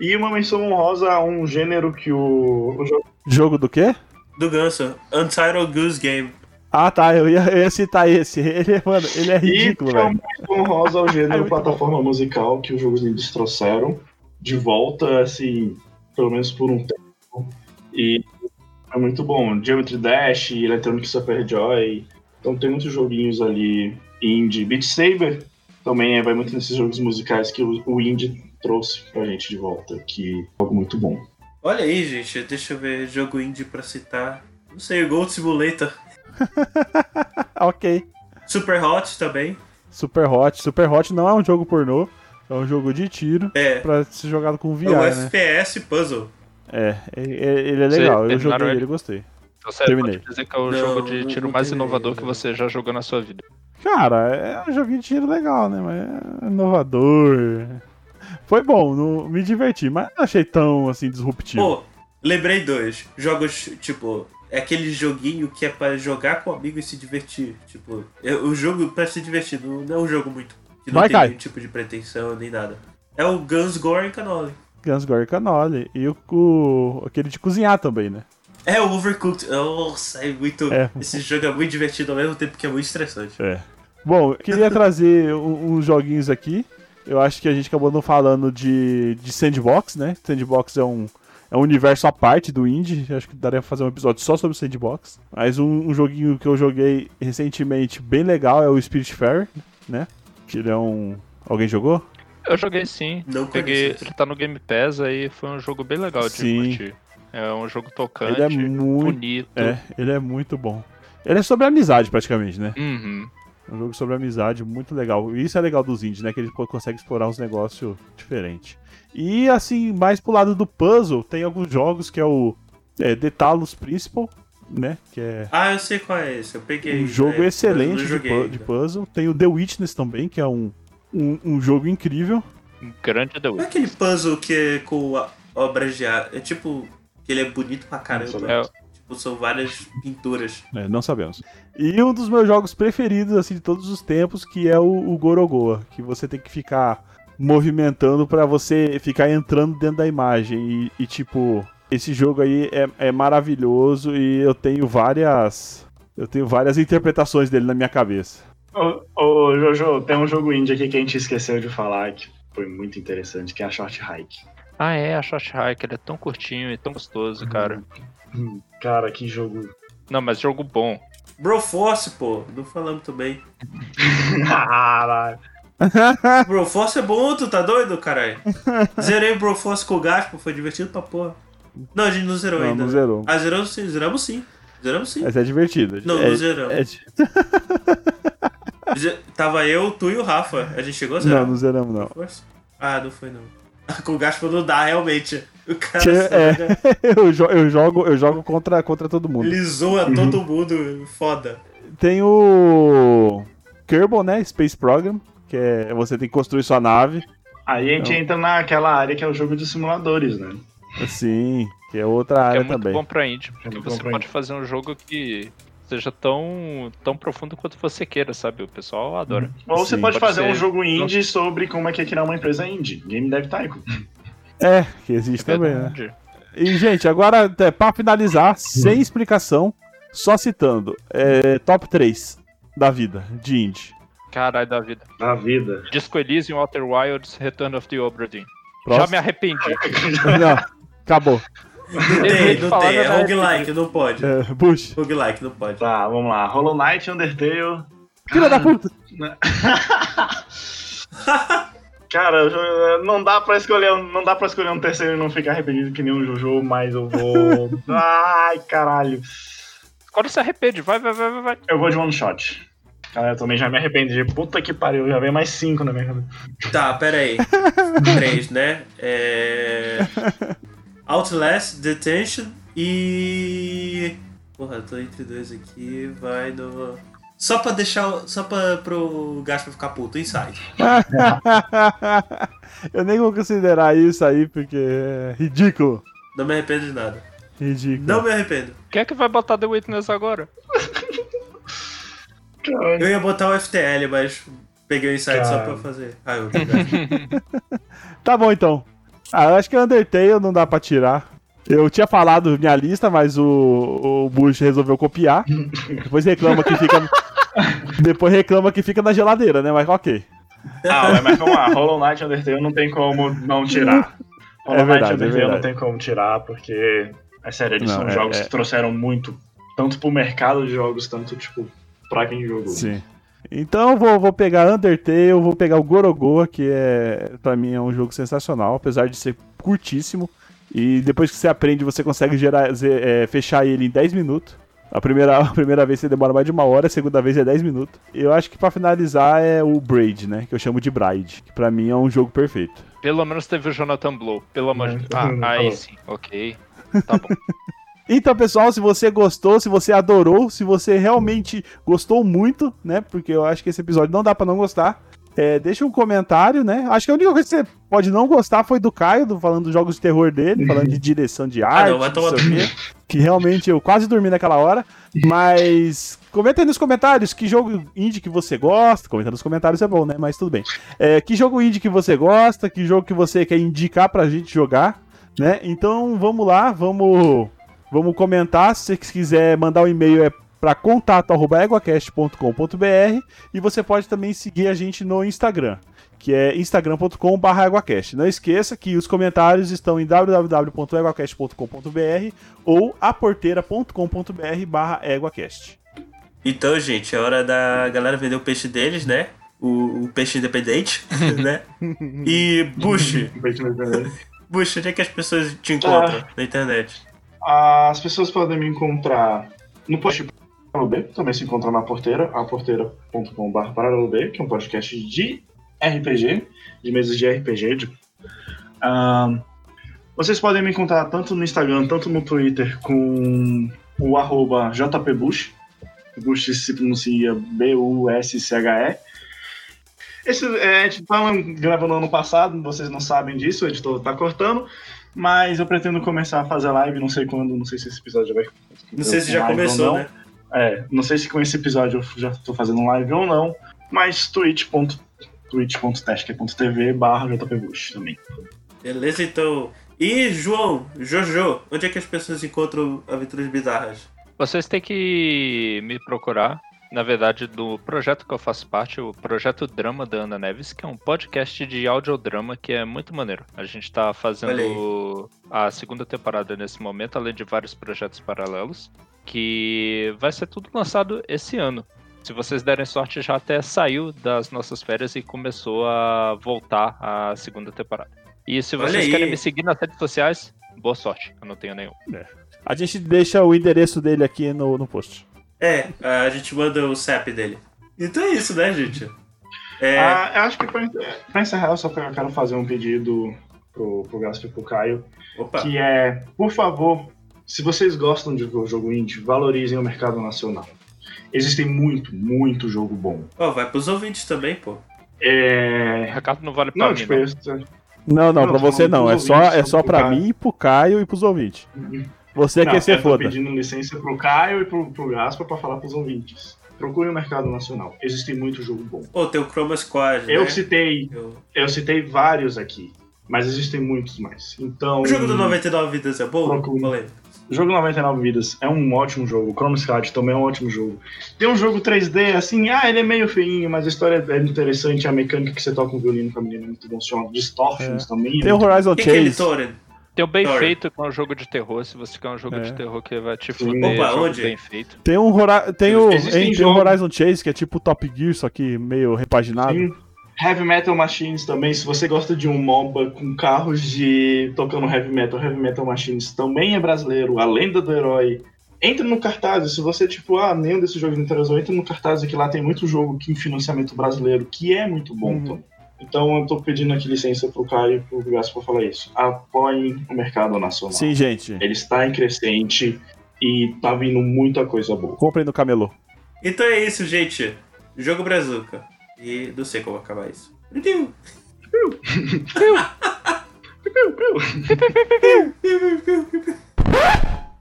E uma menção honrosa a um gênero que o, o jogo Jogo do quê? Do Ganso. Untitled Goose Game. Ah, tá. Eu ia, eu ia citar esse. Ele, mano, ele é ridículo, e uma velho. menção honrosa ao É gênero plataforma musical que os jogos indies trouxeram de volta, assim, pelo menos por um tempo. E é muito bom. Geometry Dash, Electronic Super Joy. Então tem muitos joguinhos ali indie. Beat Saber também é, vai muito nesses jogos musicais que o, o indie trouxe pra gente de volta, que é algo muito bom. Olha aí, gente. Deixa eu ver jogo indie pra citar. Não sei, Gold Simulator. ok. Super Hot também. Super Hot. Super Hot não é um jogo pornô. É um jogo de tiro É. pra ser jogado com VR, É o né? FPS Puzzle. É, ele ele é legal. Eu joguei ele? e gostei. Então você Terminei. pode dizer que é o Não, jogo de tiro mais inovador que você já jogou na sua vida. Cara, é um joguinho de tiro legal, né? Mas é inovador. Foi bom, não, me diverti, mas não achei tão assim disruptivo. Pô, lembrei dois. Jogos, tipo, é aquele joguinho que é pra jogar com amigo e se divertir. Tipo, é o jogo pra se divertir, não, não é um jogo muito. Que não Vai, tem Kai. nenhum tipo de pretensão nem nada. É o Guns Gore e Cannoli. Guns Gore Canoli. E o, o- aquele de cozinhar também, né? É o Overcooked. Nossa, é muito. É. Esse jogo é muito divertido ao mesmo tempo que é muito estressante. É. Bom, eu queria trazer uns joguinhos aqui. Eu acho que a gente acabou não falando de, de Sandbox, né? Sandbox é um, é um universo à parte do indie. Acho que daria pra fazer um episódio só sobre Sandbox. Mas um, um joguinho que eu joguei recentemente bem legal é o Spirit Fair, né? Que ele é um. Alguém jogou? Eu joguei sim. Não Peguei, conheço. ele tá no Game Pass aí, foi um jogo bem legal de Sim. curtir. É um jogo tocante, Ele é muito. bonito. É, ele é muito bom. Ele é sobre amizade, praticamente, né? Uhum. É um jogo sobre amizade, muito legal. E isso é legal dos indies, né? Que eles conseguem explorar uns negócios diferentes. E assim, mais pro lado do puzzle, tem alguns jogos que é o é, The Talos Principal, né? Que é Ah, eu sei qual é esse. Eu peguei. um jogo é, excelente de, joguei de puzzle. Tem o The Witness também, que é um, um, um jogo incrível. Um Grande The Não é Witch. aquele puzzle que é com a- obras de arte. É tipo. Que ele é bonito pra caramba. É, Tipo, são várias pinturas. É, não sabemos. E um dos meus jogos preferidos, assim, de todos os tempos, que é o, o Gorogoa, que você tem que ficar movimentando pra você ficar entrando dentro da imagem. E, e, tipo, esse jogo aí é, é maravilhoso e eu tenho várias. Eu tenho várias interpretações dele na minha cabeça. Ô, ô, Jojo, tem um jogo indie aqui que a gente esqueceu de falar que foi muito interessante, que é a Short Hike. Ah, é, a Short Hike, ele é tão curtinho e tão gostoso, cara. Hum, Cara, que jogo. Não, mas jogo bom. Broforce, pô. Não falamos também. Caralho. Broforce é bom, tu tá doido, caralho? Zerei o Broforce com o Gaspo, foi divertido pra porra. Não, a gente não zerou Não, ainda. não zerou. Ah, zeramos sim, zeramos sim. Zeramos sim. Mas é divertido. Não, é, não zeramos. é Tava eu, tu e o Rafa. A gente chegou a zerar. Não, não zeramos, não. Broforce? Ah, não foi não. Com o Gaspo não dá, realmente. O cara é. joga- eu, jo- eu jogo, eu jogo contra, contra todo mundo. ele zoa todo mundo. Foda. Tem o Kerbal, né? Space Program, que é você tem que construir sua nave. Aí a gente Não. entra naquela área que é o jogo de simuladores, né? Sim, que é outra Que área é muito também. bom pra indie, porque muito você pode indie. fazer um jogo que seja tão, tão profundo quanto você queira, sabe? O pessoal adora. Ou você Sim, pode, pode fazer um ser. jogo indie sobre como é que é criar uma empresa indie. Game Dev Tycoon. É, que existe também, né? E, gente, agora, é, pra finalizar, sem explicação, só citando, é, top 3 da vida, de indie. Caralho da vida. Da vida. Disco Elysium, Outer Wilds, Return of the Obra Dinn. Já me arrependi. Não, acabou. Não tem, te não tem. É verdade. roguelike, não pode. É, Bush. Roguelike, não pode. Tá, vamos lá. Hollow Knight, Undertale. Filha da puta. Cara, eu- não dá pra escolher, um- não dá para escolher um terceiro e não ficar arrependido que nem um Jojo, mas eu vou. Ai, caralho. Agora se arrepende, vai, vai, vai, vai, vai. Eu vou de one shot. Cara, eu também já me arrependi. Puta que pariu, já veio mais cinco na minha cabeça. Tá, pera aí. Três, né? É... Outlast, Detention e... Porra, eu tô entre dois aqui, vai no... Só pra deixar, o- só pra, pro Gaspa ficar puto, Inside. Eu nem vou considerar isso aí, porque é ridículo. Não me arrependo de nada. Ridículo. Não me arrependo. Quem é que vai botar The Witness agora? Eu ia botar o FTL, mas peguei o Inside só Cara. pra fazer. Ah, eu. Tá bom, então. Ah, eu acho que Undertale não dá pra tirar. Eu tinha falado minha lista, mas o, o Bush resolveu copiar. Depois reclama que fica. Depois reclama que fica na geladeira, né? Mas ok. Ah, mas- vamos lá, Hollow Knight e Undertale não tem como não tirar. Hollow É verdade, Knight e é Undertale verdade. não tem como tirar, porque, é sério, eles Não, são é- jogos é. que trouxeram muito, tanto pro mercado de jogos, tanto, tipo, pra quem jogou. Sim. Então eu vou, vou pegar Undertale, vou pegar o Gorogoa, que é pra mim é um jogo sensacional, apesar de ser curtíssimo. E depois que você aprende, você consegue gerar, é, fechar ele em 10 minutos. A primeira, a primeira vez você demora mais de uma hora, a segunda vez é 10 minutos. Eu acho que pra finalizar é o Braid, né? Que eu chamo de Bride, que pra mim é um jogo perfeito. Pelo menos teve o Jonathan Blow. Pelo amor de Não, Deus. Ah, aí sim, ok. Tá bom. Então, pessoal, se você gostou, se você adorou, se você realmente gostou muito, né? Porque eu acho que esse episódio não dá pra não gostar. é, deixa um comentário, né? Acho que a única coisa que você pode não gostar foi do Caio, do- falando dos jogos de terror dele, falando de direção de arte, Ah, não, vai não tomar sei o quê, que realmente eu quase dormi naquela hora. Mas comenta aí nos comentários que jogo indie que você gosta. Comenta nos comentários é bom, né? Mas tudo bem. É, que jogo indie que você gosta, que jogo que você quer indicar pra gente jogar, né? Então vamos lá, vamos Vamos comentar. Se você quiser mandar um e-mail é para contato@eguacast.com.br e você pode também seguir a gente no Instagram, que é instagram.com/eguacast. Não esqueça que os comentários estão em www.eguacast.com.br ou aporteira.com.br/eguacast. Então, gente, é hora da galera vender o peixe deles, né? O, o peixe independente, né? E Bush, Bush, onde é que as pessoas te encontram na internet? As pessoas podem me encontrar no post Paralelo B, também se encontra na porteira, aporteira.com.br Paralelo B, que é um podcast de RPG, de mesas de RPG. de- Ahn, vocês podem me encontrar tanto no Instagram, tanto no Twitter, com o arroba JPBush. Bush se pronuncia B-U-S-C-H-E. Esse, é, gente tava gravando ano passado, vocês não sabem disso, o editor tá cortando. Mas eu pretendo começar a fazer live, não sei quando, não sei se esse episódio já vai. Não sei se já começou, não. né? É, não sei se com esse episódio eu já tô fazendo live ou não, mas twitch.tv barra jpbush também. Beleza, então. E João, Jojo, onde é que as pessoas encontram aventuras bizarras? Vocês têm que me procurar, na verdade, do projeto que eu faço parte, o Projeto Drama da Ana Neves, que é um podcast de audiodrama que é muito maneiro. A gente tá fazendo a segunda temporada nesse momento, além de vários projetos paralelos, que vai ser tudo lançado esse ano. Se vocês derem sorte, já até saiu das nossas férias e começou a voltar a segunda temporada. E se vocês querem me seguir nas redes sociais, boa sorte, eu não tenho nenhum. A gente deixa o endereço dele aqui no, no post. É, a gente manda o CEP dele. Então é isso, né, gente? É, Ah, eu acho que pra, pra encerrar, eu só quero fazer um pedido pro, pro Gasper e pro Caio, opa. que é, por favor, se vocês gostam de jogo indie, valorizem o mercado nacional. Existem muito, muito jogo bom. Ó, vai pros ouvintes também, pô. É... Ricardo não vale pra Não, mim, tipo, não. eu- Não, não, Não, pra você não. É só, é só pra Caio. mim, pro Caio e pros ouvintes. Você Não, quer ser eu tô foda. pedindo licença pro Caio e pro, pro Gaspa pra falar pros ouvintes. Procure o mercado nacional. Existe muito jogo bom. Pô, tem o Chroma Squad, Eu né? citei, Eu- eu citei vários aqui, mas existem muitos mais. Então, O jogo do 99 Vidas é bom? Procura. Falei. o jogo 99 vidas é um ótimo jogo. O Chrome Squad também é um ótimo jogo. Tem um jogo 3D assim, ah, ele é meio feinho, mas a história é interessante, a mecânica que você toca um violino com a menina é muito bom. Se chama Distortions também. Tem o Horizon O que, que é ele, Chase. Tem o bem Sorry. feito, que é um jogo de terror. Se você quer um jogo É. de terror que vai te fuder, Opa, onde? bem feito. Tem um Hora... tem o, hein, tem o jogos- Horizon Chase, que é tipo Top Gear, só que meio repaginado. Sim. Heavy Metal Machines também, se você gosta de um MOBA com carros de tocando heavy metal, Heavy Metal Machines também é brasileiro, a lenda do herói. Entra no cartaz, se você, tipo, ah, nenhum desses jogos me interessou, entra no cartaz que lá tem muito jogo que em financiamento brasileiro, que é muito bom. Uhum. Então. Então eu tô pedindo aqui licença pro Caio e pro Gaspo pra falar isso. Apoiem o mercado nacional. Sim, gente. Ele está em crescente e tá vindo muita coisa boa. Comprem no camelô. Então é isso, gente. Jogo Brazuca. E não sei como acabar isso.